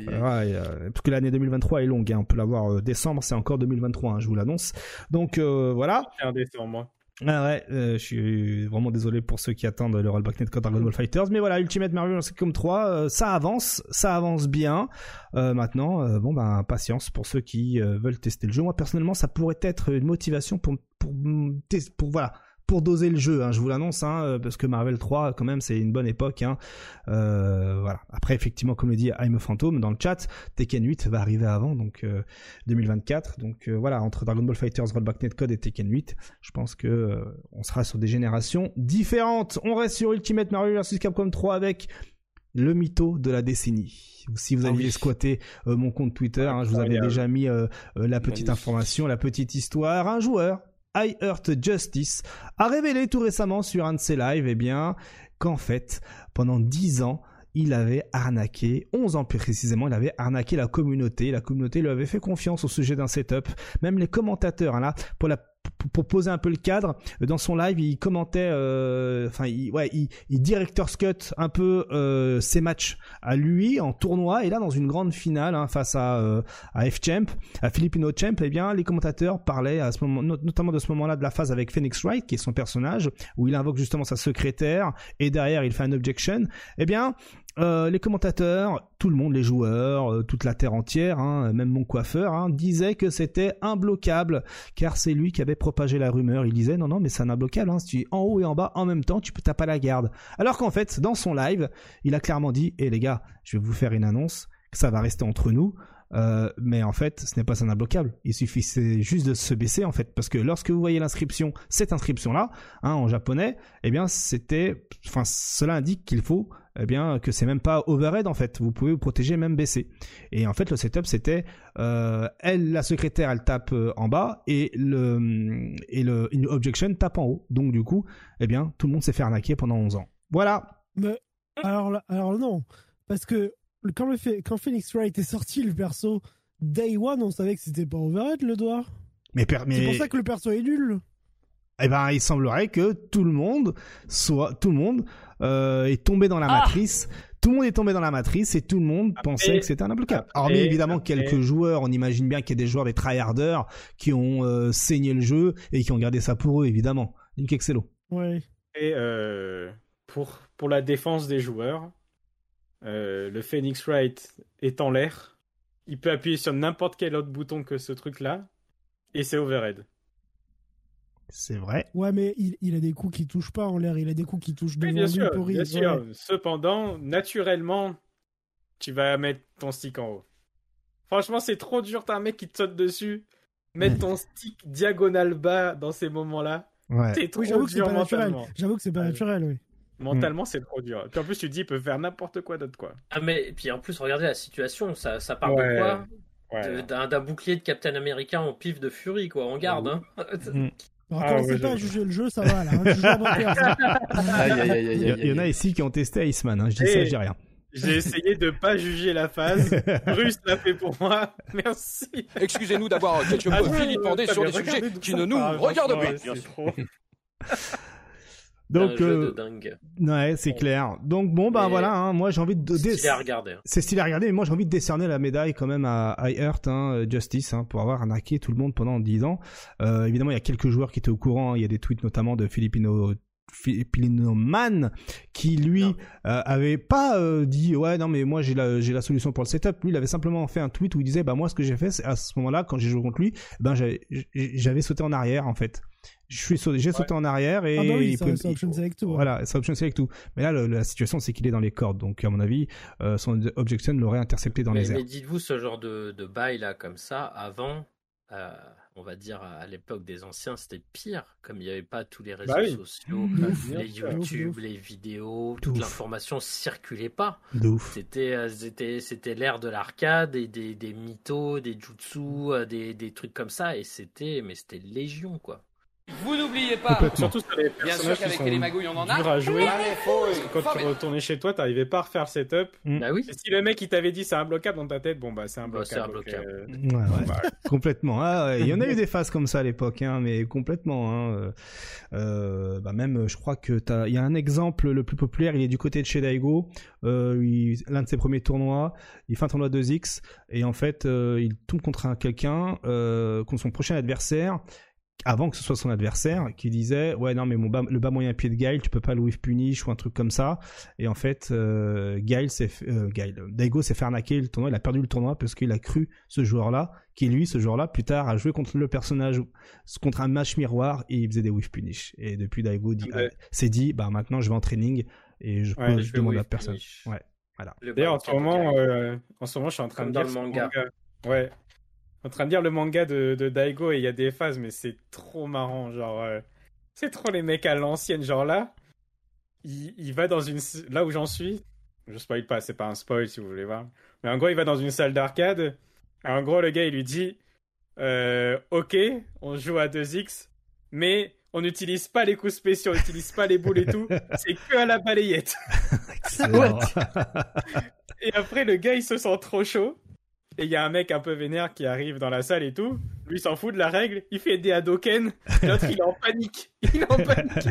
ouais, parce que l'année 2023 est longue. Hein, on peut l'avoir décembre, c'est encore 2023. Hein, je vous l'annonce. Donc voilà. Un décembre, moi. Ah ouais, euh, je suis vraiment désolé pour ceux qui attendent le Rollback Netcode Dragon Ball Fighters, mais voilà, Ultimate Marvel comme 3, euh, ça avance, ça avance bien. Euh, maintenant, bon ben patience pour ceux qui veulent tester le jeu. Moi personnellement, ça pourrait être une motivation pour pour, pour voilà pour doser le jeu, hein, je vous l'annonce, hein, euh, parce que Marvel 3, quand même, c'est une bonne époque. Hein. Euh, voilà. Après, effectivement, comme le dit I'm a Phantom dans le chat, Tekken 8 va arriver avant, donc 2024. Euh, donc voilà, entre Dragon Ball Fighters Rollback Netcode et Tekken 8, je pense que on sera sur des générations différentes. On reste sur Ultimate Marvel vs Capcom 3 avec le mytho de la décennie. Si vous ah aviez squatté mon compte Twitter, hein, je vous avais déjà mis la petite information, la petite histoire. Un joueur I Heart Justice a révélé tout récemment sur un de ses lives, eh bien, qu'en fait, pendant 10 ans, il avait arnaqué, 11 ans plus précisément, il avait arnaqué la communauté. La communauté lui avait fait confiance au sujet d'un setup. Même les commentateurs, hein, là, pour la pour poser un peu le cadre, dans son live, il commentait, euh, enfin, il, ouais, il, il director's cut un peu euh, ses matchs à lui en tournoi et là dans une grande finale hein, face à euh, à F-Champ, à Filipino Champ, eh bien les commentateurs parlaient à ce moment, notamment de ce moment-là de la phase avec Phoenix Wright, qui est son personnage, où il invoque justement sa secrétaire et derrière il fait un objection. Eh bien, euh, les commentateurs, tout le monde, les joueurs, euh, toute la terre entière, hein, même mon coiffeur, hein, disaient que c'était imbloquable, car c'est lui qui avait propagé la rumeur. Il disait non non mais c'est imbloquable, hein, si tu es en haut et en bas en même temps, tu peux taper à la garde. Alors qu'en fait, dans son live, il a clairement dit, eh les gars, je vais vous faire une annonce, ça va rester entre nous. Euh, mais en fait, ce n'est pas un imbloquable. Il suffit juste de se baisser en fait, parce que lorsque vous voyez l'inscription, cette inscription là, hein, en japonais, eh bien c'était, enfin cela indique qu'il faut eh bien que c'est même pas overhead en fait. Vous pouvez vous protéger même baisser. Et en fait le setup c'était euh, elle la secrétaire elle tape euh, en bas et le et le une objection tape en haut. Donc du coup eh bien tout le monde s'est fait arnaquer pendant 11 ans. Voilà. Mais alors alors non parce que quand, le fait, quand Phoenix Wright est sorti le perso Day One on savait que c'était pas overhead le doigt. Mais, mais... c'est pour ça que le perso est nul eh ben, il semblerait que tout le monde soit, tout le monde euh, est tombé dans la ah matrice. Tout le monde est tombé dans la matrice et tout le monde pensait que c'était un imbloquable. Hormis évidemment quelques joueurs, on imagine bien qu'il y a des joueurs, des tryharders, qui ont euh, saigné le jeu et qui ont gardé ça pour eux, évidemment. Link Excello. Ouais. Et euh, pour, pour la défense des joueurs, le Phoenix Wright est en l'air. Il peut appuyer sur n'importe quel autre bouton que ce truc-là et c'est overhead. C'est vrai. Ouais, mais il, a des coups qui touchent pas en l'air, il a des coups qui touchent devant bien sûr, bien sûr. Cependant, naturellement, tu vas mettre ton stick en haut. Franchement, c'est trop dur, t'as un mec qui te saute dessus. Mettre ton stick diagonal bas dans ces moments-là. Ouais. C'est trop dur mentalement. J'avoue que c'est pas naturel, oui. Mentalement, c'est trop dur. Puis en plus, tu dis, il peut faire n'importe quoi d'autre, quoi. Ah, mais puis en plus, regardez la situation. Ça, ça part de quoi D'un bouclier de Captain America en pif de furie, quoi. On garde, hein. Mm. Alors, ah, commencez pas à juger le jeu, ça va là. Il y en a ici qui ont testé Iceman, hein. je dis ça, je dis rien. J'ai essayé de pas juger la phase. Bruce l'a fait pour moi. Merci. Excusez-nous d'avoir quelque peu Philippe demandé sur des sujets qui ne nous regardent pas. Donc, euh, ouais, c'est clair. Donc bon, bah voilà, hein, moi j'ai envie de. C'est stylé à regarder. Hein. C'est stylé à regarder, mais moi j'ai envie de décerner la médaille quand même à iHeart, hein, Justice, hein, pour avoir arnaqué tout le monde pendant 10 ans. Euh, évidemment, il y a quelques joueurs qui étaient au courant. Il y a des tweets notamment de Filipino Filipino Man qui lui euh, avait pas euh, dit ouais non mais moi j'ai la j'ai la solution pour le setup lui il avait simplement fait un tweet où il disait bah moi ce que j'ai fait c'est à ce moment-là quand j'ai joué contre lui ben j'avais sauté en arrière en fait je suis sauté, j'ai sauté en arrière et ah bah oui, il ça, peut- ça option select tout. voilà, ça option select tout. Mais là, le- la situation, c'est qu'il est dans les cordes, donc à mon avis, euh, son objection l'aurait intercepté dans mais, les airs. mais dites-vous, ce genre de, de bail là, comme ça, avant, euh, on va dire à l'époque des anciens, c'était pire. Comme il n'y avait pas tous les réseaux Bah oui. sociaux, ouf. les. YouTube, ouf. les vidéos, toute ouf. l'information circulait pas. C'était euh, c'était c'était l'ère de l'arcade et des, des mythos, des jutsu, des, des trucs comme ça et c'était mais c'était légion quoi. Vous n'oubliez pas. Surtout sur les bien sûr qu'avec les magouilles on en a. à jouer. Parce que quand faut- tu retournais chez toi, t'arrivais pas à refaire le setup. Mm. Bah oui. Et si le mec il t'avait dit c'est imbloquable dans ta tête, bon bah c'est Bah, c'est imbloquable. imbloquable. donc, euh, Ouais, ouais. bah, complètement. Ah, ouais. Il y en a eu des phases comme ça à l'époque, hein, mais complètement. Hein. Euh, euh, bah même, je crois que t'as. Il y a un exemple le plus populaire. Il est du côté de chez Daigo. Euh, il- L'un de ses premiers tournois, il fait un tournoi 2x et en fait, euh, il tombe contre un quelqu'un, euh, contre son prochain adversaire. Avant que ce soit son adversaire, qui disait ouais non mais mon bas- le bas moyen pied de Gail, tu peux pas le whiff punish ou un truc comme ça. Et en fait, euh, Gail s'est fait- euh, Gail, Daigo s'est fait arnaquer le tournoi. Il a perdu le tournoi parce qu'il a cru ce joueur-là, qui lui, ce joueur-là, plus tard, a joué contre le personnage, contre un match miroir et il faisait des whiff punish. Et depuis, Daigo dit, Ouais. ah, s'est dit, bah maintenant je vais en training et je, Ouais, peux- je demande à personne. Ouais, voilà. Le D'ailleurs, en ce moment, euh, en ce moment, je suis en train Comme de dans lire le manga. Ouais. En train de lire le manga de, de Daigo et il y a des phases, mais c'est trop marrant. Genre, euh, c'est trop les mecs à l'ancienne. Genre là, il, il va dans une. Là où j'en suis, je spoil pas, c'est pas un spoil si vous voulez voir. Mais en gros, il va dans une salle d'arcade. Et En gros, le gars, il lui dit euh, Ok, on joue à 2x, mais on n'utilise pas les coups spéciaux, on n'utilise pas les boules et tout. C'est que à la balayette. Excellent. Et après, le gars, il se sent trop chaud. Et il y a un mec un peu vénère qui arrive dans la salle et tout. Lui, s'en fout de la règle. Il fait des Hadoken. L'autre, il est en panique. Il est en panique.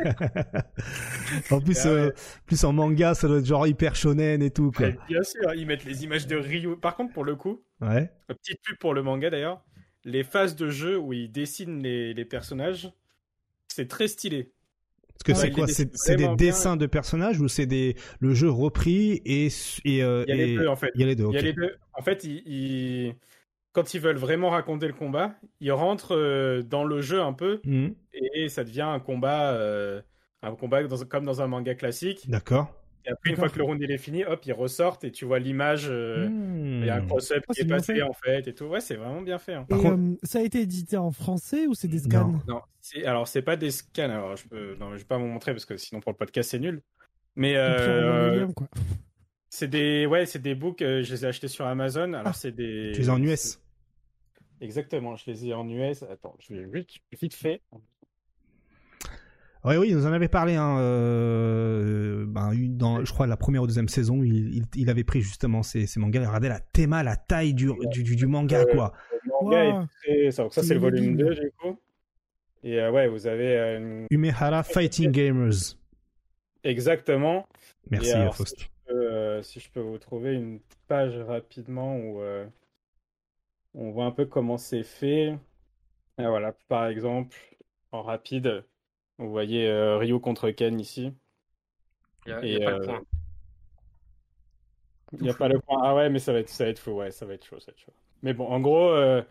en plus, Ah euh, plus en manga, ça doit être genre hyper shonen et tout, quoi. Bien sûr, ils mettent les images de Ryu. Par contre, pour le coup, Ouais. petite pub pour le manga d'ailleurs, les phases de jeu où ils dessinent les, les personnages, c'est très stylé. Parce que Ouais, c'est quoi C'est des bien. dessins de personnages ou c'est des le jeu repris et et, euh, Il y a les et- deux en fait. Il y a les deux. Il y a les deux. En fait, ils, ils- quand ils veulent vraiment raconter le combat, ils rentrent euh, dans le jeu un peu Mhm. et ça devient un combat, euh, un combat dans- comme dans un manga classique. D'accord. Et après, une fois que le round il est fini, hop, ils ressortent et tu vois l'image. euh, Hmm. Il y a un cross-up Ah, qui est passé fait. en fait et tout. Ouais, c'est vraiment bien fait. hein. Et Par contre- euh, ça a été édité en français ou c'est des scans? Non. Non, alors c'est pas des scans. Alors je peux, non, je vais pas vous montrer parce que sinon pour le podcast c'est nul. Mais euh, quoi. C'est des, ouais, c'est des books. euh, je les ai achetés sur Amazon. Alors Ah. c'est des. Tu les as en US. Exactement, je les ai en US. Attends, je vais vite, vite fait. Oui, oui, il nous en avait parlé. Hein, euh, ben, dans, je crois, la première ou deuxième saison, il, il, il avait pris justement ces, ces mangas. Il regardait la théma, la taille du, du, du, du manga, Euh, quoi. Le manga Wow. est très. Ça, donc ça C'est le volume mobile. 2 du coup. Et euh, ouais, vous avez euh, une- Umehara Fighting Gamers. exactement. Merci, Et alors, Faust. Si je, peux, euh, si je peux vous trouver une page rapidement où euh, on voit un peu comment c'est fait. Ah, voilà, par exemple, en rapide, vous voyez euh, Ryu contre Ken ici. Il y a, il Et, y a pas le euh, point. Il n'y a pas le point. Ah ouais, mais ça va être, ça va être chaud. Ouais, ça va être chaud, ça va être chaud. Mais bon, en gros, euh,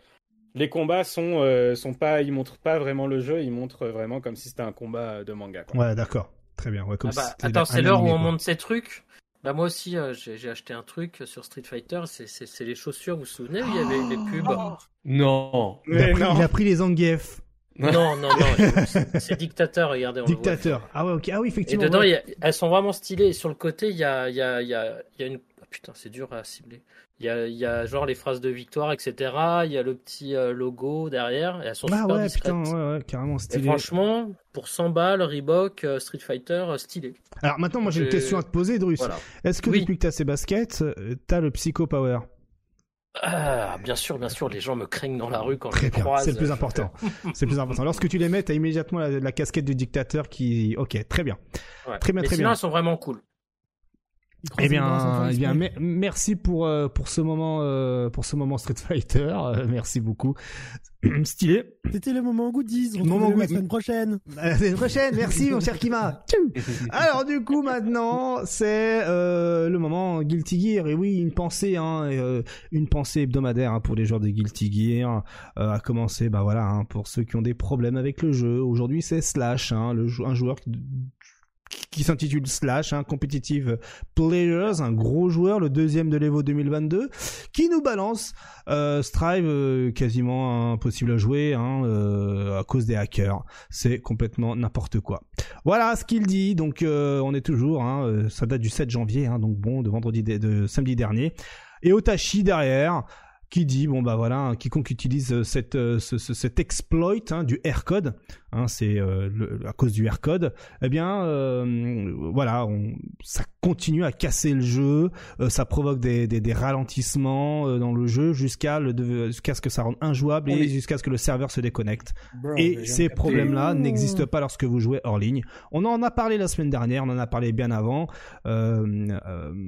les combats sont, euh, sont pas, ils montrent pas vraiment le jeu, ils montrent vraiment comme si c'était un combat de manga. Quoi. Ouais, d'accord. Très bien. Ouais, comme Ah bah, si attends, c'est l'heure où on quoi. monte ces trucs. Bah moi aussi, euh, j'ai j'ai acheté un truc sur Street Fighter. C'est- C'est c'est les chaussures. Vous vous souvenez où il y avait les pubs Non. Il a, Mais pris, non. il a pris les Zangief. Non, non, non. c'est- C'est dictateur. Regardez, on le voit. Dictateur. Ah ouais, ok. Ah oui, Et effectivement. dedans, ouais. il y a- elles sont vraiment stylées. Et sur le côté, il y a, il y a, il y a, il y a une. Ah, putain, c'est dur à cibler. Il y a, il y a genre les phrases de victoire, etc. Il y a le petit euh, logo derrière. Et elles sont Ah super ouais, discrètes. putain, ouais, ouais, carrément Et stylé. franchement, pour 100 balles, Reebok, euh, Street Fighter, euh, stylé. Alors maintenant, moi j'ai une je- question à te poser, Drus. Voilà. Est-ce que Oui. depuis que t'as ces baskets, t'as le Psycho Power? Ah, bien sûr, bien sûr, les gens me craignent dans la rue quand je Très les bien, croise. c'est le plus important. c'est plus important. Lorsque tu les mets, t'as immédiatement la, la casquette du dictateur qui. Ok, très bien. Ouais. Très bien, très sinon, bien. elles sont vraiment cool. Eh bien, eh bien merci pour euh, pour ce moment euh, pour ce moment Street Fighter. Euh, merci beaucoup. Stylé. C'était le moment goodies. On moment la semaine prochaine. La semaine prochaine. Merci mon cher Kima. Alors du coup maintenant c'est le moment Guilty Gear et oui une pensée hein, une pensée hebdomadaire hein, pour les joueurs de Guilty Gear à commencer bah voilà hein, pour ceux qui ont des problèmes avec le jeu. Aujourd'hui c'est Slash hein, le un joueur qui s'intitule Slash, hein, Competitive Players, un gros joueur, le deuxième de l'Evo 2022, qui nous balance euh, Strive euh, quasiment impossible à jouer hein, euh, à cause des hackers. C'est complètement n'importe quoi. Voilà ce qu'il dit. Donc on est toujours, hein, ça date du 7 janvier, hein, donc bon, de vendredi, de samedi dernier. Et Otachi derrière, qui dit bon bah voilà quiconque utilise cette ce, cet exploit du R code hein, c'est euh, à cause du R code eh bien voilà on, ça continue à casser le jeu ça provoque des, des, des ralentissements dans le jeu jusqu'à ce que ça rende injouable et jusqu'à ce que le serveur se déconnecte. Et ces problèmes là n'existent pas lorsque vous jouez hors ligne. On en a parlé la semaine dernière on en a parlé bien avant. Euh,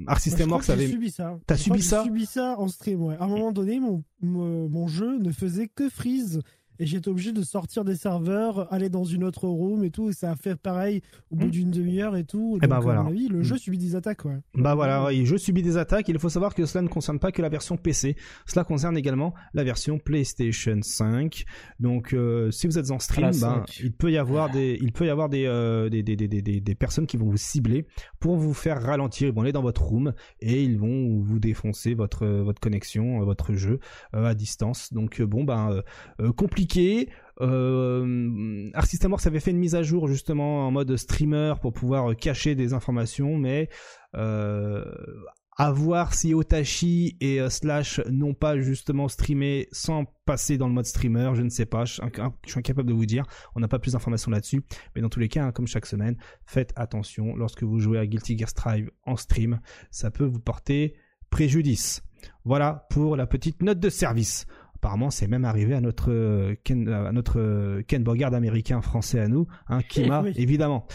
Arc System Works avait subi ça. T'as subi ça subi ça en stream ouais. À un moment donné mon, mon, jeu ne faisait que freeze et j'étais obligé de sortir des serveurs, aller dans une autre room et tout, et ça a fait pareil au bout hmm. d'une demi-heure et tout. Et eh bah ben voilà. le jeu hmm. subit des attaques, ouais. Bah voilà, le jeu subit des attaques. Il faut savoir que cela ne concerne pas que la version PC, cela concerne également la version PlayStation 5. Donc, euh, si vous êtes en stream, ben, il peut y avoir des, il peut y avoir des, euh, des, des, des, des, des, personnes qui vont vous cibler pour vous faire ralentir. Ils vont aller dans votre room et ils vont vous défoncer votre, votre connexion, votre jeu euh, à distance. Donc, bon, ben, compliqué compliqué. Euh, avait fait une mise à jour justement en mode streamer pour pouvoir cacher des informations, mais euh, à voir si Otachi et euh, Slash n'ont pas justement streamé sans passer dans le mode streamer, je ne sais pas, je, suis incapable de vous dire, on n'a pas plus d'informations là-dessus, mais dans tous les cas, hein, comme chaque semaine, faites attention lorsque vous jouez à Guilty Gear Strive en stream, ça peut vous porter préjudice. Voilà pour la petite note de service. Apparemment, c'est même arrivé à notre euh, Ken, à notre euh, Ken Bogard américain français à nous, hein, Kima, évidemment.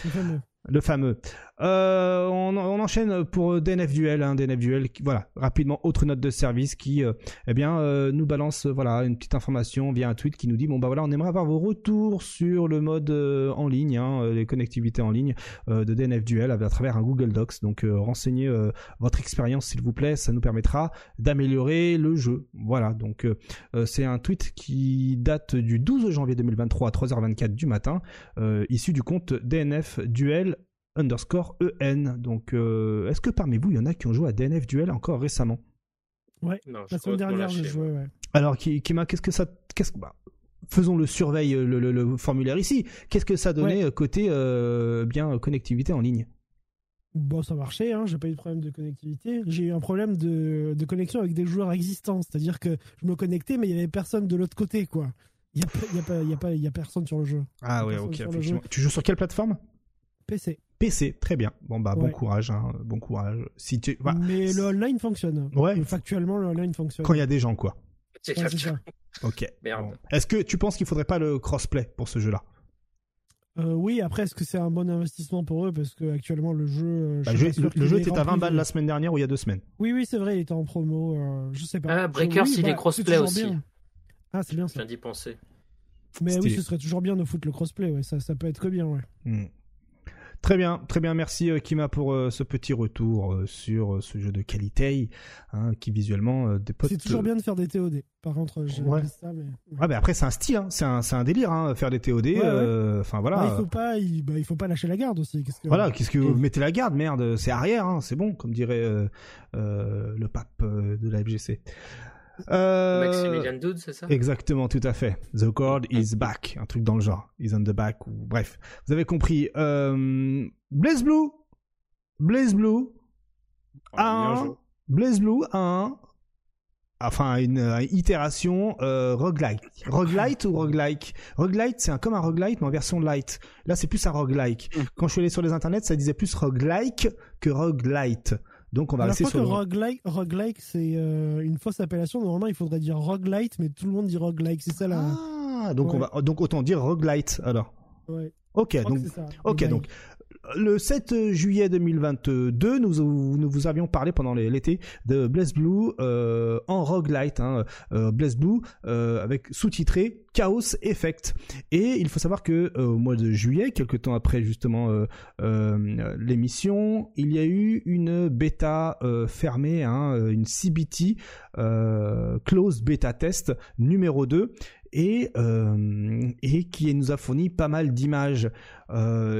Le fameux. Euh, on, enchaîne pour DNF Duel, hein, DNF Duel. Voilà, rapidement, autre note de service qui, euh, eh bien, euh, nous balance, voilà, une petite information via un tweet qui nous dit, bon bah voilà, on aimerait avoir vos retours sur le mode en ligne, hein, les connectivités en ligne de DNF Duel à, travers un Google Docs. Donc, renseignez votre expérience, s'il vous plaît, ça nous permettra d'améliorer le jeu. Voilà, donc c'est un tweet qui date du 12 janvier 2023 à 3h24 du matin, issu du compte DNF Duel underscore EN. Donc, euh, est-ce que parmi vous, il y en a qui ont joué à DNF Duel encore récemment? Ouais, la semaine dernière, j'ai joué, ouais. Alors, Kima, qu'est-ce que ça. Qu'est-ce que. Bah, faisons le surveil, le, le, formulaire ici. Qu'est-ce que ça donnait côté euh, bien connectivité en ligne? Bon, ça marchait, hein, j'ai pas eu de problème de connectivité. J'ai eu un problème de, de connexion avec des joueurs existants, c'est-à-dire que je me connectais, mais il y avait personne de l'autre côté, quoi. Il y a, y, a y, a pas, y a personne sur le jeu. Ah ouais, ok, effectivement. Tu joues sur quelle plateforme? PC. PC, très bien. Bon bah bon courage, hein, bon courage. Si tu, Mais le online fonctionne. Ouais. Factuellement, le online fonctionne. Quand il y a des gens, quoi. C'est Ok. Merde. Est-ce que tu penses qu'il faudrait pas le crossplay pour ce jeu-là? Euh, oui, après, est-ce que c'est un bon investissement pour eux? Parce que actuellement, le jeu. Euh, bah, le, jeu était à 20 balles la semaine dernière ou il y a deux semaines. Oui, oui, c'est vrai, il était en promo. Euh, je sais pas. Ah, Breakers, il est bah, crossplay aussi. Ah, c'est bien ça. Je viens d'y penser. Mais oui, ce serait toujours bien de foutre le crossplay, ouais. Ça, ça peut être que bien, ouais. Hmm. Très bien, très bien. Merci euh, Kima pour euh, ce petit retour euh, sur ce jeu de qualité hein, qui visuellement dépote. C'est toujours bien de faire des TOD. Par contre, j'ai ouais. ça, mais. Ah ben après c'est un style, hein. c'est un, un délire, hein, faire des TOD. Enfin voilà. Bah, il faut pas, il, bah, il, faut pas lâcher la garde aussi. Que... Voilà, qu'est-ce que vous mettez la garde, merde, c'est arrière, hein, c'est bon, comme dirait le pape de la FGC. Euh... Maximilian Dude, c'est ça? Exactement, tout à fait. The Cord is back, un truc dans le genre. Is on the back, ou bref. Vous avez compris. Euh... Blaze Blue Blaze Blue un... Blaze Blue un... Enfin, une, itération euh. Roguelite ou roguelike? Roguelite, c'est un, comme un roguelite, mais en version light. Là, c'est plus un roguelike. Mm. Quand je suis allé sur les internets, ça disait plus roguelike que roguelite. Donc on va rester sur. Que roguelike, roguelike c'est euh, une fausse appellation. Normalement, il faudrait dire roguelite, mais tout le monde dit roguelike. C'est ça là. Ah, donc on va donc autant dire roguelite alors. Ouais. Ok, donc ok donc le 7 juillet 2022, nous, vous avions parlé pendant l'été de Blaze Blue euh, en roguelite, hein, euh, Blaze Blue euh, avec sous-titré Chaos Effect. Et il faut savoir que euh, au mois de juillet, quelques temps après justement l'émission, il y a eu une bêta fermée, hein, une CBT close beta test numéro 2 et, et qui nous a fourni pas mal d'images.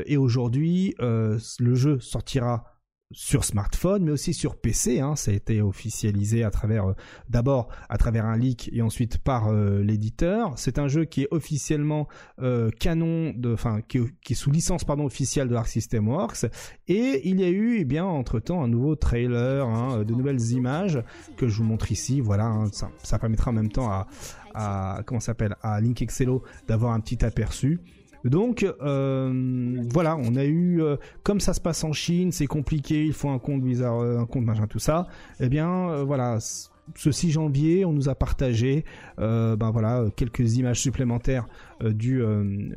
et aujourd'hui, le jeu sortira sur smartphone, mais aussi sur PC. Hein. Ça a été officialisé à travers, euh, d'abord à travers un leak et ensuite par euh, l'éditeur. C'est un jeu qui est officiellement euh, canon, enfin qui, est sous licence pardon officielle de Arc System Works. Et il y a eu, eh bien, entre temps, un nouveau trailer, hein, de nouvelles images que je vous montre ici. Voilà, hein. ça, ça, permettra en même temps à, à comment s'appelle, à Link Excello d'avoir un petit aperçu. Donc euh, voilà, on a eu euh, comme ça se passe en Chine, c'est compliqué, il faut un compte Visa, euh, un compte machin tout ça. Eh bien voilà, ce 6 janvier, on nous a partagé ben voilà quelques images supplémentaires du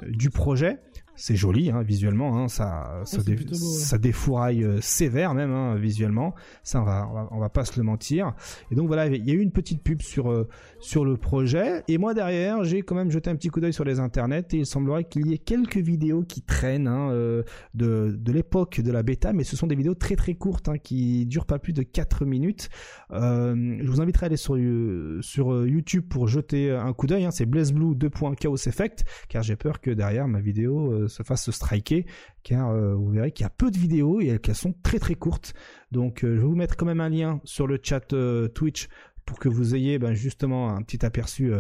du projet c'est joli hein, visuellement, hein, ça, ça, ça, défouraille euh, sévère même hein, visuellement. Ça, on va, on va, pas se le mentir. Et donc voilà, il y a eu une petite pub sur euh, sur le projet. Et moi derrière, j'ai quand même jeté un petit coup d'œil sur les internets et il semblerait qu'il y ait quelques vidéos qui traînent hein, euh, de de l'époque de la bêta, mais ce sont des vidéos très très courtes hein, qui durent pas plus de 4 minutes. je vous inviterai à aller sur sur YouTube pour jeter un coup d'œil. Hein, c'est Blaze Blue 2. Chaos Effect, car j'ai peur que derrière ma vidéo se fasse se striker, car euh, vous verrez qu'il y a peu de vidéos et qu'elles sont très très courtes. Donc euh, je vais vous mettre quand même un lien sur le chat euh, Twitch pour que vous ayez ben, justement un petit aperçu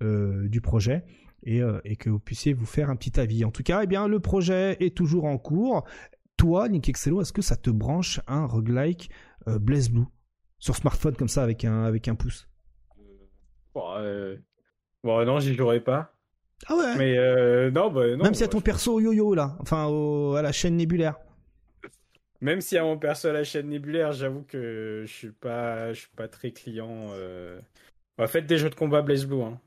du projet. Et, que vous puissiez vous faire un petit avis. En tout cas, eh bien, le projet est toujours en cours. Toi, Nick Excello, est-ce que ça te branche un roguelike Blaze Blue sur smartphone comme ça avec un, avec un pouce? Bon, bon non, j'y jouerai pas. Ah ouais? Mais euh, non, bah, non, Même si à ton perso yo-yo là, enfin à la chaîne nébulaire. Même si à mon perso à la chaîne nébulaire, j'avoue que je suis pas, je suis pas très client. Euh... Bah, faites des jeux de combat Blaze Blue. Hein.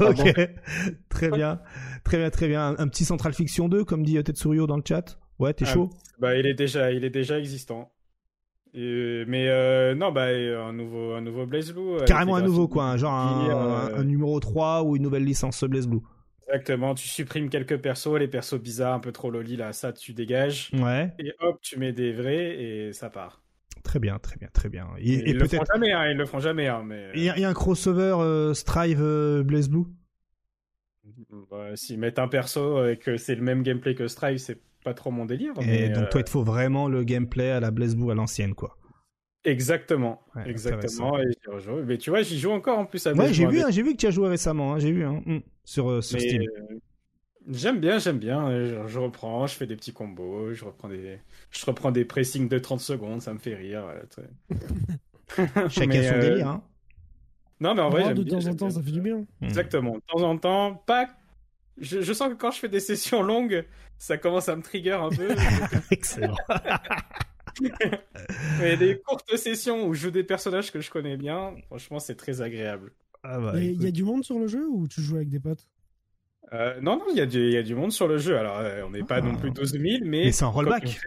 ok, très bien, très bien, très bien. Un, petit Central Fiction 2, comme dit Tetsurio dans le chat. Ouais, t'es ah, chaud? Bah, il est déjà, il est déjà existant mais euh, non, bah, un nouveau, un nouveau Blaze Blue. Carrément un nouveau, quoi. Genre un, un, numéro 3 ou une nouvelle licence Blaze Blue. Exactement, tu supprimes quelques persos, les persos bizarres, un peu trop loli, là, ça, tu dégages. Ouais. Et hop, tu mets des vrais et ça part. Très bien, très bien, très bien. Et, ils, le feront jamais, hein, ils le feront jamais, hein, mais... Il y, a un crossover euh, Strive euh, Blaze Blue? Bah, S'ils mettent un perso et que c'est le même gameplay que Strive, c'est pas trop mon délire. Et donc, toi, il te faut vraiment le gameplay à la Blaze Blue à l'ancienne, quoi. Exactement, exactement. mais tu vois, j'y joue encore en plus. À ouais, j'ai vu, hein, j'ai vu que tu as joué récemment. Hein, j'ai vu hein, hmm, sur euh, sur Steam. Euh, j'aime bien, j'aime bien. Je, reprends, je fais des petits combos, je reprends des, je reprends des pressings de 30 secondes, ça me fait rire. Chacun son euh, délire. Hein. Non, mais en vrai, de temps en temps, ça fait du bien. Exactement, de temps en temps, pas je, sens que quand je fais des sessions longues, ça commence à me trigger un peu. Excellent. Mais des courtes sessions où je joue des personnages que je connais bien, franchement, c'est très agréable. Ah bah, il y a du monde sur le jeu ou tu joues avec des potes? Euh, Non, non, il y, a du, y a du monde sur le jeu. Alors, euh, on n'est pas non plus 12 000, mais. Mais c'est un rollback.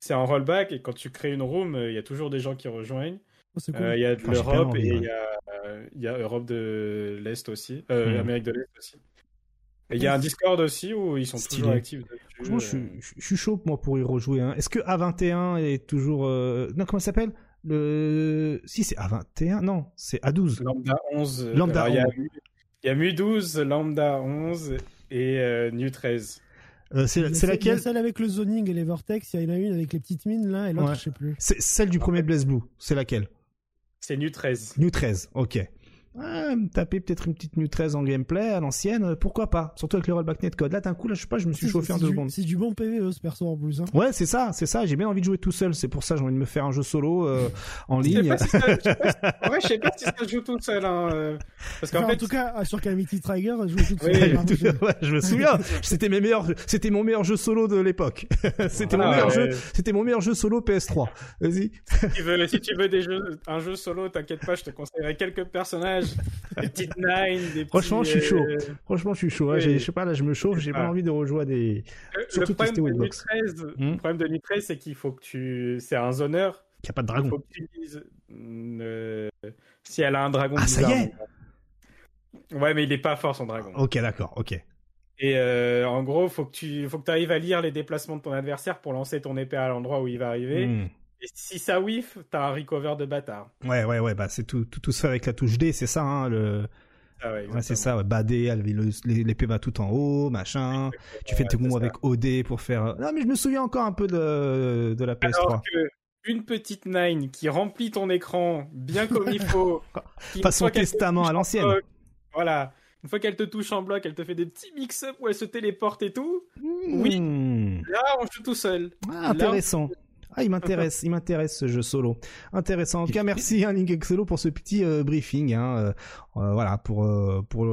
C'est un rollback et quand tu crées une room, euh, il y a toujours des gens qui rejoignent. Oh, il y a de l'Europe et il y, a, y a Europe de l'Est aussi. Amérique de l'Est aussi. Il y a un Discord aussi où ils sont toujours actifs. Franchement, je, suis, je suis chaud moi pour y rejouer. Hein. Est-ce que A21 est toujours euh... non comment ça s'appelle? Le si c'est A21 non c'est A12. Lambda 11. Lambda Il y, a Mu12, Lambda 11 et euh, New 13. Euh, c'est laquelle Il y a celle avec le zoning et les vortex, il y en a une avec les petites mines là et l'autre ouais. je sais plus. C'est celle du premier Blaze Blue, c'est laquelle? C'est New 13. New 13, ok taper peut-être une petite New 13 en gameplay à l'ancienne, euh, pourquoi pas? Surtout avec le rollback netcode. Là, d'un coup, là, je sais pas, je me suis chauffé en deux secondes. C'est du bon PVE ce perso en plus. Hein. Ouais, c'est ça, c'est ça. J'ai bien envie de jouer tout seul. C'est pour ça, j'ai envie de me faire un jeu solo euh, en ligne. vrai, je sais pas si ça joue tout seul. Hein, euh. Parce qu'en fait, en tout cas, sur Calamity Trigger, je joue tout seul. ouais, je me souviens. C'était mes meilleurs, c'était mon meilleur jeu solo de l'époque. c'était mon meilleur jeu, c'était mon meilleur jeu solo PS3. Vas-y. Si tu veux, si tu veux des jeux, un jeu solo, t'inquiète pas, je te conseillerais quelques personnages des petites nines, des Franchement, je suis chaud. Euh, Franchement, je suis chaud. Hein. Je sais pas, là, je me chauffe. J'ai pas envie de rejouer des. le problème, de Nuit 13, le hmm problème de Nuit 13, c'est qu'il faut que tu. C'est un zoneur. Il n'y a pas de dragon. Il faut que tu dises. Euh, si elle a un dragon. Ah, ça y est Ouais, mais il est pas fort son dragon. Ok, d'accord, ok. Et euh, en gros, faut que tu faut que arrives à lire les déplacements de ton adversaire pour lancer ton épée à l'endroit où il va arriver. Hmm. Et si ça whiff, t'as un recover de bâtard. Ouais, ouais, ouais, bah c'est tout, tout, tout ça avec la touche D, c'est ça, hein, le. Ah ouais, c'est ça, ouais, badé, l'épée va tout en haut, machin. tu fais tes mots avec OD pour faire. Non, mais je me souviens encore un peu de, de la PS3. Alors que une petite nine qui remplit ton écran bien comme il faut. Pas son testament à l'ancienne. Voilà. Une fois qu'elle te touche en bloc, elle te fait des petits mix-up où elle se téléporte et tout. Oui. Hmm. Là, on joue tout seul. Ah, intéressant. Ah, il m'intéresse, il m'intéresse ce jeu solo. Intéressant. En tout cas, merci hein, Link Solo pour ce petit euh, briefing. Hein, euh, voilà, pour pour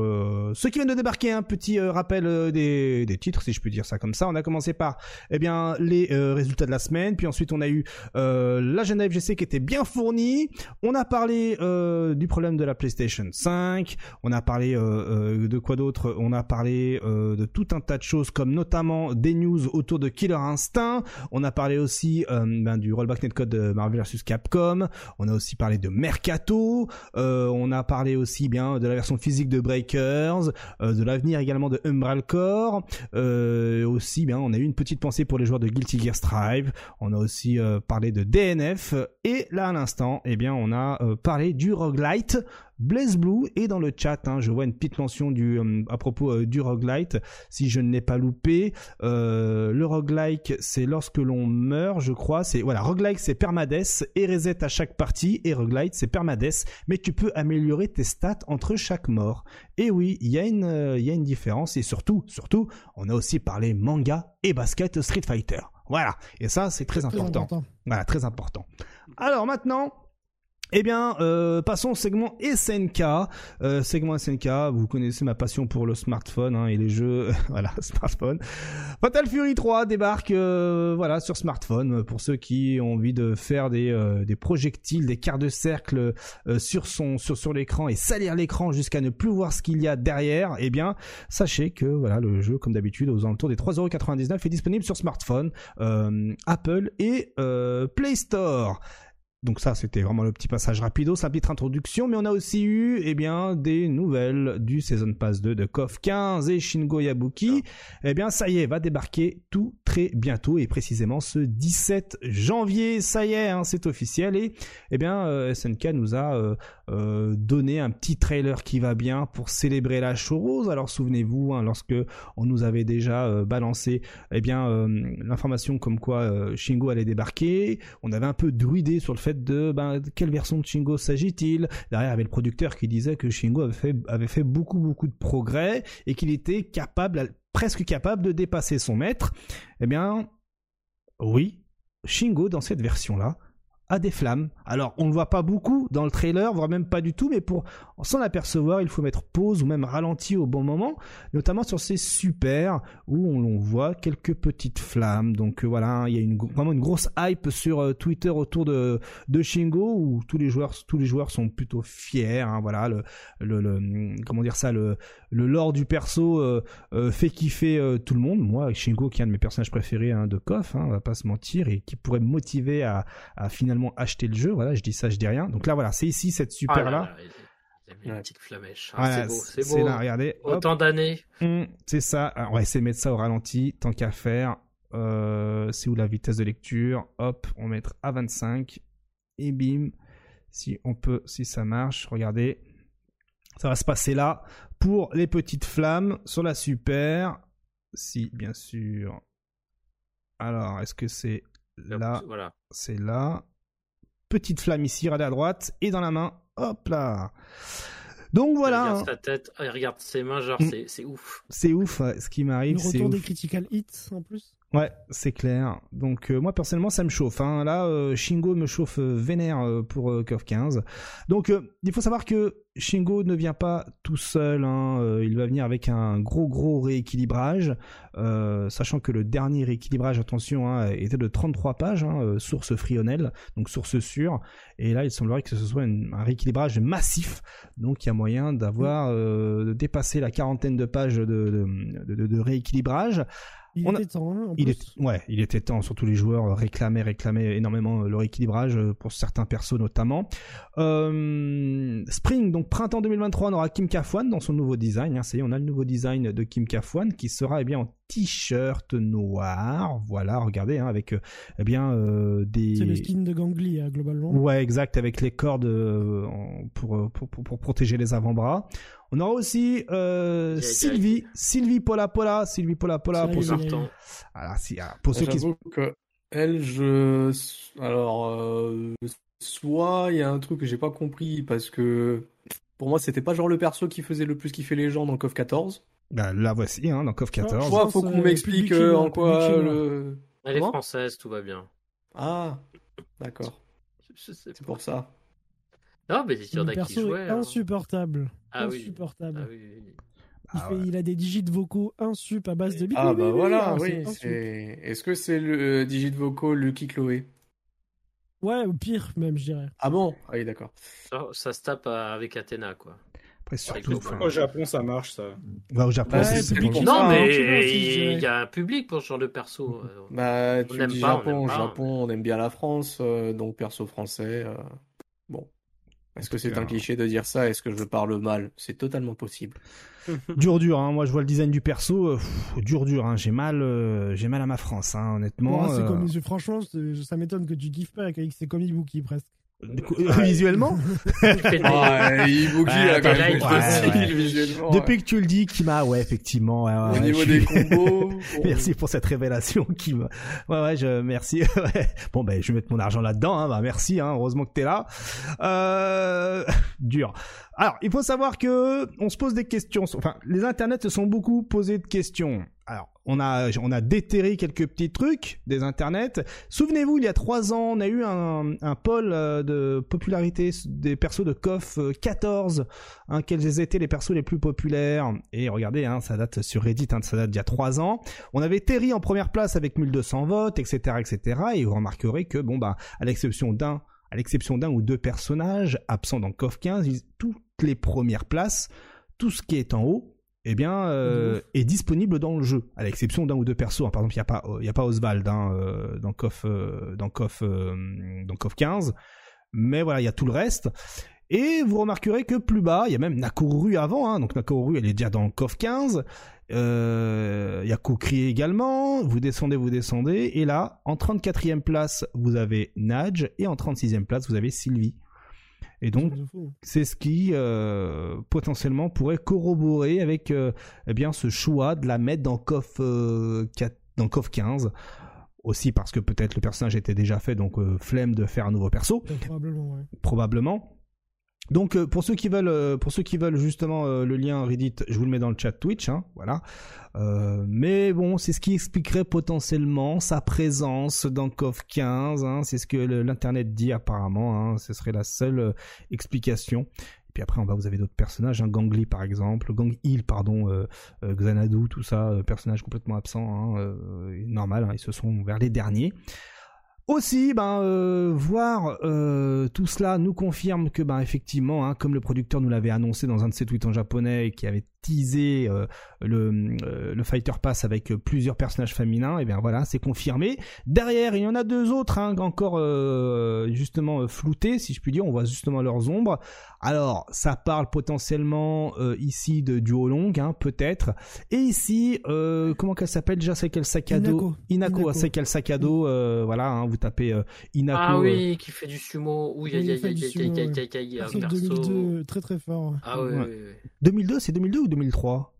ceux qui viennent de débarquer, un petit rappel des, des titres, si je peux dire ça comme ça. On a commencé par, eh bien, les résultats de la semaine, puis ensuite on a eu l'agenda FGC qui était bien fourni. On a parlé du problème de la PlayStation 5. On a parlé de quoi d'autre? On a parlé de tout un tas de choses, comme notamment des news autour de Killer Instinct. On a parlé aussi ben, du rollback netcode de Marvel vs Capcom. On a aussi parlé de Mercato. Euh, on a parlé aussi de la version physique de Breakers, euh, de l'avenir également de Umbral Core. Euh, aussi, bien, on a eu une petite pensée pour les joueurs de Guilty Gear Strive. On a aussi parlé de DNF. Et là, à l'instant, eh bien, on a parlé du roguelite Blaze Blue est dans le chat. Hein, je vois une petite mention du, euh, à propos euh, du roguelite. Si je ne l'ai pas loupé, euh, le roguelike, c'est lorsque l'on meurt, je crois. C'est voilà, roguelike, c'est permades et reset à chaque partie. Et roguelite, c'est permades, mais tu peux améliorer tes stats entre chaque mort. Et oui, il y a une, il y a une différence. Et surtout, surtout, on a aussi parlé manga et basket Street Fighter. Voilà. Et ça, c'est très, important. Voilà, très important. Alors maintenant, eh bien, euh, passons au segment SNK. Euh, segment SNK, vous connaissez ma passion pour le smartphone hein, et les jeux. voilà, smartphone. Fatal Fury 3 débarque euh, voilà sur smartphone pour ceux qui ont envie de faire des, des projectiles, des quarts de cercle sur son sur sur l'écran et salir l'écran jusqu'à ne plus voir ce qu'il y a derrière. Eh bien, sachez que voilà le jeu comme d'habitude aux alentours des 3,99€ est disponible sur smartphone, Apple et Play Store. Donc ça, c'était vraiment le petit passage rapido, sa petite introduction, mais on a aussi eu, eh bien, des nouvelles du Season Pass 2 de KOF 15 et Shingo Yabuki. Eh bien, ça y est, va débarquer tout très bientôt, et précisément ce 17 janvier, ça y est, hein, c'est officiel, et eh bien, euh, SNK nous a euh, euh, donné un petit trailer qui va bien pour célébrer la chose. Alors souvenez-vous, hein, lorsque on nous avait déjà balancé, eh bien, l'information comme quoi Shingo allait débarquer, on avait un peu druidé sur le fait de ben, quelle version de Shingo s'agit-il? Derrière, il y avait le producteur qui disait que Shingo avait fait, avait fait beaucoup, beaucoup de progrès et qu'il était capable, presque capable de dépasser son maître. Eh bien, oui, Shingo, dans cette version-là, des flammes. Alors, on ne le voit pas beaucoup dans le trailer, voire même pas du tout, mais pour s'en apercevoir, il faut mettre pause ou même ralenti au bon moment, notamment sur ces super où on, voit quelques petites flammes. Donc euh, voilà, il y a une, vraiment une grosse hype sur euh, Twitter autour de, de Shingo où tous les joueurs, tous les joueurs sont plutôt fiers. Hein, voilà, le, le, comment dire ça, le, le lore du perso euh, fait kiffer tout le monde. Moi, Shingo, qui est un de mes personnages préférés hein, de KOF, hein, on va pas se mentir, et qui pourrait me motiver à, à finalement acheter le jeu. Voilà, je dis ça, je dis rien. Donc là, voilà, c'est ici cette super là. Ah une petite flamèche. Ah, c'est beau, c'est là, regardez. Autant d'années. Hum, c'est ça. on va essayer de mettre ça au ralenti, tant qu'à faire. Euh, c'est où la vitesse de lecture? Hop, on va mettre à 25. Et bim. Si on peut, si ça marche, regardez. Ça va se passer là. Pour les petites flammes sur la super. Si, bien sûr. Alors, est-ce que c'est là? Voilà. C'est là. Petite flamme ici, regardez à droite. Et dans la main, Hop là. Donc voilà. regarde sa tête, regarde ses mains, genre mm. c'est ouf. C'est ouf, ce qui m'arrive. Le retour des critical hits en plus. Ouais, c'est clair. Donc euh, moi personnellement ça me chauffe. Hein. Là, euh, Shingo me chauffe euh, vénère pour KOF 15. Donc il faut savoir que Shingo ne vient pas tout seul. Hein. il va venir avec un gros gros rééquilibrage, sachant que le dernier rééquilibrage, attention, hein, était de 33 pages, hein, source Frionel, donc source sûre. Et là, il semblerait que ce soit un rééquilibrage massif. Donc il y a moyen d'avoir de dépasser la quarantaine de pages de, de, de rééquilibrage. Il était temps. Hein, il ouais, il était temps. Surtout les joueurs réclamaient, réclamaient énormément leur équilibrage euh, pour certains persos notamment. Euh, Spring, donc printemps 2023, on aura Kim Kafwan dans son nouveau design. Hein. Ça y est, on a le nouveau design de Kim Kafwan qui sera eh bien en t-shirt noir. Voilà, regardez, hein, avec euh, eh bien des. C'est le skin de Gangly globalement. Ouais, exact, avec les cordes pour, pour, pour, pour protéger les avant-bras. On aura aussi euh, Sylvie, Sylvie Pola Pola, Sylvie Pola Pola pour ceux, alors, si, pour ceux qui que elle, je, alors, euh, soit il y a un truc que j'ai pas compris parce que pour moi c'était pas genre le perso qui faisait le plus kiffer les gens dans KOF 14. Bah la voici, hein, dans KOF 14. Je faut qu'on m'explique euh, en quoi le. Elle est française, tout va bien. Ah, d'accord. C'est pour ça. Non, mais c'est qui jouait. Hein. Insupportable. Ah insupportable. Ah oui. Il, a des digits vocaux insup à base de bip. Ah bah voilà, oui. Est-ce que c'est le euh, digit vocaux Lucky Chloé? Ouais, ou pire même, je dirais. Ah bon? Ah oui, d'accord. Ça, se tape avec Athéna, quoi. Après, surtout, au Japon, ça marche, ça. Bah, au Japon, c'est Non, mais il y a un public pour ce genre de perso. Euh, bah, tu dis Japon, Japon, on aime bien la France, euh, donc perso français. Bon. Est-ce que c'est un cliché de dire ça? Est-ce que je parle mal? C'est totalement possible. dur dur, hein. moi je vois le design du perso, euh, dur dur, hein. j'ai mal, euh, j'ai mal à ma France, hein, honnêtement. euh. comme, franchement, ça m'étonne que tu kiffes pas avec ces comics bookies presque. Visuellement ah, Depuis que tu le dis, Kima, ouais, effectivement. Au niveau des combos. merci pour cette révélation, Kim. Ouais, ouais, je, merci. bon, ben, je vais mettre mon argent là-dedans, hein. Bah, merci, hein. Heureusement que t'es là. Euh, dur. Alors, il faut savoir que on se pose des questions. Enfin, les internets se sont beaucoup posés de questions. Alors, on a, déterré quelques petits trucs des internets. Souvenez-vous, il y a trois ans, on a eu un, un pôle euh, de popularité des persos de KOF 14. Hein, quels étaient les persos les plus populaires Et regardez, hein, ça date sur Reddit, hein, ça date d'il y a trois ans. On avait Terry en première place avec 1200 votes, etc., etc. Et vous remarquerez que, bon, bah, à l'exception d'un à l'exception d'un ou deux personnages absents dans KOF 15, toutes les premières places, tout ce qui est en haut, eh bien, euh, est disponible dans le jeu, à l'exception d'un ou deux persos. Hein. Par exemple, il n'y a pas, il a pas Oswald hein, euh, dans KOF, euh, dans KOF, dans KOF 15, mais voilà, il y a tout le reste. Et vous remarquerez que plus bas, il y a même Nakoru avant, hein. donc Nakoru, elle est déjà dans KOF 15. Il y a Kukri également. Vous descendez, vous descendez, et là, en 34e place, vous avez Naj, et en 36e place, vous avez Sylvie. Et donc, c'est ce qui euh, potentiellement pourrait corroborer avec euh, eh bien ce choix de la mettre dans KOF, euh, dans KOF 15. Aussi parce que peut-être le personnage était déjà fait, donc flemme de faire un nouveau perso. Probablement, ouais. Probablement. Donc euh, pour ceux qui veulent, euh, pour ceux qui veulent justement euh, le lien Reddit, je vous le mets dans le chat Twitch, hein, voilà. mais bon, c'est ce qui expliquerait potentiellement sa présence dans KOF 15. Hein, c'est ce que l'internet dit apparemment. Hein, ce serait la seule explication. Et puis après en bas vous avez d'autres personnages, hein, Gangly par exemple, Gang Hill pardon, Xanadu, tout ça, personnages complètement absents, hein, normal, ils se sont vers les derniers. Aussi, ben, euh, voir euh, tout cela nous confirme que, ben, effectivement, hein, comme le producteur nous l'avait annoncé dans un de ses tweets en japonais, qui avait teasé euh, le, le Fighter Pass avec plusieurs personnages féminins, et bien voilà, c'est confirmé. Derrière, il y en a deux autres, hein, encore justement floutés, si je puis dire, on voit justement leurs ombres. Alors, ça parle potentiellement ici de duo long, hein, peut-être. Et ici, comment qu'elle s'appelle déjà, c'est quel sac à dos? Inako, Inako. c'est quel sac à dos, voilà, hein, vous tapez euh, Inako. Ah oui, qui fait du sumo. Oui, il y a, y a, 2002, très très fort. Ah oui, 2002, c'est 2002 ou 2003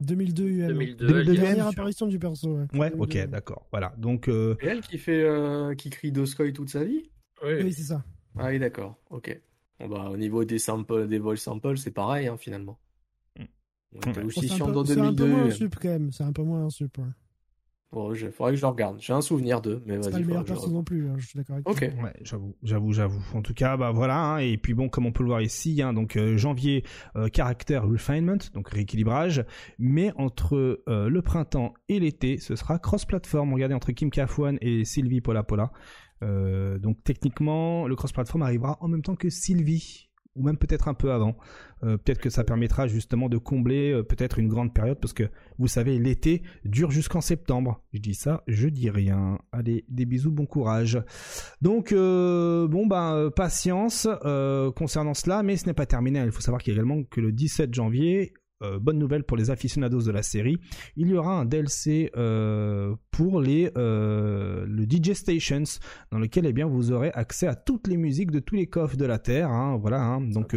2002 UM. 2002, 2002 la dernière apparition du perso. Ouais, ouais ok, d'accord. Voilà. Donc. Euh... elle qui fait, euh, qui crie Doskoy toute sa vie. Oui, oui c'est ça. Ah oui, d'accord. Ok. Bon, bah, au niveau des samples, des voice samples, c'est pareil, hein, finalement. On était aussi chiant dans 2002. C'est un peu moins un sup quand même. C'est un peu moins un sup. Bon, il faudrait que je le regarde. J'ai un souvenir d'eux, mais vas-y. C'est pas le meilleur perso non plus, hein, je suis d'accord avec Ok. Ouais, j'avoue, j'avoue, j'avoue. En tout cas, bah voilà. Hein, et puis bon, comme on peut le voir ici, hein, donc euh, janvier, euh, caractère refinement, donc rééquilibrage. Mais entre euh, le printemps et l'été, ce sera cross-platform. Regardez entre Kim Kafwan et Sylvie Pola Pola. donc techniquement, le cross-platform arrivera en même temps que Sylvie ou même peut-être un peu avant. Euh, peut-être que ça permettra justement de combler euh, peut-être une grande période parce que vous savez l'été dure jusqu'en septembre. Je dis ça, je dis rien. Allez, des bisous, bon courage. Donc euh, bon ben patience concernant cela, mais ce n'est pas terminé. Il faut savoir qu'il y a également que le 17 janvier euh, bonne nouvelle pour les aficionados de la série, il y aura un DLC euh, pour les euh, le DJ Stations dans lequel eh bien vous aurez accès à toutes les musiques de tous les coffres de la terre. Hein, voilà, hein. donc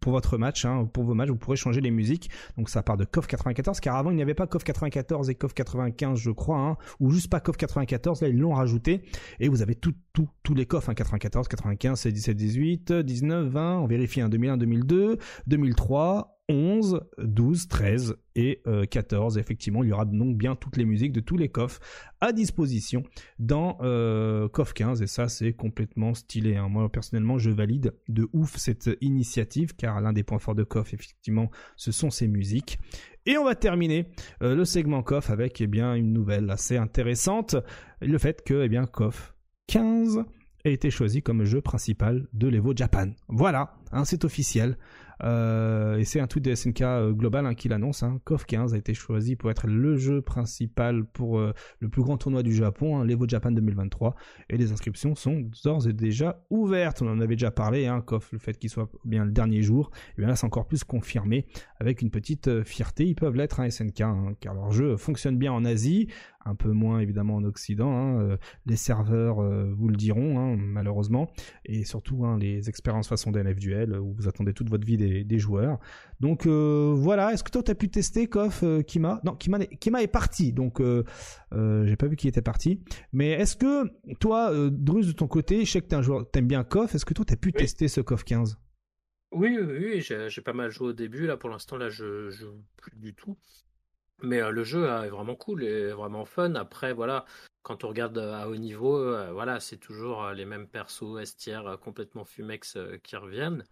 pour, votre match, hein, pour vos matchs, vous pourrez changer les musiques. Donc ça part de KOF 94, car avant il n'y avait pas KOF 94 et KOF 95, je crois, ou juste pas KOF 94. Là ils l'ont rajouté et vous avez tout, tous les coffres, 94, 95, 17, 18, 19, 20. On vérifie, 2001, 2002, 2003. 11, 12, 13 et 14. Euh, Effectivement, il y aura donc bien toutes les musiques de tous les coffres à disposition dans euh, 15 et ça c'est complètement stylé. Hein. Moi personnellement je valide de ouf cette initiative car l'un des points forts de KOF effectivement ce sont ces musiques. Et on va terminer euh, le segment KOF avec eh bien une nouvelle assez intéressante, le fait que eh bien KOF 15 a été choisi comme jeu principal de l'Evo Japan. Voilà, hein, c'est officiel. Euh, et c'est un tweet de SNK euh, Global hein, qui l'annonce. Hein. KOF 15 a été choisi pour être le jeu principal pour euh, le plus grand tournoi du Japon, hein, l'Evo Japan 2023. Et les inscriptions sont d'ores et déjà ouvertes. On en avait déjà parlé, hein, le fait qu'il soit bien le dernier jour. Et bien là, c'est encore plus confirmé avec une petite fierté. Ils peuvent l'être, hein, SNK, hein, car leur jeu fonctionne bien en Asie un peu moins évidemment en Occident. Hein, euh, les serveurs euh, vous le diront, hein, malheureusement, et surtout hein, les expériences façon DNF Duel où vous attendez toute votre vie des, joueurs. Donc euh, voilà, est-ce que toi tu as pu tester KOF Kima? Non, Kima, Kima est parti, donc j'ai pas vu qu'il était parti. Mais est-ce que toi, Drus de ton côté, je sais que tu un joueur, t'aimes bien KOF, est-ce que toi tu as pu tester ce KOF 15 oui, oui, oui j'ai pas mal joué au début. Là, pour l'instant, là, je joue plus du tout. Mais le jeu est vraiment cool et vraiment fun. Après, voilà, quand on regarde à haut niveau, voilà, c'est toujours les mêmes persos estières complètement fumex qui reviennent.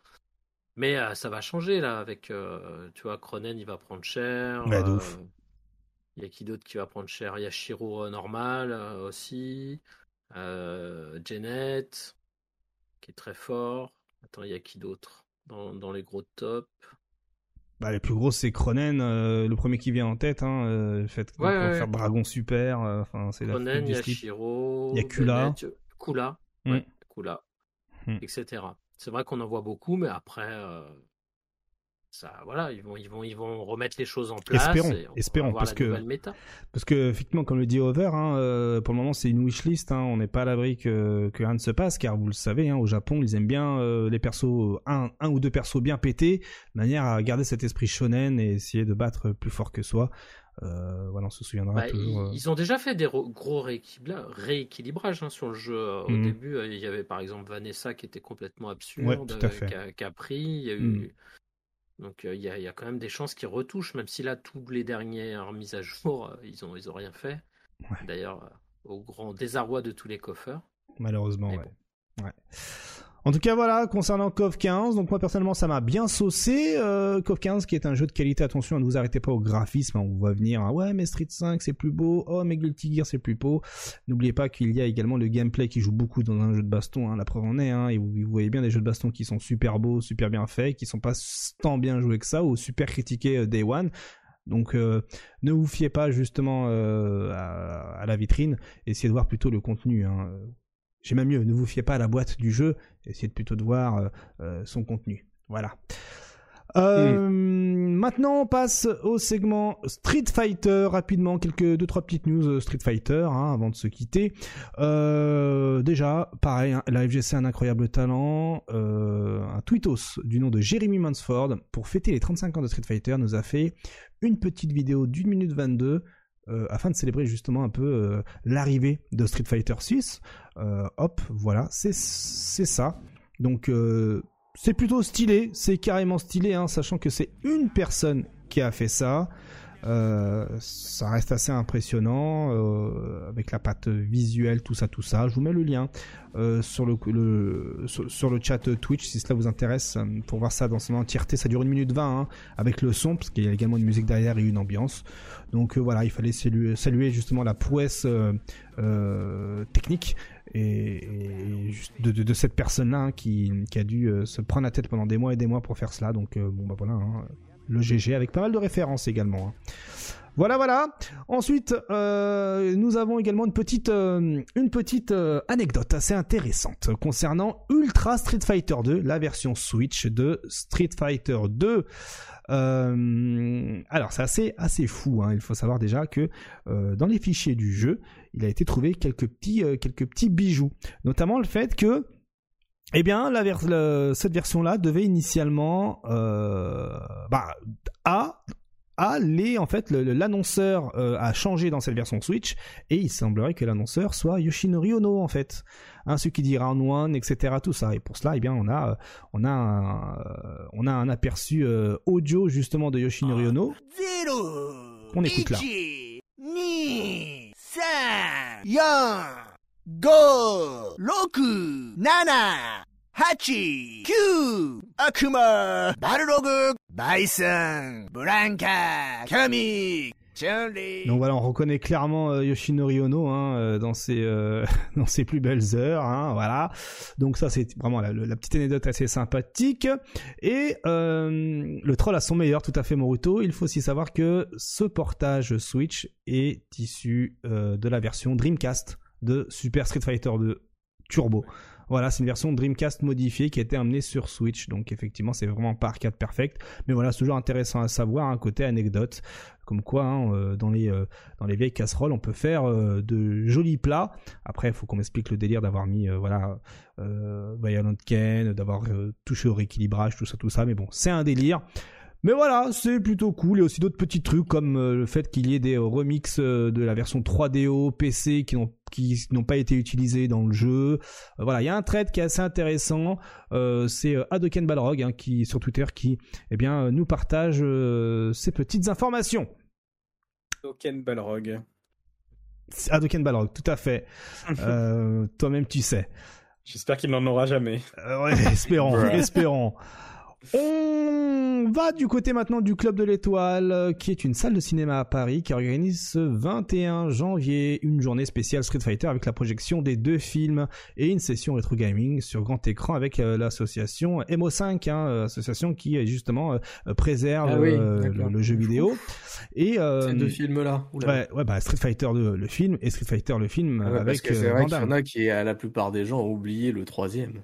Mais ça va changer là avec, tu vois, Cronen, il va prendre cher. Il y a qui d'autre qui va prendre cher? Il y a Shiro normal aussi. Janet, qui est très fort. Attends, il y a qui d'autre dans, dans les gros tops? Bah, les plus grosses, c'est Cronen, euh, le premier qui vient en tête. Hein, euh, le fait de faire Dragon Super. Euh, enfin, c'est Cronen, il y a Shiro, il y a Kula, Kula, mm. Kula, mm. etc. C'est vrai qu'on en voit beaucoup, mais après, ça, voilà, ils vont, ils vont, ils vont remettre les choses en place. Espérons, espérons, parce que, parce que effectivement, comme le dit Over, hein, euh, pour le moment, c'est une wishlist. Hein, on n'est pas à l'abri que, que rien ne se passe, car vous le savez, hein, au Japon, ils aiment bien euh, les persos, un, un ou deux persos bien pétés, de manière à garder cet esprit shonen et essayer de battre plus fort que soi. Euh, voilà, on se souviendra bah, toujours. Ils, ont déjà fait des gros rééquilibrages hein, sur le jeu. Au mhm. début, il y avait par exemple Vanessa qui était complètement absurde, qui, a, pris. Il y a eu. Donc il y, a quand même des chances qu'ils retouchent, même si là, toutes les dernières mises à jour, ils ont, ils ont rien fait. D'ailleurs, au grand désarroi de tous les coffeurs. Malheureusement, ouais. En tout cas, voilà, concernant KOF 15, donc moi personnellement, ça m'a bien saucé. Euh, KOF 15 qui est un jeu de qualité, attention, ne vous arrêtez pas au graphisme, hein, on va venir, hein, ouais, mais Street 5 c'est plus beau, oh, mais Guilty Gear c'est plus beau. N'oubliez pas qu'il y a également le gameplay qui joue beaucoup dans un jeu de baston, hein, la preuve en est, hein, et vous, voyez bien des jeux de baston qui sont super beaux, super bien faits, qui sont pas tant bien joués que ça, ou super critiqués euh, Day One. Donc euh, ne vous fiez pas justement euh, à, la vitrine, essayez de voir plutôt le contenu. J'ai même mieux, ne vous fiez pas à la boîte du jeu, essayez plutôt de voir euh, euh, son contenu. Voilà. Euh, maintenant, on passe au segment Street Fighter rapidement. Quelques deux trois petites news Street Fighter hein, avant de se quitter. déjà, pareil, hein, la FGC a un incroyable talent. un tweetos du nom de Jeremy Mansford pour fêter les 35 ans de Street Fighter nous a fait une petite vidéo d'une minute 22 euh, afin de célébrer justement un peu euh, l'arrivée de Street Fighter 6. Euh, hop, voilà, c'est ça. Donc c'est plutôt stylé, c'est carrément stylé, hein, sachant que c'est une personne qui a fait ça. Euh, ça reste assez impressionnant euh, avec la patte visuelle, tout ça, tout ça. Je vous mets le lien euh, sur le, chat Twitch si cela vous intéresse pour voir ça dans son entièreté. Ça dure une minute 20 hein, avec le son parce qu'il y a également une musique derrière et une ambiance. Donc voilà, il fallait saluer, justement la prouesse technique et, de, cette personne-là hein, qui, qui, a dû se prendre la tête pendant des mois et des mois pour faire cela. Donc bon bah voilà. Hein le GG avec pas mal de références également. Hein. Voilà, voilà. Ensuite, euh, nous avons également une petite, euh, une petite euh, anecdote assez intéressante concernant Ultra Street Fighter 2, la version Switch de Street Fighter 2. alors, c'est assez, assez fou. Hein. Il faut savoir déjà que dans les fichiers du jeu, il a été trouvé quelques petits, quelques petits bijoux, notamment le fait que eh bien, la cette version-là devait initialement euh, bah, a a les en fait l'annonceur euh, a changé dans cette version Switch et il semblerait que l'annonceur soit Yoshinori Ono en fait. Hein, ce qui dira en one etc tout ça. Et pour cela eh bien on a on a un, on a un aperçu euh, audio justement de Yoshinori Ono on écoute là Go! 6 7 8 9 Akuma! Balrog Bison! Blanca Kami! Donc voilà, on reconnaît clairement euh, Yoshinori Ono hein, euh, dans ses euh, dans ses plus belles heures, hein, voilà. Donc ça c'est vraiment la, la, petite anecdote assez sympathique. Et le troll a son meilleur, tout à fait Moruto. Il faut aussi savoir que ce portage Switch est issu de la version Dreamcast de Super Street Fighter 2 Turbo. Voilà, c'est une version Dreamcast modifiée qui a été amenée sur Switch. Donc effectivement, c'est vraiment pas arcade perfect. Mais voilà, c'est toujours intéressant à savoir, un côté anecdote. Comme quoi, hein, euh, dans, les, euh, dans les vieilles casseroles, on peut faire euh, de jolis plats. Après, il faut qu'on m'explique le délire d'avoir mis, voilà, Violent Ken, d'avoir touché au rééquilibrage, tout ça, tout ça. Mais bon, c'est un délire. Mais voilà, c'est plutôt cool. Il y a aussi d'autres petits trucs comme euh, le fait qu'il y ait des euh, remixes euh, de la version 3DO PC qui n'ont qui n'ont pas été utilisés dans le jeu. voilà, il y a un trade qui est assez intéressant. c'est Adoken Balrog hein, qui sur Twitter qui eh bien nous partage ces petites informations. Adoken Balrog. Adoken Balrog, tout à fait. Toi-même tu sais. J'espère qu'il n'en aura jamais. ouais, espérons, espérons. On va du côté maintenant du Club de l'Étoile, euh, qui est une salle de cinéma à Paris, qui organise ce 21 janvier une journée spéciale Street Fighter avec la projection des deux films et une session rétro gaming sur grand écran avec euh, l'association MO5, hein, euh, association qui justement préserve ah le, jeu vidéo. Et ces deux films-là. Ouais, ouais, bah Street Fighter le, film et Street Fighter le film ah avec. Parce que c'est vrai qu'il y en a qui, la plupart des gens ont oublié le troisième.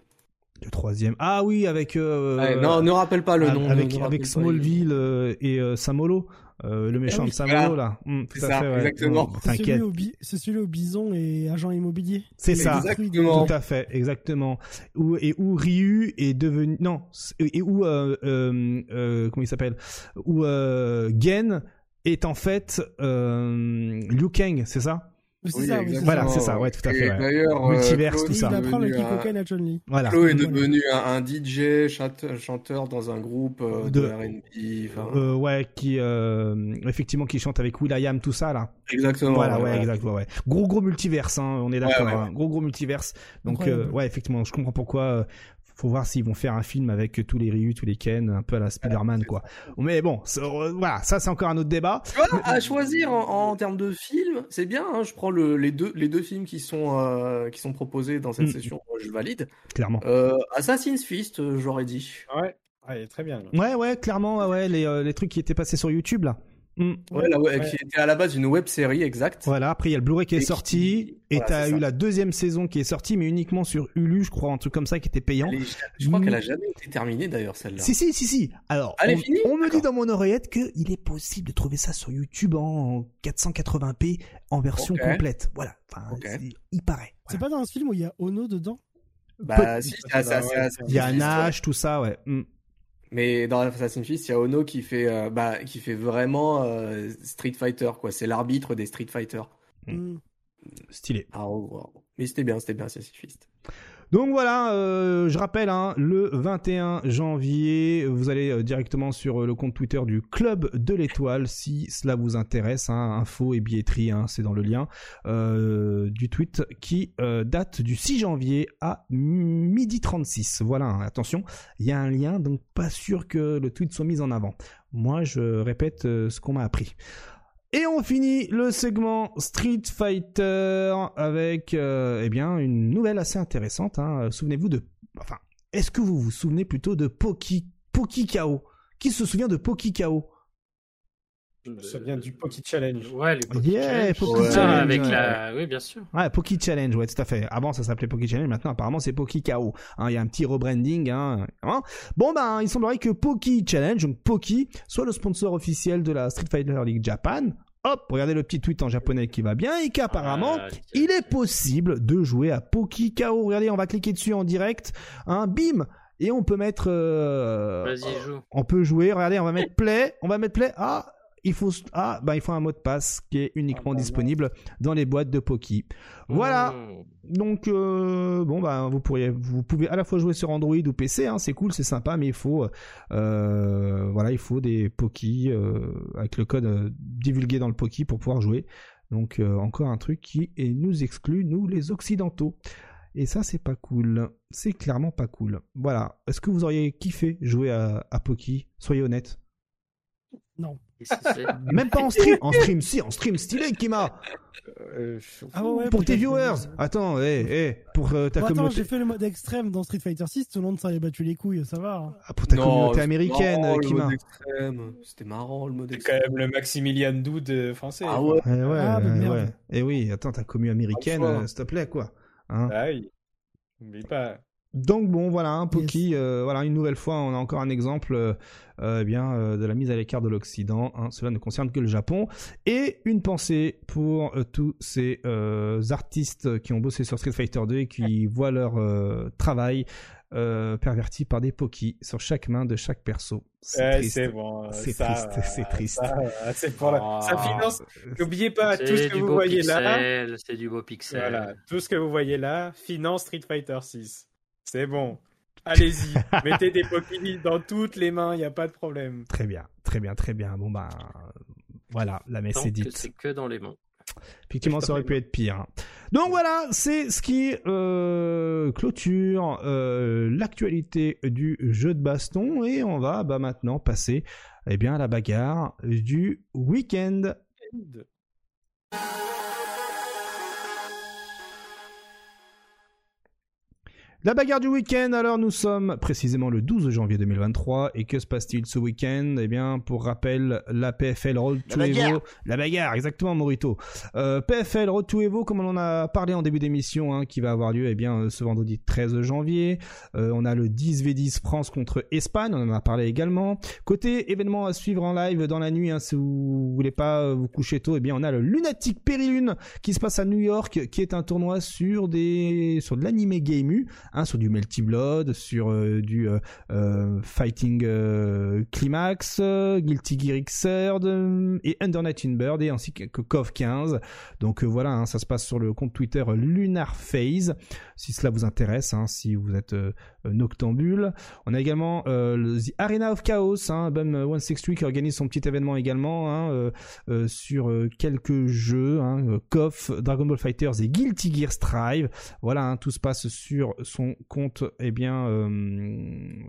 Le troisième. Ah oui, avec. Euh, non, ne rappelle pas le nom. Avec, avec Smallville euh, et euh, Samolo. le méchant ah de Samolo là. Hum, c'est ça, exactement. C'est celui, au bison et agent immobilier. C'est ça, exactement. Tout à fait, exactement. Où, et où Ryu est devenu non et où comment il s'appelle? Où Gen est en fait Liu Kang, c'est ça? C'est ça, voilà, c'est ça, ouais, tout à fait. Ouais. D'ailleurs, multiverse, tout ça. Il le kick à Johnny. Voilà. Flo est devenu un, DJ, chanteur dans un groupe euh, de, R&B. Euh, ouais, qui euh, effectivement qui chante avec Will.i.am, tout ça là. Exactement. Voilà, ouais, exactement, ouais. Gros gros multiverse, hein, on est d'accord. Hein. Gros gros multiverse. Donc euh, ouais, effectivement, je comprends pourquoi faut voir s'ils vont faire un film avec tous les Ryu, tous les Ken, un peu à la Spider-Man, quoi. Mais bon, euh, voilà, ça c'est encore un autre débat. à choisir en, termes de film, c'est bien. Hein, je prends les deux les deux films qui sont euh, qui sont proposés dans cette mm. session, je valide. Clairement. Euh, Assassin's Fist, j'aurais dit. Ouais. Ouais, très bien. Ouais, ouais, clairement, ouais, les, les trucs qui étaient passés sur YouTube là. Mm. Ouais, qui était à la base une web série exact. Voilà, après il y a le Blu-ray qui est sorti et t'as eu la deuxième saison qui est sortie mais uniquement sur Hulu, je crois, un truc comme ça qui était payant. Je crois qu'elle a jamais été terminée d'ailleurs celle-là. Si si si si. Alors, on, me dit dans mon oreillette que il est possible de trouver ça sur YouTube en 480p en version complète. Voilà, enfin, il paraît. C'est pas dans un film où il y a Ono dedans? Bah si, ça, il y a Nash, tout ça, ouais. Mm. Mais dans Assassin's Creed, il y a Ono qui fait, euh, bah, qui fait vraiment euh, Street Fighter, quoi. C'est l'arbitre des Street Fighter. Mm. Stylé. Ah, oh, Mais c'était bien, c'était bien Assassin's Creed. Donc voilà, euh, je rappelle, hein, le 21 janvier, vous allez euh, directement sur euh, le compte Twitter du Club de l'Étoile si cela vous intéresse. Hein, info et billetterie, hein, c'est dans le lien du tweet qui date du 6 janvier à midi 36. Voilà, attention, il y a un lien, donc pas sûr que le tweet soit mis en avant. Moi, je répète ce qu'on m'a appris. Et on finit le segment Street Fighter avec euh, eh bien une nouvelle assez intéressante. Hein. Souvenez-vous de, enfin, est-ce que vous vous souvenez plutôt de Poki Poki KO Qui se souvient de Poki KO ça vient du Poki Challenge. Ouais, les Poki Challenge. Poki Challenge. Avec la... Oui, bien sûr. Ouais, Poki Challenge, ouais, tout à fait. Avant, ça s'appelait Poki Challenge, maintenant, apparemment, c'est Poki KO. Hein, il y a un petit rebranding. Hein, hein. Bon, ben, il semblerait que Poki Challenge, donc Poki, soit le sponsor officiel de la Street Fighter League Japan, hop, regardez le petit tweet en japonais qui va bien et qu'apparemment, ah, il est possible de jouer à Poki KO. Regardez, on va cliquer dessus en direct, hein, bim, et on peut mettre, euh, Vas-y, joue. on peut jouer. Regardez, on va mettre play, on va mettre play. Ah, il faut ah bah il faut un mot de passe qui est uniquement ah, bah, disponible dans les boîtes de Poki. Voilà. Hmm. Donc euh, bon bah vous pourriez vous pouvez à la fois jouer sur Android ou PC hein, c'est cool, c'est sympa mais il faut euh, voilà, il faut des Poki euh, avec le code divulgué dans le Poki pour pouvoir jouer. Donc encore un truc qui nous exclut nous les occidentaux. Et ça, c'est pas cool. C'est clairement pas cool. Voilà. Est-ce que vous auriez kiffé jouer à, à Poki? Soyez honnête. Non. Même pas en stream. En stream, si, en stream stylé, Kima. Euh, ah pour tes viewers. Attends, eh, eh, pour euh, ta communauté. Attends, j'ai fait le mode extrême dans Street Fighter 6, tout le monde s'en est battu les couilles, ça va. Hein. Ah, pour ta communauté américaine, Kima. C'était marrant le mode extrême. C'est quand même le Maximilian Doud euh, français. Ah ouais. Eh ouais, ah, ouais. Et eh oui, attends, ta commu américaine, s'il te plaît, quoi. Hein ah oui. N'oublie pas. Donc bon, voilà, un Poki, voilà, une nouvelle fois, on a encore un exemple euh, eh bien, euh, de la mise à l'écart de l'Occident. Hein. Cela ne concerne que le Japon. Et une pensée pour euh, tous ces artistes qui ont bossé sur Street Fighter 2 et qui voient leur travail perverti par des pokis sur chaque main de chaque perso. C'est triste. C'est triste, c'est triste. C'est pour la... ça finance. N'oubliez pas tout ce que vous voyez là. C'est du beau pixel. Voilà, tout ce que vous voyez là finance Street Fighter 6. C'est bon. Allez-y, mettez des Pokémon dans toutes les mains, il n'y a pas de problème. Très bien, très bien, très bien. Bon bah voilà, la messe est dite. C'est que dans les mains. Effectivement, ça aurait pu être pire. Donc voilà, c'est ce qui euh, clôture euh, l'actualité du jeu de baston et on va bah, maintenant passer eh bien, à la bagarre du week-end. La bagarre du week-end, alors nous sommes précisément le 12 janvier 2023 et que se passe-t-il ce week-end? Eh bien, pour rappel, la PFL Road to Evo, la bagarre, exactement Morito. Euh, PFL Road to Evo, comme on en a parlé en début d'émission, hein, qui va avoir lieu eh bien euh, ce vendredi 13 janvier. Euh, on a le 10 V10 France contre Espagne, on en a parlé également. Côté événement à suivre en live dans la nuit, hein, si vous voulez pas vous coucher tôt, eh bien on a le Lunatic Perilune qui se passe à New York, qui est un tournoi sur des sur de l'anime game Hein, sur du Melty Blood, sur euh, du euh, euh, Fighting Climax, Guilty Gear Xrd et Under Night in Bird et ainsi que KOF 15. Donc voilà, hein, ça se passe sur le compte Twitter Lunar Phase, si cela vous intéresse, hein, si vous êtes noctambule. On a également le The Arena of Chaos, hein, BUM 163 qui organise son petit événement également sur quelques jeux, hein, Dragon Ball Fighters et Guilty Gear Strive. Voilà, tout se passe sur son compte, eh bien, euh,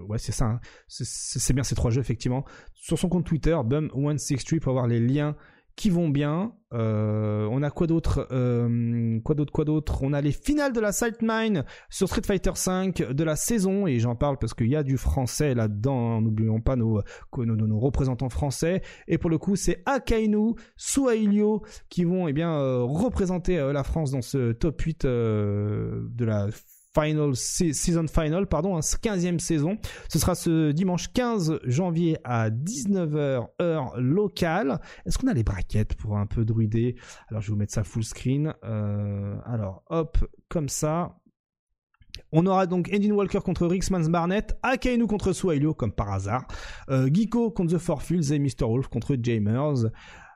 ouais, c'est ça, hein. c'est bien ces trois jeux, effectivement. Sur son compte Twitter, Bum163 pour avoir les liens qui vont bien. Euh, on a quoi d'autre euh, Quoi d'autre Quoi d'autre? On a les finales de la Mine sur Street Fighter V de la saison et j'en parle parce qu'il y a du français là-dedans. Hein. N'oublions pas nos, nos, nos, représentants français. Et pour le coup, c'est Akainu, Suailio qui vont eh bien représenter la France dans ce top 8 de la Final Season Final, pardon, 15e saison. Ce sera ce dimanche 15 janvier à 19h heure locale. Est-ce qu'on a les braquettes pour un peu druider? Alors je vais vous mettre ça full screen. Euh, alors hop, comme ça. On aura donc Endin Walker contre Rixmans Barnett, Akainu contre Swahilio comme par hasard, euh, contre The Four Fields et Mr. Wolf contre Jamers.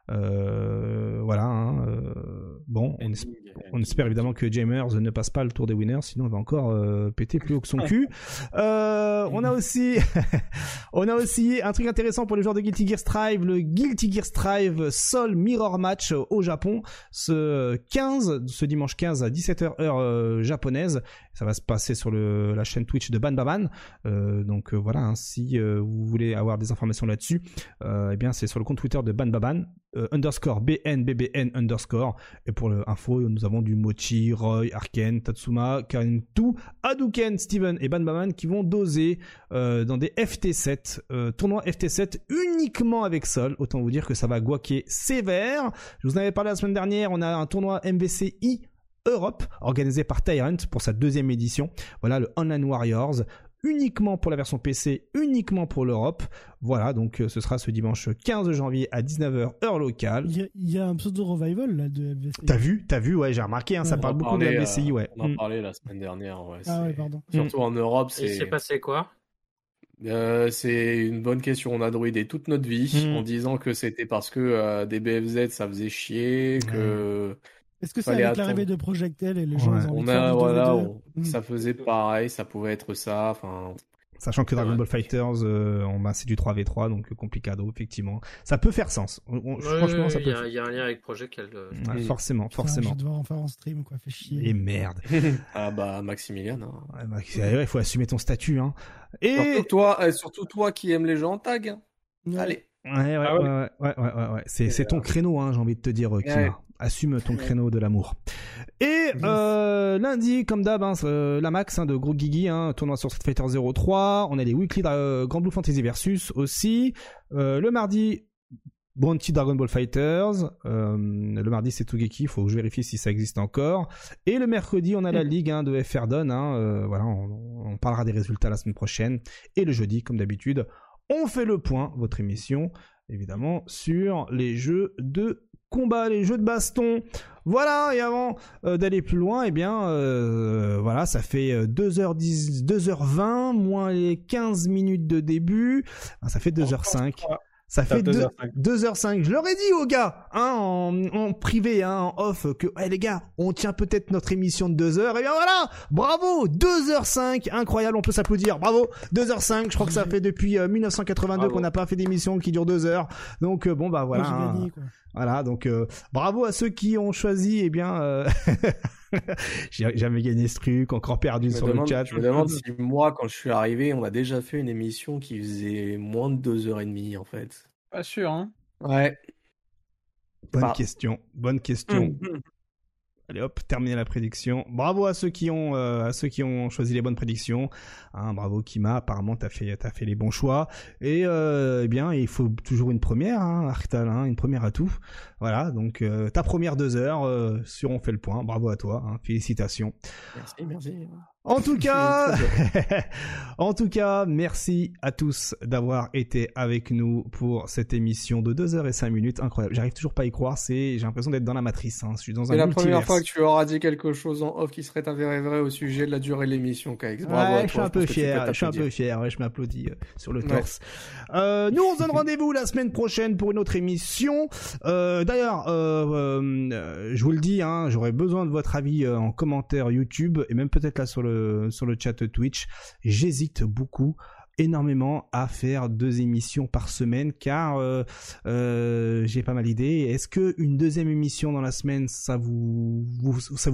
Voilà. Hein, bon, on, on, espère évidemment que Jamers ne passe pas le tour des winners, sinon il va encore péter plus haut que son cul. on a aussi, on a aussi un truc intéressant pour les joueurs de Guilty Gear Strive, le Guilty Gear Strive Sol Mirror Match au Japon, ce 15, ce dimanche 15 à 17h heure japonaise. Ça va se passer sur le, la chaîne Twitch de Banbaban. Euh, donc euh, voilà, hein, si euh, vous voulez avoir des informations là-dessus, eh bien c'est sur le compte Twitter de Banbaban, underscore BNBBN underscore. Et pour l'info, nous avons du Mochi, Roy, Arken, Tatsuma, Karintu, Hadouken, Steven et Banbaban qui vont doser dans des FT7, tournois FT7 uniquement avec Sol. Autant vous dire que ça va guaquer sévère. Je vous en avais parlé la semaine dernière, on a un tournoi MVCI Europe, organisé par Tyrant pour sa deuxième édition. Voilà le Online Warriors, uniquement pour la version PC, uniquement pour l'Europe. Voilà, donc euh, ce sera ce dimanche 15 janvier à 19h heure locale. Il y, a un pseudo revival là de MVCI. T'as vu, t'as vu, ouais, j'ai remarqué, hein, ça parle beaucoup de MVCI, ouais. On en mm. parlait la semaine dernière, ouais. Ah ouais, pardon. Surtout en Europe, c'est. Il s'est passé quoi? Euh, c'est une bonne question. On a druidé toute notre vie mm. en disant que c'était parce que euh, des BFZ ça faisait chier, que est-ce que c'est avec l'arrivée de Projectel et les gens On a, voilà, ça faisait pareil, ça pouvait être ça. Enfin, Sachant que Dragon Ball Fighters, euh, c'est du 3v3, donc complicado, effectivement. Ça peut faire sens. franchement, ça peut. Il y, a un lien avec Project euh, forcément, forcément. je vais devoir en faire en stream, quoi. Fait chier. Et merde. ah bah, Maximilian. Hein. il faut assumer ton statut, hein. Et surtout toi, euh, surtout toi qui aimes les gens en tag. Allez. Ouais, ouais, ah ouais, ouais, ouais, ouais, C'est, ton créneau, hein, j'ai envie de te dire, Kima assume ton créneau de l'amour. Et euh, lundi, comme d'hab, hein, euh, la max hein, de Gros Gigi, hein, tournoi sur Street Fighter 03. On a les weekly euh, Grand Blue Fantasy Versus aussi. le mardi, Bounty Dragon Ball Fighters. le mardi, c'est Togeki. Il faut que je vérifie si ça existe encore. Et le mercredi, on a la ligue de FR Hein, voilà, on, on, parlera des résultats la semaine prochaine. Et le jeudi, comme d'habitude, on fait le point, votre émission, évidemment, sur les jeux de combat, les jeux de baston. Voilà, et avant euh, d'aller plus loin, eh bien, euh, voilà, ça fait 2h10, euh, 2h20, moins les 15 minutes de début, ça fait 2h05. Ça fait 2h05. Je leur ai dit aux gars, hein, en, privé, hein, en off, que les gars, on tient peut-être notre émission de 2 h Et bien voilà, bravo, 2h05, incroyable, on peut s'applaudir, bravo, 2h05. Je crois que ça fait depuis 1982 qu'on n'a pas fait d'émission qui dure 2 h Donc bon bah voilà. Hein. Voilà, donc euh, bravo à ceux qui ont choisi, eh bien, euh... j'ai jamais gagné ce truc, encore perdu sur le chat. Je me demande si moi, quand je suis arrivé, on a déjà fait une émission qui faisait moins de deux heures et demie, en fait. Pas sûr, hein Ouais. Bonne question, bonne question. Allez hop, terminer la prédiction. Bravo à ceux qui ont euh, à ceux qui ont choisi les bonnes prédictions. Hein, bravo Kima, apparemment t'as fait t'as fait les bons choix. Et euh, eh bien il faut toujours une première, hein, Arctal, hein, une première à tout. Voilà, donc euh, ta première deux heures sur on fait le point. Bravo à toi, hein, félicitations. Merci, merci. En tout cas, en tout cas, merci à tous d'avoir été avec nous pour cette émission de 2 heures et 5 minutes. Incroyable. J'arrive toujours pas à y croire. C'est, j'ai l'impression d'être dans la matrice. Hein. Je suis dans un C'est la première fois que tu auras dit quelque chose en off qui serait avéré vrai au sujet de la durée de l'émission, KX. Bravo ouais, je suis un peu fier. Je suis un peu fier. Ouais, je m'applaudis euh, sur le torse. Euh, nous, on se donne rendez-vous la semaine prochaine pour une autre émission. Euh, d'ailleurs, je vous le dis, hein, j'aurais besoin de votre avis en commentaire YouTube et même peut-être là sur le sur le chat Twitch. J'hésite beaucoup énormément à faire deux émissions par semaine car euh, euh, j'ai pas mal d'idées. Est-ce que une deuxième émission dans la semaine ça vous,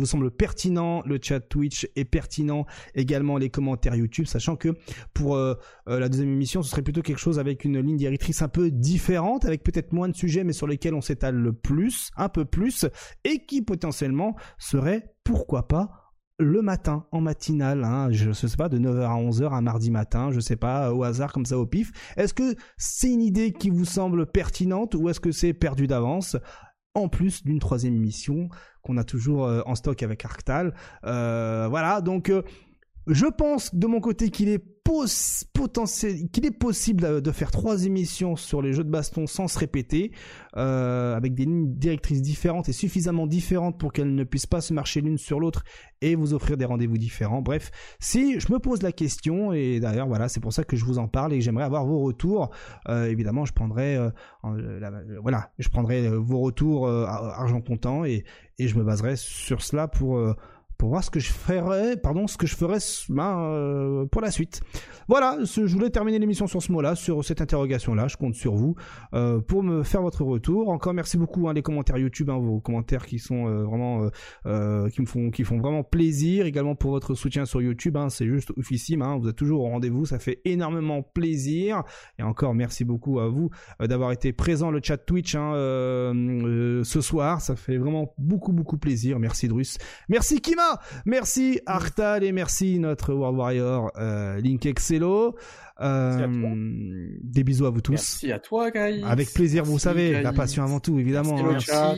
semble pertinent? Le chat Twitch est pertinent également les commentaires YouTube, sachant que pour euh, la deuxième émission ce serait plutôt quelque chose avec une ligne directrice un peu différente, avec peut-être moins de sujets mais sur lesquels on s'étale le plus, un peu plus, et qui potentiellement serait pourquoi pas le matin, en matinale, hein, je, sais pas, de 9h à 11h un mardi matin, je sais pas, au hasard comme ça au pif. Est-ce que c'est une idée qui vous semble pertinente ou est-ce que c'est perdu d'avance? En plus d'une troisième émission qu'on a toujours euh, en stock avec Arctal. Euh, voilà, donc euh, Je pense de mon côté qu'il est possible de faire trois émissions sur les jeux de baston sans se répéter, euh, avec des lignes directrices différentes et suffisamment différentes pour qu'elles ne puissent pas se marcher l'une sur l'autre et vous offrir des rendez-vous différents. Bref, si je me pose la question et d'ailleurs voilà, c'est pour ça que je vous en parle et j'aimerais avoir vos retours. Euh, évidemment, je prendrai, euh, vos retours argent comptant et je me baserai sur cela pour voir ce que je ferais, ben, euh, pour la suite. Voilà, je voulais terminer l'émission sur ce mot-là, sur cette interrogation-là. Je compte sur vous euh, pour me faire votre retour. Encore merci beaucoup hein, les commentaires YouTube, hein, vos commentaires qui sont euh, vraiment, qui me font vraiment plaisir. Également pour votre soutien sur YouTube, hein, c'est juste oufissime. vous êtes toujours au rendez-vous, ça fait énormément plaisir. Et encore merci beaucoup à vous d'avoir été présent le chat Twitch ce soir. Ça fait vraiment beaucoup beaucoup plaisir. Merci Drus, merci Kima. Merci Artal et merci notre World Warrior euh, Link Excello. Euh, des bisous à vous tous. Merci à toi, Kai. Avec plaisir, vous savez, la passion avant tout, évidemment. Merci, hein.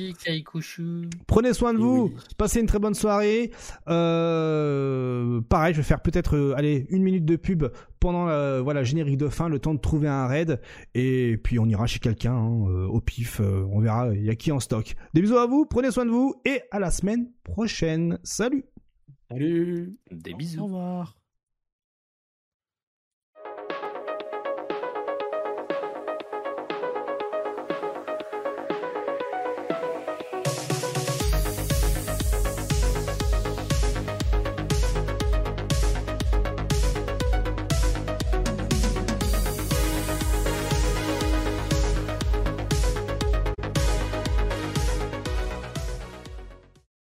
Prenez soin de vous. Passez une très bonne soirée. Euh, pareil, je vais faire peut-être, euh, allez, une minute de pub pendant la, voilà générique de fin, le temps de trouver un raid et puis on ira chez quelqu'un hein, au pif. on verra, il y a qui en stock. Des bisous à vous. Prenez soin de vous et à la semaine prochaine. Salut. Salut. Des bisous. Au revoir.